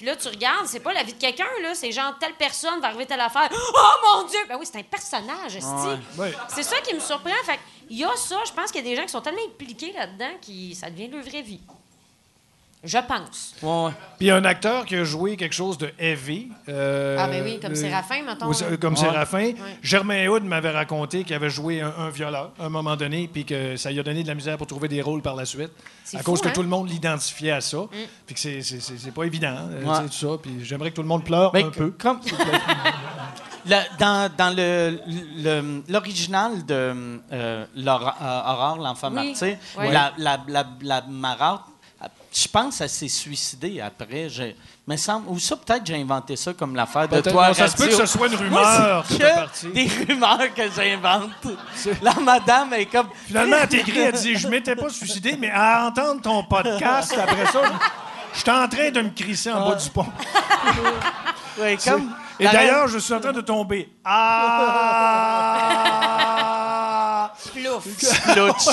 Puis là, tu regardes, c'est pas la vie de quelqu'un, là. C'est genre, telle personne va arriver telle affaire. Oh mon Dieu! Ben oui, c'est un personnage, esti. Ouais. C'est ça qui me surprend. Fait il y a ça. Je pense qu'il y a des gens qui sont tellement impliqués là-dedans que ça devient leur vraie vie. Je pense. Ouais, ouais. Puis il y a un acteur qui a joué quelque chose de heavy. euh, Ah, ben oui, comme euh, Séraphin, mettons. oui, c'est- comme Ouais. Séraphin. Germain Hood m'avait raconté qu'il avait joué un, un violeur à un moment donné, puis que ça lui a donné de la misère pour trouver des rôles par la suite. C'est À fou, cause que hein? tout le monde l'identifiait à ça. Puis que c'est- c'est c'est- c'est pas évident, euh, Ouais. sais, tout ça. Puis j'aimerais que tout le monde pleure Mais un peu. comme- Le- dans dans le- le- l'original de euh, euh, Aurore, l'enfant Oui. martyr, Ouais. la, la, la, la je pense qu'elle s'est suicidée après. Je, semble, ou ça, peut-être j'ai inventé ça comme l'affaire de toi. non, ça se peut que ce soit une Moi, rumeur que des rumeurs que j'invente. La madame est comme. Finalement, elle t'écrit, elle dit Je m'étais pas suicidé, mais à entendre ton podcast après ça, je suis en train de me crisser en bas du pont. Ouais, comme Et d'ailleurs, je suis en train de tomber. Ah! Plouf. Plouch.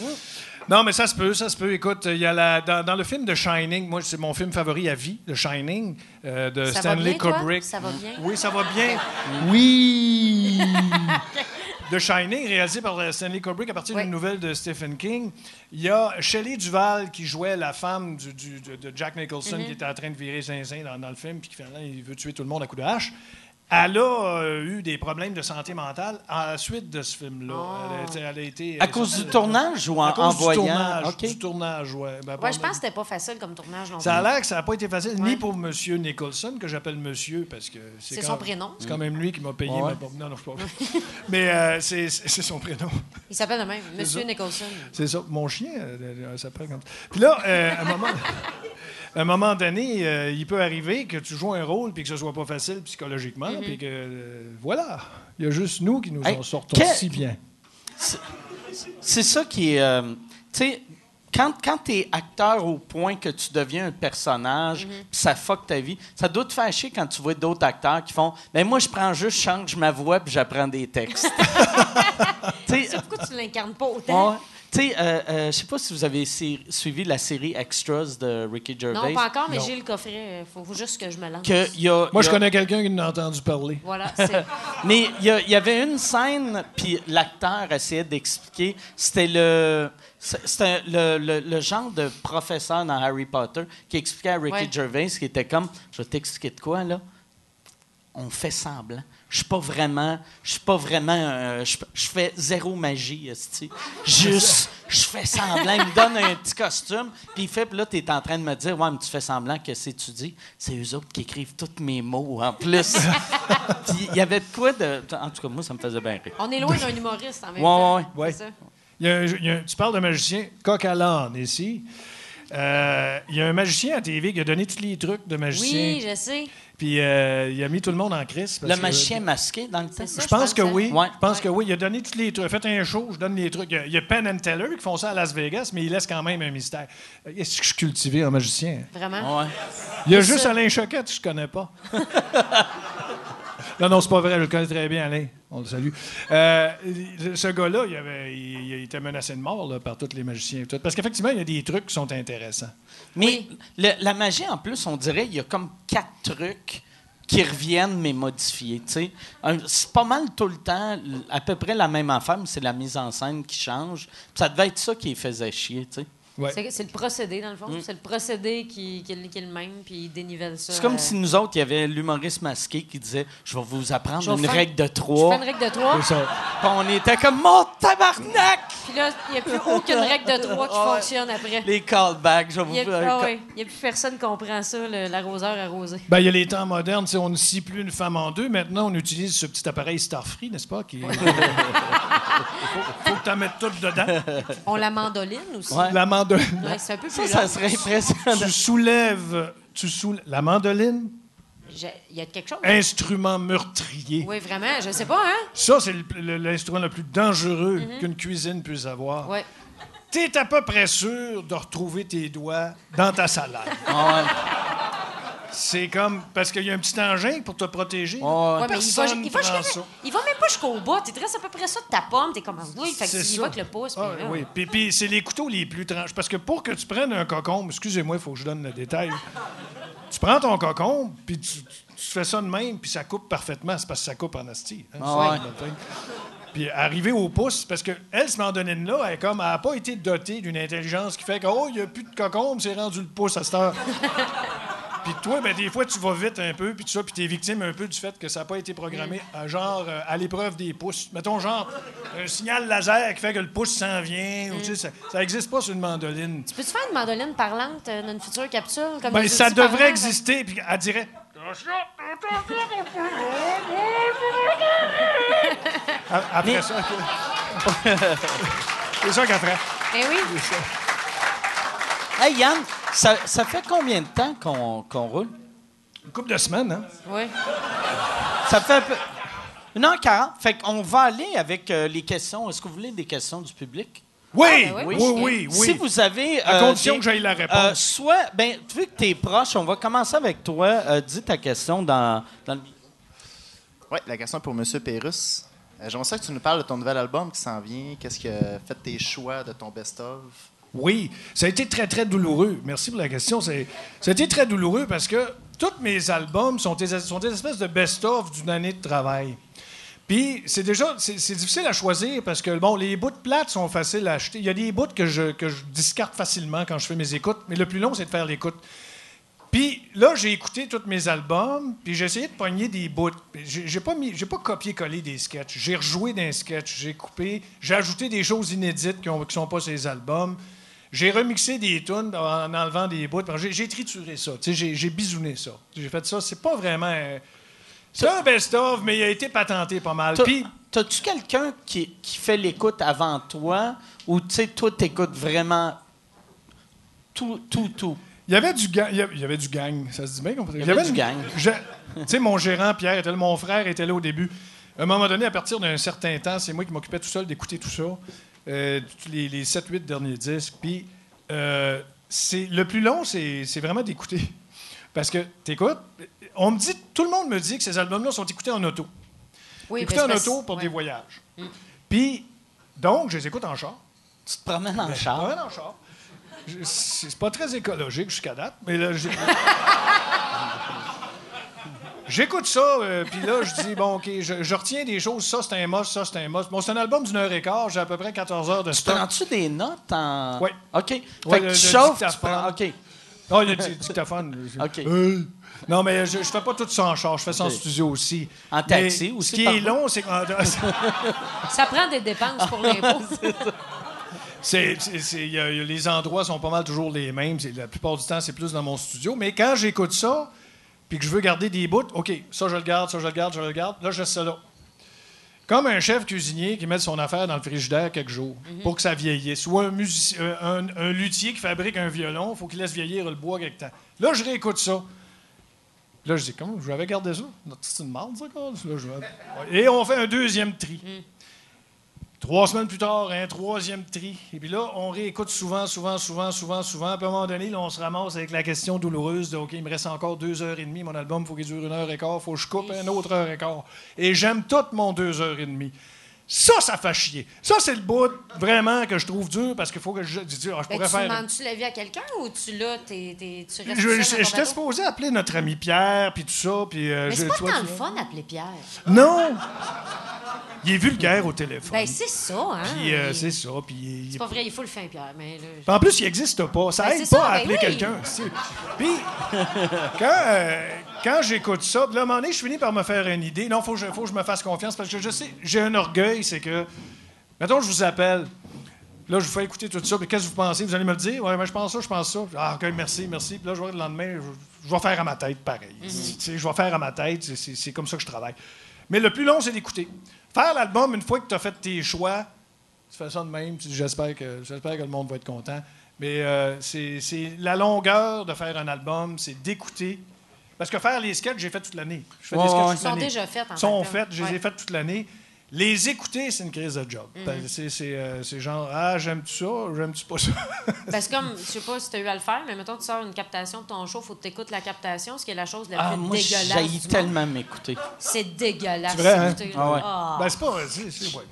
Non, mais ça se peut, ça se peut. Écoute, il y a la, dans, dans le film de Shining, moi, c'est mon film favori à vie, The Shining, euh, de Ça va Stanley toi? Kubrick. Ça va bien? Oui, ça va bien. Oui! The Shining, réalisé par euh, Stanley Kubrick à partir Oui. d'une nouvelle de Stephen King. Il y a Shelley Duval qui jouait la femme du- du- de, de Jack Nicholson Mm-hmm. qui était en train de virer zinzin dans, dans le film, puis qui finalement, il veut tuer tout le monde à coups de hache. Elle a euh, eu des problèmes de santé mentale à la suite de ce film-là. Elle, a- elle a été, À cause du tournage ou en, à cause en du voyant? tournage. OK. Du tournage, ouais. Ben, Ouais, je pense que c'était pas facile comme tournage non ça a l'air que ça n'a pas été facile, ni Ouais. pour M. Nicholson, que j'appelle monsieur, parce que c'est C'est quand- son prénom. C'est quand même lui qui m'a payé Ouais. ma Non, non, je sais pas. Mais euh, c'est c'est son prénom. Il s'appelle de même, Monsieur. Nicholson. C'est ça. Mon chien euh, euh, s'appelle comme ça. Puis là, euh, à, un moment, à un moment donné, euh, il peut arriver que tu joues un rôle puis que ce soit pas facile psychologiquement, Mm-hmm. puis que euh, voilà. Il y a juste nous qui nous Hey, en sortons si bien. C'est ça qui est. euh, tu sais, quand, quand tu es acteur au point que tu deviens un personnage, Mhm. pis ça fuck ta vie, ça doit te faire chier quand tu vois d'autres acteurs qui font Ben, moi, je prends juste, je change ma voix, puis j'apprends des textes. Tu sais, C'est pourquoi tu l'incarnes pas autant? ouais. Tu sais, euh, euh, je sais pas si vous avez suivi la série Extras de Ricky Gervais. Non, pas encore, mais j'ai le coffret. Il faut juste que je me lance. Que y a, Moi, y je connais quelqu'un qui en a entendu parler. Voilà. Mais il y, avait une scène, puis l'acteur essayait d'expliquer. C'était le, c'était le, le- le genre de professeur dans Harry Potter qui expliquait à Ricky Ouais. Gervais qui était comme Je vais t'expliquer de quoi, là On fait semblant. Je suis pas vraiment. Je suis pas vraiment. euh, je, je fais zéro magie, esti. Juste, je fais semblant. Il me donne un petit costume, puis il fait, puis là, tu es en train de me dire Ouais, mais tu fais semblant que c'est tu dis. C'est eux autres qui écrivent tous mes mots en plus. Puis il y avait de quoi de. En tout cas, moi, ça me faisait bien rire. On est loin d'un humoriste en même Ouais, temps. ouais, ouais. C'est ça. Il y a un- il y a un- tu parles de magicien, coq à l'âne ici. Euh, il y a un magicien à TV qui a donné tous les trucs de magicien. Oui, je sais. Puis euh, il a mis tout le monde en crise. parce Le que- magicien masqué dans le temps? C'est ça. Je pense que oui. Ouais. Je pense Ouais. que oui. Il a donné tous les trucs. Faites un show, je donne les trucs. Il y a, il y a Penn and Teller qui font ça à Las Vegas, mais il laisse quand même un mystère. Euh, Est-ce que je suis cultivé en magicien? Vraiment? Ouais. Il y a juste ça. Alain Choquette, je connais pas. non, non, c'est pas vrai. Je le connais très bien, Alain. On le salue. Euh, ce gars-là, il, avait, il, il était menacé de mort là, par tous les magiciens. et tout. Parce qu'effectivement, il y a des trucs qui sont intéressants. Mais le- la magie, en plus, on dirait il y a comme quatre trucs qui reviennent, mais modifiés. C'est pas mal tout le temps, à peu près la même affaire, mais c'est la mise en scène qui change. Ça devait être ça qui les faisait chier. tu sais. Ouais. C'est le procédé, dans le fond. C'est le procédé qui, qui, est le- qui est le même, puis il dénivelle ça. C'est comme euh, si nous autres, il y avait l'humoriste masqué qui disait Je vais vous apprendre vais une faire- règle de Je fais trois. une règle de trois, on était comme Mon tabarnak puis là, il n'y a plus aucune règle de trois qui Ouais. fonctionne après. Les callbacks, je vais Il vous n'y a, ah ouais, il y a plus personne qui comprend ça, l'arroseur arrosé. Ben, il y a les temps modernes, on ne scie plus une femme en deux. Maintenant, on utilise ce petit appareil Starfree, n'est-ce pas? Qui... faut, faut que tu en mettes tout dedans. On la mandoline aussi. Ouais. La mandoline. Ouais, c'est un peu Ça, plus ça long. serait impressionnant. Tu soulèves. Tu soulèves. La mandoline, Il y a quelque chose? instrument meurtrier. Oui, vraiment, je sais pas, hein? Ça, c'est le- le- l'instrument le, plus dangereux qu'une cuisine puisse avoir. Ouais. T'es à peu près sûr de retrouver tes doigts dans ta salade. Ah ouais. C'est comme. Parce qu'il y a un petit engin pour te protéger. Ouais. Ouais, mais il va, il, va il même pas jusqu'au bout. Tu restes à peu près ça de ta pomme. T'es comme oui, fait que C'est il va avec le pouce. Ah, puis là, oui. Puis, puis c'est les couteaux les plus tranchés. Parce que pour que tu prennes un cocombe, excusez-moi, il faut que je donne le détail. tu prends ton cocombe, puis tu, tu- tu fais ça de même, puis ça coupe parfaitement. C'est parce que ça coupe en asti. hein, Ah ouais. Puis arriver au pouce, parce que elle, ce mandoline-là, elle comme, elle n'a pas été dotée d'une intelligence qui fait que, oh, il n'y a plus de cocombe, c'est rendu le pouce à cette heure. Puis toi, ben, des fois, tu vas vite un peu, puis tout ça, puis t'es victime un peu du fait que ça n'a pas été programmé à, genre euh, à l'épreuve des pouces. Mettons, genre, un signal laser qui fait que le pouce s'en vient, ou tu sais, ça- n'existe pas sur une mandoline. Peux-tu faire une mandoline parlante euh, dans une future capsule? Comme Ben, ça devrait parlants? exister, puis elle dirait... Après ça... C'est ça ferait. Ben oui. Hey Yann, ça, ça fait combien de temps qu'on qu'on roule? Une couple de semaines, hein? Oui. Ça fait un peu... 1h40. Fait qu'on va aller avec euh, les questions. Est-ce que vous voulez des questions du public? Oui! Ah, ben oui, oui. oui, oui. Si vous avez... À euh, condition des- que j'aille la réponse. euh, soit, ben, vu que tu es proche, on va commencer avec toi. Euh, dis ta question dans, dans le. Oui, la question est pour M. Pérusse. Euh, J'aimerais ça que tu nous parles de ton nouvel album qui s'en vient. Qu'est-ce qui a fait tes choix de ton best-of? Oui, ça a été très, très douloureux. Merci pour la question. Ça a été très douloureux parce que tous mes albums sont des, espèces de best-of d'une année de travail. Puis, c'est déjà, c'est difficile à choisir parce que, bon, les bouts de plates sont faciles à acheter. Il y a des bouts que je, que je discarte facilement quand je fais mes écoutes, mais le plus long, c'est de faire l'écoute. Puis là, j'ai écouté tous mes albums, puis j'ai essayé de pogner des bouts. J'ai pas mis, j'ai pas copié-collé des sketchs. J'ai rejoué d'un sketch, j'ai coupé, j'ai ajouté des choses inédites qui, ont, qui sont pas ces albums. J'ai remixé des tunes en enlevant des bouts. J'ai trituré ça, j'ai bisouné ça. J'ai fait ça. C'est pas vraiment. C'est un best-of, mais il a été patenté pas mal. Puis T'as-tu quelqu'un qui, qui fait l'écoute avant toi? Ou, tu sais, toi, t'écoutes vraiment tout, tout, tout? Il y avait du gang. Il y avait, du gang. Ça se dit bien qu'on peut Il y avait du gang. Tu sais, mon gérant, Pierre, était là, mon frère était là au début. À un moment donné, à partir d'un certain temps, c'est moi qui m'occupais tout seul d'écouter tout ça. Euh, les, les 7-8 derniers disques. Puis, euh, c'est, le plus long, c'est, c'est vraiment d'écouter. Parce que, t'écoutes, on me dit, tout le monde me dit que ces albums-là sont écoutés en auto. Oui, écoutés ben, en auto pour ouais. des voyages. Puis, donc, je les écoute en char. Tu te promènes en Ouais, char? en char. Je- C'est c'est pas très écologique jusqu'à date, mais là, j'ai- J'écoute ça, euh, puis là, je dis, bon, OK, je, je retiens des choses. Ça, c'est un must, ça, c'est un must. Bon, c'est un album d'une heure et quart. J'ai à peu près 14 heures de Tu stock. prends-tu des notes en. Oui. OK. Fait Ouais, que le- tu le chauffes, tu prends. OK. Oh, il y a du dictaphone. OK. Euh, Non, mais je, je fais pas tout ça en char. Je fais ça en studio aussi. En taxi Mais aussi, Ce qui est long, c'est que... Ça prend des dépenses pour l'impôt. C'est, c'est- c'est- y a- y a- les endroits sont pas mal toujours les mêmes. La plupart du temps, c'est plus dans mon studio. Mais quand j'écoute ça, puis que je veux garder des bouts, OK, ça, je le garde, ça, je le garde, je le garde, là, je laisse ça là. comme un chef cuisinier qui met son affaire dans le frigidaire quelques jours pour que ça vieillisse. Ou un, musicien, euh, un, un luthier qui fabrique un violon, il faut qu'il laisse vieillir le bois quelque temps. Là, je réécoute ça. Là, je dis, comment je vais garder ça? C'est une marde, ça, quoi? Là, je vais- Et on fait un deuxième tri. Trois semaines plus tard, un troisième tri. Et puis là, on réécoute souvent, souvent, souvent, souvent, souvent. Puis à un moment donné, là, on se ramasse avec la question douloureuse de OK, il me reste encore deux heures et demie. Mon album, il faut qu'il dure une heure et quart. Il faut que je coupe une autre heure et quart. Et j'aime tout mon deux heures et demie. Ça, ça fait chier. Ça, c'est le bout vraiment que je trouve dur parce qu'il faut que je, je, dis, ah, je Ben, pourrais tu faire. demandes-tu l'avis à quelqu'un ou tu l'as, t'es, t'es- tu restes Je- J'étais supposé appeler notre ami Pierre, puis tout ça. Puis, euh, Mais c'est pas tant le fun d'appeler Pierre. Non! Il est vulgaire au téléphone. Ben, c'est ça, hein. Puis euh, Il- c'est ça. Puis il- C'est pas vrai, il faut le faire, Pierre. Mais là, En plus, il n'existe pas. Ça Ben, aide pas ça, à ben appeler oui. quelqu'un. Puis, quand, euh, quand j'écoute ça, là, à un moment donné, je finis par me faire une idée. Non, il faut, que je- faut que je me fasse confiance parce que je sais, j'ai un orgueil, c'est que, mettons, je vous appelle. Là, je vous fais écouter tout ça. Puis qu'est-ce que vous pensez? Vous allez me le dire? Ouais, mais je pense ça, je pense ça. Ah, OK, merci, merci. Puis là, je vais le lendemain, je, je vais faire à ma tête pareil. Sais, Je vais faire à ma tête. c'est- comme ça que je travaille. Mais le plus long, c'est d'écouter. Faire l'album, une fois que tu as fait tes choix, tu fais ça de même. tu dis, J'espère que, j'espère que le monde va être content. Mais euh, c'est la longueur de faire un album, c'est d'écouter. Parce que faire les sketchs, j'ai fait toute l'année. Je fais Ouais, des sketchs ouais. toute Ils sont déjà faits, en Ils sont faits, je les ai faites toute l'année. Les écouter, c'est une crise de job. Parce que C'est c'est, euh, c'est genre, ah, j'aime-tu ça, j'aime-tu pas ça? Parce que comme, je sais pas si tu as eu à le faire, mais mettons, tu sors une captation de ton show, faut que tu écoutes la captation, ce qui est la chose la Ah, plus moi, dégueulasse. j'ai tellement m'écouter. C'est dégueulasse. C'est vrai, hein? Ah ouais. Ah. ben, c'est pas. c'est- c'est- ouais.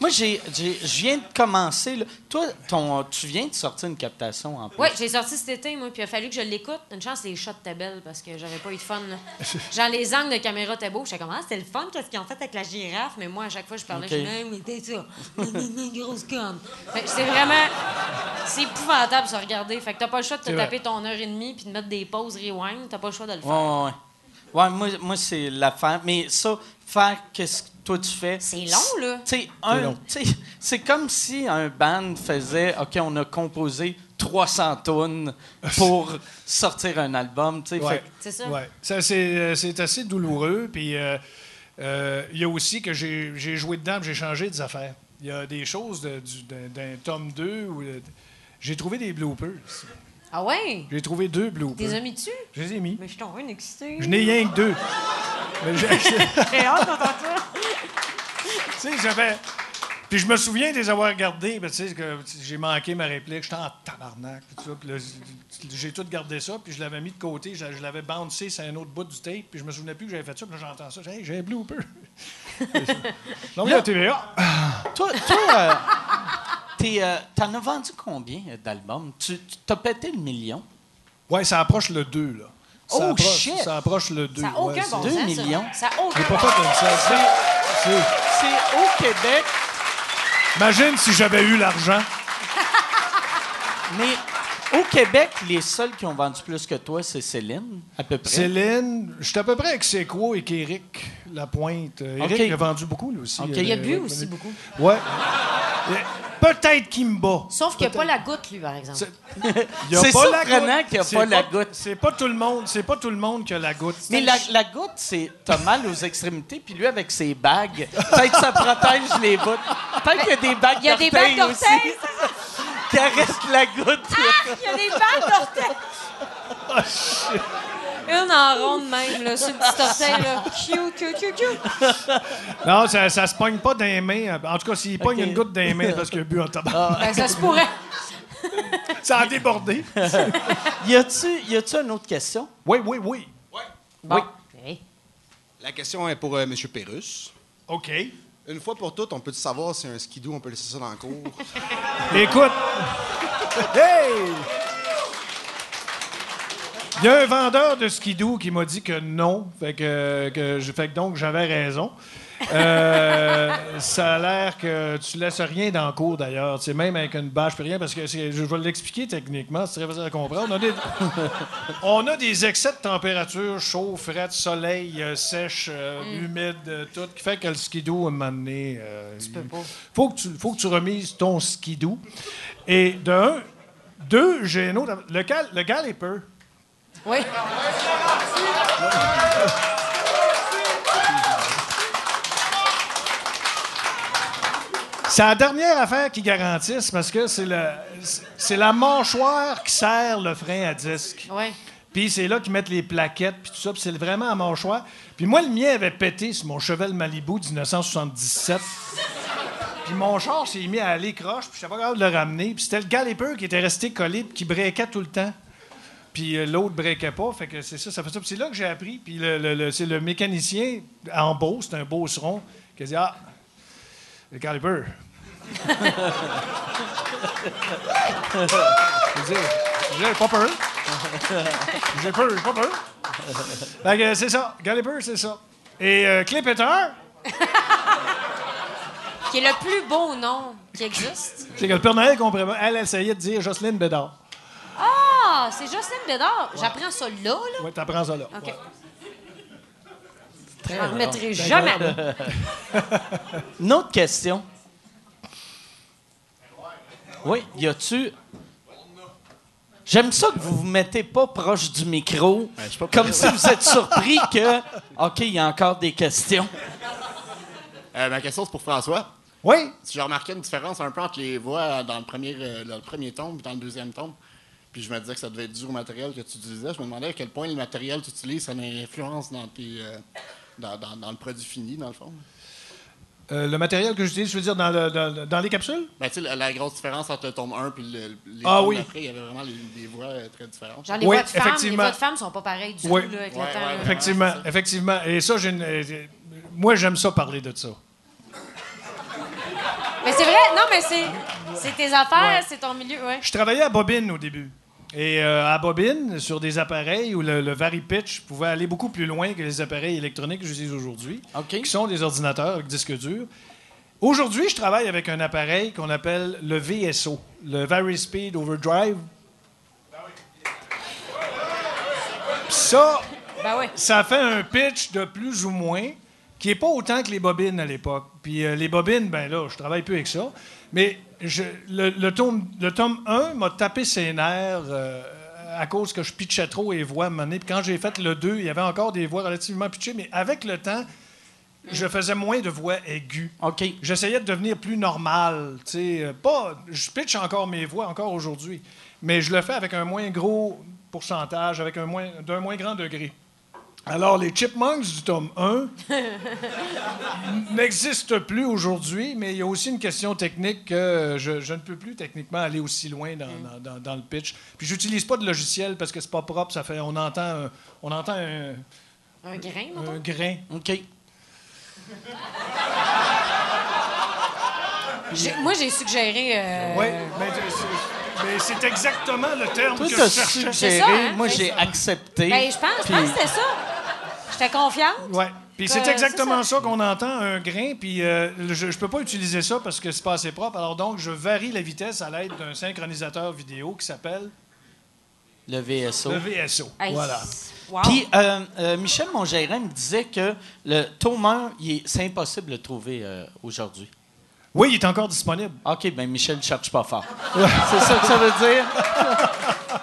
Moi, j'ai, j'ai- je viens de commencer. là. Toi, ton, tu viens de sortir une captation en plus. Oui, j'ai sorti cet été, moi, puis il a fallu que je l'écoute. Une chance, les shots étaient belles parce que j'avais pas eu de fun. là. Genre, les angles de caméra étaient beaux. J'étais comme, ah, c'était le fun, qu'est-ce qu'ils ont fait avec la girafe? Mais moi, chaque fois, je parlais, je disais, Ah, mais t'es ça. Grosse conne. Fait que c'est vraiment. C'est épouvantable, ça, regarder. Fait que t'as pas le choix de te C'est vrai. taper ton heure et demie puis de mettre des pauses rewind. T'as pas le choix de le faire. Ouais, ouais. Ouais, moi, moi c'est l'affaire. Mais ça, faire qu'est-ce que toi tu fais. C'est long, là. C'est comme si un band faisait OK, on a composé 300 tonnes pour sortir un album. Ouais. Fait que- C'est ça. Ouais. Ça, c'est, euh, c'est assez douloureux. Puis euh, euh, il y a aussi que j'ai, joué dedans, j'ai changé des affaires. Il y a des choses d'un, tome 2 où j'ai trouvé des bloopers. Ah ouais? J'ai trouvé deux T'es bloopers. amis dessus? Je les ai mis. Mais je suis en train d'exciter. Je n'ai rien que deux. J'ai hâte d'entendre ça. Tu sais, j'avais. Puis je me souviens de les avoir regardés. Ben, tu sais, que j'ai manqué ma réplique. J'étais en tabarnak. Tout ça. Puis là, j'ai tout gardé ça. Puis je l'avais mis de côté. Je, je l'avais bouncé sur un autre bout du tape. Puis je me souvenais plus que j'avais fait ça. Puis j'entends ça. J'ai hey, j'ai un blooper. Donc là, TVA. Toi, toi euh, euh, t'en as vendu combien d'albums? Tu, t'as pété le million? Ouais, ça approche le 2, là. Ça Oh, approche, shit! Ça approche le 2. Ça n'a aucun bon sens. millions? Ça n'a aucun bon c'est- C'est au Québec, Imagine si j'avais eu l'argent. mais au Québec, les seuls qui ont vendu plus que toi, c'est Céline, à peu près. Céline, j'étais à peu près avec Sequo et qu'Éric Lapointe. Euh, Éric OK. a vendu beaucoup, lui aussi. Euh, Il a bu ouais, aussi beaucoup. Ouais. Peut-être qu'il me bat. Sauf qu'il n'y a pas la goutte, lui, par exemple. Il y a C'est pas la surprenant goutte. qu'il y a C'est pas la goutte. C'est pas tout le monde. C'est pas tout le monde qui a la goutte. Mais la, la goutte, c'est t'as mal aux extrémités, puis lui avec ses bagues, peut-être ça protège les bouts. Peut-être qu'il y a des bagues Il y a des d'orteils bagues aussi d'orteils. qui la goutte. Il y a des bagues d'orteils. Une en ronde même, là, sur le petit orteil, là. Cute, cute, cute, cute. Non, ça, ça se pogne pas dans les mains. En tout cas, s'il pogne une goutte dans les mains, c'est parce qu'il a bu en tabac. Ben, ça se pourrait. Ça a débordé. Y a-tu y a-tu une autre question? Oui, oui, oui. Bon. Hey. La question est pour euh, M. Pérus. OK. Une fois pour toutes, on peut savoir si un skidoo, on peut laisser ça dans le cours? Écoute. Hey! Il y a un vendeur de skidoo qui m'a dit que non. Fait que, que je- fait que donc, j'avais raison. Euh, ça a l'air que tu laisses rien dans le cours, d'ailleurs. Tu sais, même avec une bâche, rien, parce que c'est- je vais l'expliquer techniquement, c'est très facile à comprendre. On a des, on a des excès de température, chaud, fret, soleil, euh, sèche, euh, humide, euh, tout, qui fait que le skidoo, à un moment donné... tu peux pas. faut que tu, faut que tu remises ton skidoo. Et de un, deux, j'ai un autre. Le, gal, le galloper. Oui. C'est la dernière affaire qu'ils garantissent parce que c'est le, c'est la mâchoire qui sert le frein à disque. Ouais. Puis c'est là qu'ils mettent les plaquettes, puis tout ça, puis c'est vraiment à mâchoire. Puis moi, le mien avait pété sur mon Chevel Malibu de 1977. Puis mon char s'est mis à aller croche, puis j'étais pas capable de le ramener. Puis c'était le galipeur qui était resté collé, puis qui breakait tout le temps. Puis euh, l'autre breakait pas, fait que c'est ça, ça fait ça. Puis c'est là que j'ai appris. Puis le, le- le- c'est le mécanicien en Beauce, c'est un beauceron, qui a dit Ah, le caliper. J'ai dit, j'ai pas peur. J'ai peur, j'ai pas peur. Fait que c'est ça. Galliper, c'est ça. Et euh, Clippeter, Qui est le plus beau nom qui existe. c'est que le Père Noël comprenait pas. Elle essayait de dire Jocelyne Bédard. Ah, c'est Jocelyne Bédard. J'apprends ça là, là. Oui, t'apprends ça là. OK. Ouais. Je m'en remettrai jamais. Une autre question. Oui, y a-tu. J'aime ça que vous vous mettez pas proche du micro, je suis pas comme si vous êtes surpris que. OK, il y a encore des questions. Euh, ma question, c'est pour François. Oui, Si j'ai remarqué une différence un peu entre les voix dans le premier, euh, dans le premier tome et dans le deuxième tome, puis je me disais que ça devait être dû au matériel que tu utilisais, je me demandais à quel point le matériel que tu utilises, ça a une influence dans, tes, euh, dans, dans- dans le produit fini, dans le fond. Euh, le matériel que j'utilise, je veux dire, dans, le- dans- dans les capsules? Ben, tu sais, la, la grosse différence entre le tome 1 et le, les Ah tomes oui. d'après, il y avait vraiment les- des voix euh, très différentes. Genre les Oui, voix de femmes, les voix de femmes sont pas pareilles du Oui. tout là, avec Ouais, le temps. ouais, là. ouais. Effectivement, effectivement. Et ça, j'ai une- euh, moi, j'aime ça parler de ça. Mais c'est vrai, non, mais c'est, c'est tes affaires, c'est ton milieu, ouais. Je travaillais à Bobine au début. Et euh, à Bobine, sur des appareils où le, le vari-pitch pouvait aller beaucoup plus loin que les appareils électroniques que j'utilise aujourd'hui, qui sont des ordinateurs avec disque dur. Aujourd'hui, je travaille avec un appareil qu'on appelle le VSO, le Vari Speed Overdrive. Ça, Ben oui. ça fait un pitch de plus ou moins qui est pas autant que les bobines à l'époque. Puis euh, les bobines, ben là, je travaille plus avec ça. Mais je- le, le tome, le tome 1 m'a tapé ses nerfs euh, à cause que je pitchais trop les voix à. Puis quand j'ai fait le 2, il y avait encore des voix relativement pitchées, mais avec le temps, je faisais moins de voix aiguës. OK. J'essayais de devenir plus normal. euh, Pas, je pitch encore mes voix, encore aujourd'hui. Mais je le fais avec un moins gros pourcentage, avec un moins, d'un moins grand degré. Alors, les Chipmunks du tome 1 n'existent plus aujourd'hui, mais il y a aussi une question technique que je, je ne peux plus techniquement aller aussi loin dans, dans- dans- dans le pitch. Puis j'utilise pas de logiciel parce que c'est pas propre, ça fait on entend un, on entend un, Un grain, un grain. OK. Moi, j'ai suggéré. euh, Oui, mais, c'est- mais c'est exactement le terme Toi, que je cherchais. suggéré, ça, hein? moi, j'ai accepté. Ben, je pense, Puis- pense que c'était ça. J'étais confiante? Ouais. Puis c'est Euh, exactement ça, qu'on entend, un grain. Puis euh, je ne peux pas utiliser ça parce que c'est pas assez propre. Alors donc, je varie la vitesse à l'aide d'un synchronisateur vidéo qui s'appelle Le VSO. le VSO. Hey, Voilà. wow. Puis, euh, euh, Michel, mon gérant, me disait que le tome 1, il est- c'est impossible de le trouver euh, aujourd'hui. Oui, il est encore disponible. OK, ben Michel ne cherche pas fort. c'est ça que ça veut dire?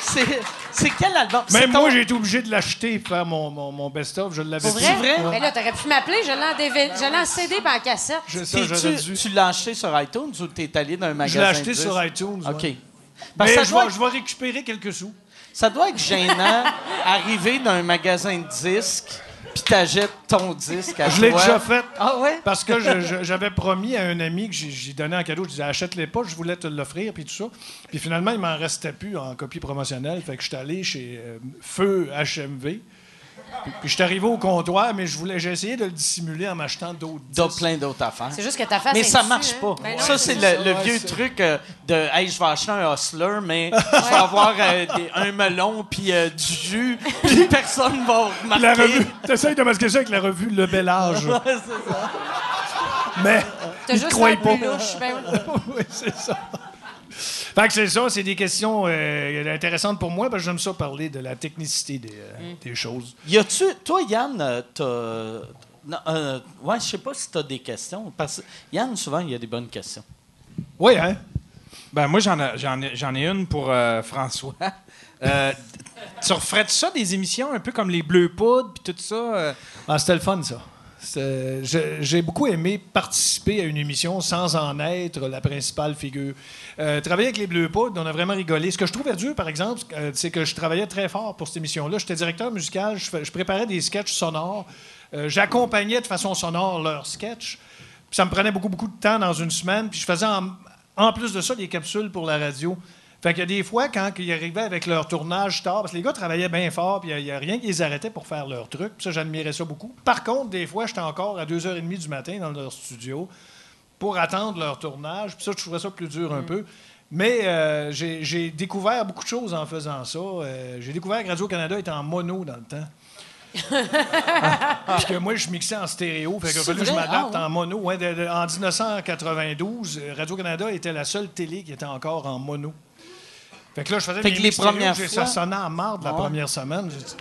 c'est, c'est quel album? C'est Même ton- moi, j'ai été obligé de l'acheter pour faire mon, mon, mon best-of. Je l'avais dit. vrai? vrai? Ben là, t'aurais pu m'appeler. Je l'ai en, DVD je en CD et en cassette. Je, ça, j'aurais tu, dû. tu l'as acheté sur iTunes ou t'es allé dans un Je magasin? l'ai acheté de sur disques? iTunes. OK. ouais. Parce Mais ça je doit, vais, je vais récupérer quelques sous. ça doit être gênant arriver dans un magasin de disques puis t'achètes ton disque à Je l'ai toi. déjà fait. Ah ouais? Parce que je- je- j'avais promis à un ami que j'ai- j'ai donné en cadeau, je disais achète-les pas, je voulais te l'offrir, puis tout ça. Puis finalement, il m'en restait plus en copie promotionnelle. Fait que je suis allé chez euh, Feu HMV. Puis, puis je suis arrivé au comptoir, mais je voulais, j'ai essayé de le dissimuler en m'achetant d'autres D'autres plein d'autres affaires. C'est juste que ta face Mais est ça dessus, marche hein? pas. Ben non, ça, c'est ça. le, vieux truc euh, de Hey, je vais acheter un hustler, mais je vais avoir euh, des- un melon puis euh, du jus, puis personne va remarquer. La revue, t'essayes de masquer ça avec la revue Le Bel Âge. Ouais, c'est ça. Mais T'as ils juste l'air pas. louche. Ben oui. oui, c'est ça. Fait que c'est ça, c'est des questions euh, intéressantes pour moi, parce que j'aime ça parler de la technicité des, euh, des choses. Y a-tu. Toi, Yann, euh, t'as. Euh, ouais, je sais pas si t'as des questions. Parce que Yann, souvent, il y a des bonnes questions. Oui, hein? Ben, moi, j'en ai, j'en ai, j'en ai une pour euh, François. Euh, tu referais ça des émissions un peu comme les Bleus Poudres puis tout ça? euh? Ah, c'était le fun, ça. J'ai- beaucoup aimé participer à une émission sans en être la principale figure. Euh, travailler avec les Bleus Poudres, on a vraiment rigolé. Ce que je trouvais dur, par exemple, euh, c'est que je travaillais très fort pour cette émission-là. J'étais directeur musical, je préparais des sketchs sonores. Euh, J'accompagnais de façon sonore leurs sketchs. Puis ça me prenait beaucoup, beaucoup de temps dans une semaine. Puis je faisais en, en plus de ça des capsules pour la radio. Fait a des fois, quand ils arrivaient avec leur tournage tard, parce que les gars travaillaient bien fort, puis il n'y a, rien qui les arrêtait pour faire leur truc. Puis ça, j'admirais ça beaucoup. Par contre, des fois, j'étais encore à 2h30 du matin dans leur studio pour attendre leur tournage. Puis ça, je trouvais ça plus dur un peu. Mais euh, j'ai découvert beaucoup de choses en faisant ça. Euh, j'ai découvert que Radio-Canada était en mono dans le temps. Parce que moi, je mixais en stéréo. Fait que fallu que je m'adapte Ah, ouais. en mono. Ouais, de- de- en 1992, euh, Radio-Canada était la seule télé qui était encore en mono. Fait que là, je faisais Fait mes que mix les premières fois- Ça sonnait en marde la ouais. première semaine. J'ai dit,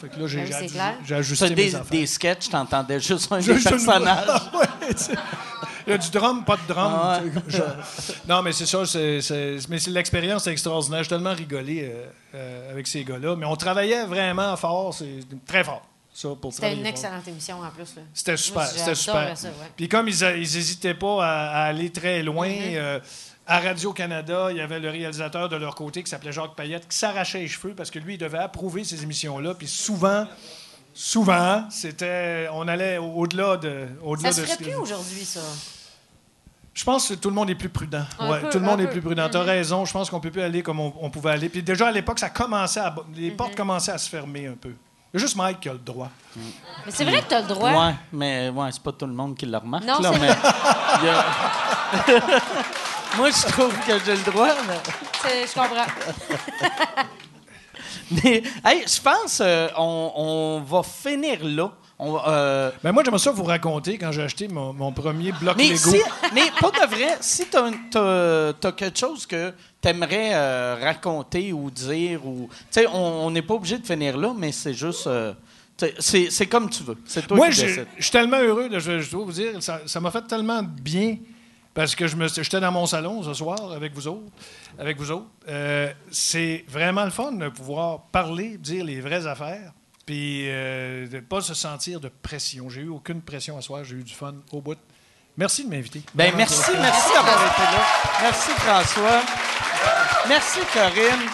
Fait que là, j'ai Ben ajusté mes des, affaires. des sketchs, t'entendais juste un Je- des personnages. Ouais. Il y a du drum, pas de drum. Ah je- Non, mais c'est ça. c'est- c'est- mais c'est l'expérience extraordinaire. J'ai tellement rigolé euh, euh, avec ces gars-là. Mais on travaillait vraiment fort. C'est très fort. Ça, pour C'était une fort. excellente émission en plus. là. C'était super. Moi, C'était super. ça, ouais. Puis comme ils n'hésitaient pas à, à aller très loin, Mm-hmm. euh, à Radio-Canada, il y avait le réalisateur de leur côté qui s'appelait Jacques Payette qui s'arrachait les cheveux parce que lui, il devait approuver ces émissions-là. Puis souvent, souvent, c'était, on allait au- au-delà de, au-delà Ça se de ferait ce que- plus aujourd'hui, ça? Je pense que tout le monde est plus prudent. Ouais, peu, tout le monde est peu. plus prudent. Tu as Mhm. raison. Je pense qu'on peut plus aller comme on, on pouvait aller. Puis déjà à l'époque, ça commençait à, les Mhm. portes commençaient à se fermer un peu. Il y a juste Mike qui a le droit. Mais c'est vrai que tu as le droit. Ouais, mais ouais, c'est pas tout le monde qui le remarque. Non, là, c'est mais Moi, je trouve que j'ai le droit. Mais, Je comprends. mais, hey, je pense euh, on, on va finir là. On, euh, Ben moi, j'aimerais ça vous raconter quand j'ai acheté mon, mon premier bloc mais, Lego. si, mais pas de vrai, si tu as, quelque chose que tu aimerais raconter ou dire, ou, tu sais, on n'est pas obligé de finir là, mais c'est juste. euh, c'est comme tu veux. C'est toi Moi, qui je je suis tellement heureux, de, je, je dois vous dire, ça ça m'a fait tellement de bien parce que je me, j'étais dans mon salon ce soir avec vous autres. Avec vous autres. Euh, c'est vraiment le fun de pouvoir parler, dire les vraies affaires, puis euh, de ne pas se sentir de pression. J'ai eu aucune pression à soir, j'ai eu du fun au bout. Merci de m'inviter. Ben merci, merci d'avoir été là. Merci François. Merci Corinne.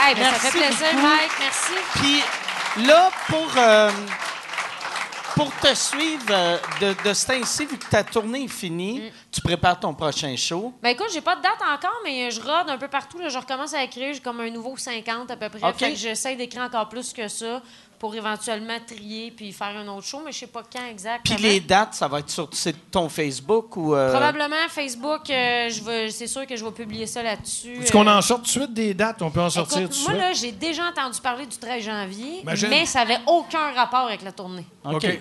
Hey, ben, ça Merci fait plaisir, beaucoup. Mike. Merci. Puis là, pour, euh, pour te suivre euh, de, de ce temps-ci, vu que ta tournée est finie, Mm. tu prépares ton prochain show. Ben écoute, j'ai pas de date encore, mais je rôde un peu partout. Là. Je recommence à écrire. J'ai comme un nouveau 50 à peu près. OK. Fait que j'essaie d'écrire encore plus que ça pour éventuellement trier puis faire un autre show, mais je sais pas quand exactement. Puis les dates, ça va être sur c'est ton Facebook ou... euh, Probablement Facebook, euh, je vais, c'est sûr que je vais publier ça là-dessus. Est-ce qu'on Euh, en sort tout de suite des dates? On peut en sortir Écoute, tout de moi, suite? là, j'ai déjà entendu parler du 13 janvier, Imagine. mais ça avait aucun rapport avec la tournée. OK. OK.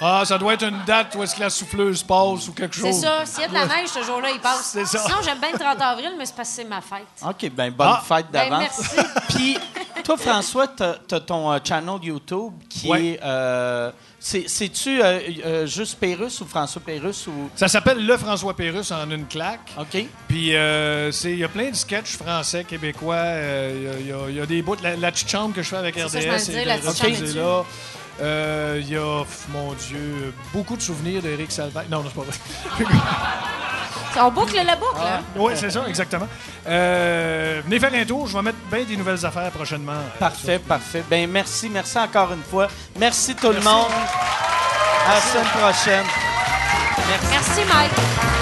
Ah, ça doit être une date où est-ce que la souffleuse passe ou quelque chose. C'est ça. S'il y a de la neige, ce jour-là, il passe. C'est ça. Sinon, j'aime bien le 30 avril, mais c'est parce que c'est ma fête. OK, ben bonne Ah. fête Ben, d'avance. merci. Puis toi, François, t'as as ton euh, channel YouTube qui Ouais. est... euh, c'est- C'est-tu euh, euh, juste Pérus ou François Pérus ou... Ça s'appelle Le François Pérus en une claque. OK. Puis euh, c'est- il y a plein de sketchs français, québécois. euh, Il y a- il y, a- il y a des bouts. La, la petite chambre que je fais avec C'est ça, RDS, je m'en disais, la petite chambre c'est est là. Euh, Il y a, pff, mon Dieu, beaucoup de souvenirs d'Éric Salvaire. Non, non, c'est pas vrai. On boucle la boucle, hein? oui, c'est ça, exactement. Euh, venez faire un tour. Je vais mettre bien des nouvelles affaires prochainement. Parfait, parfait. Ben merci, merci encore une fois. Merci tout le monde. À la semaine prochaine. Merci, Mike.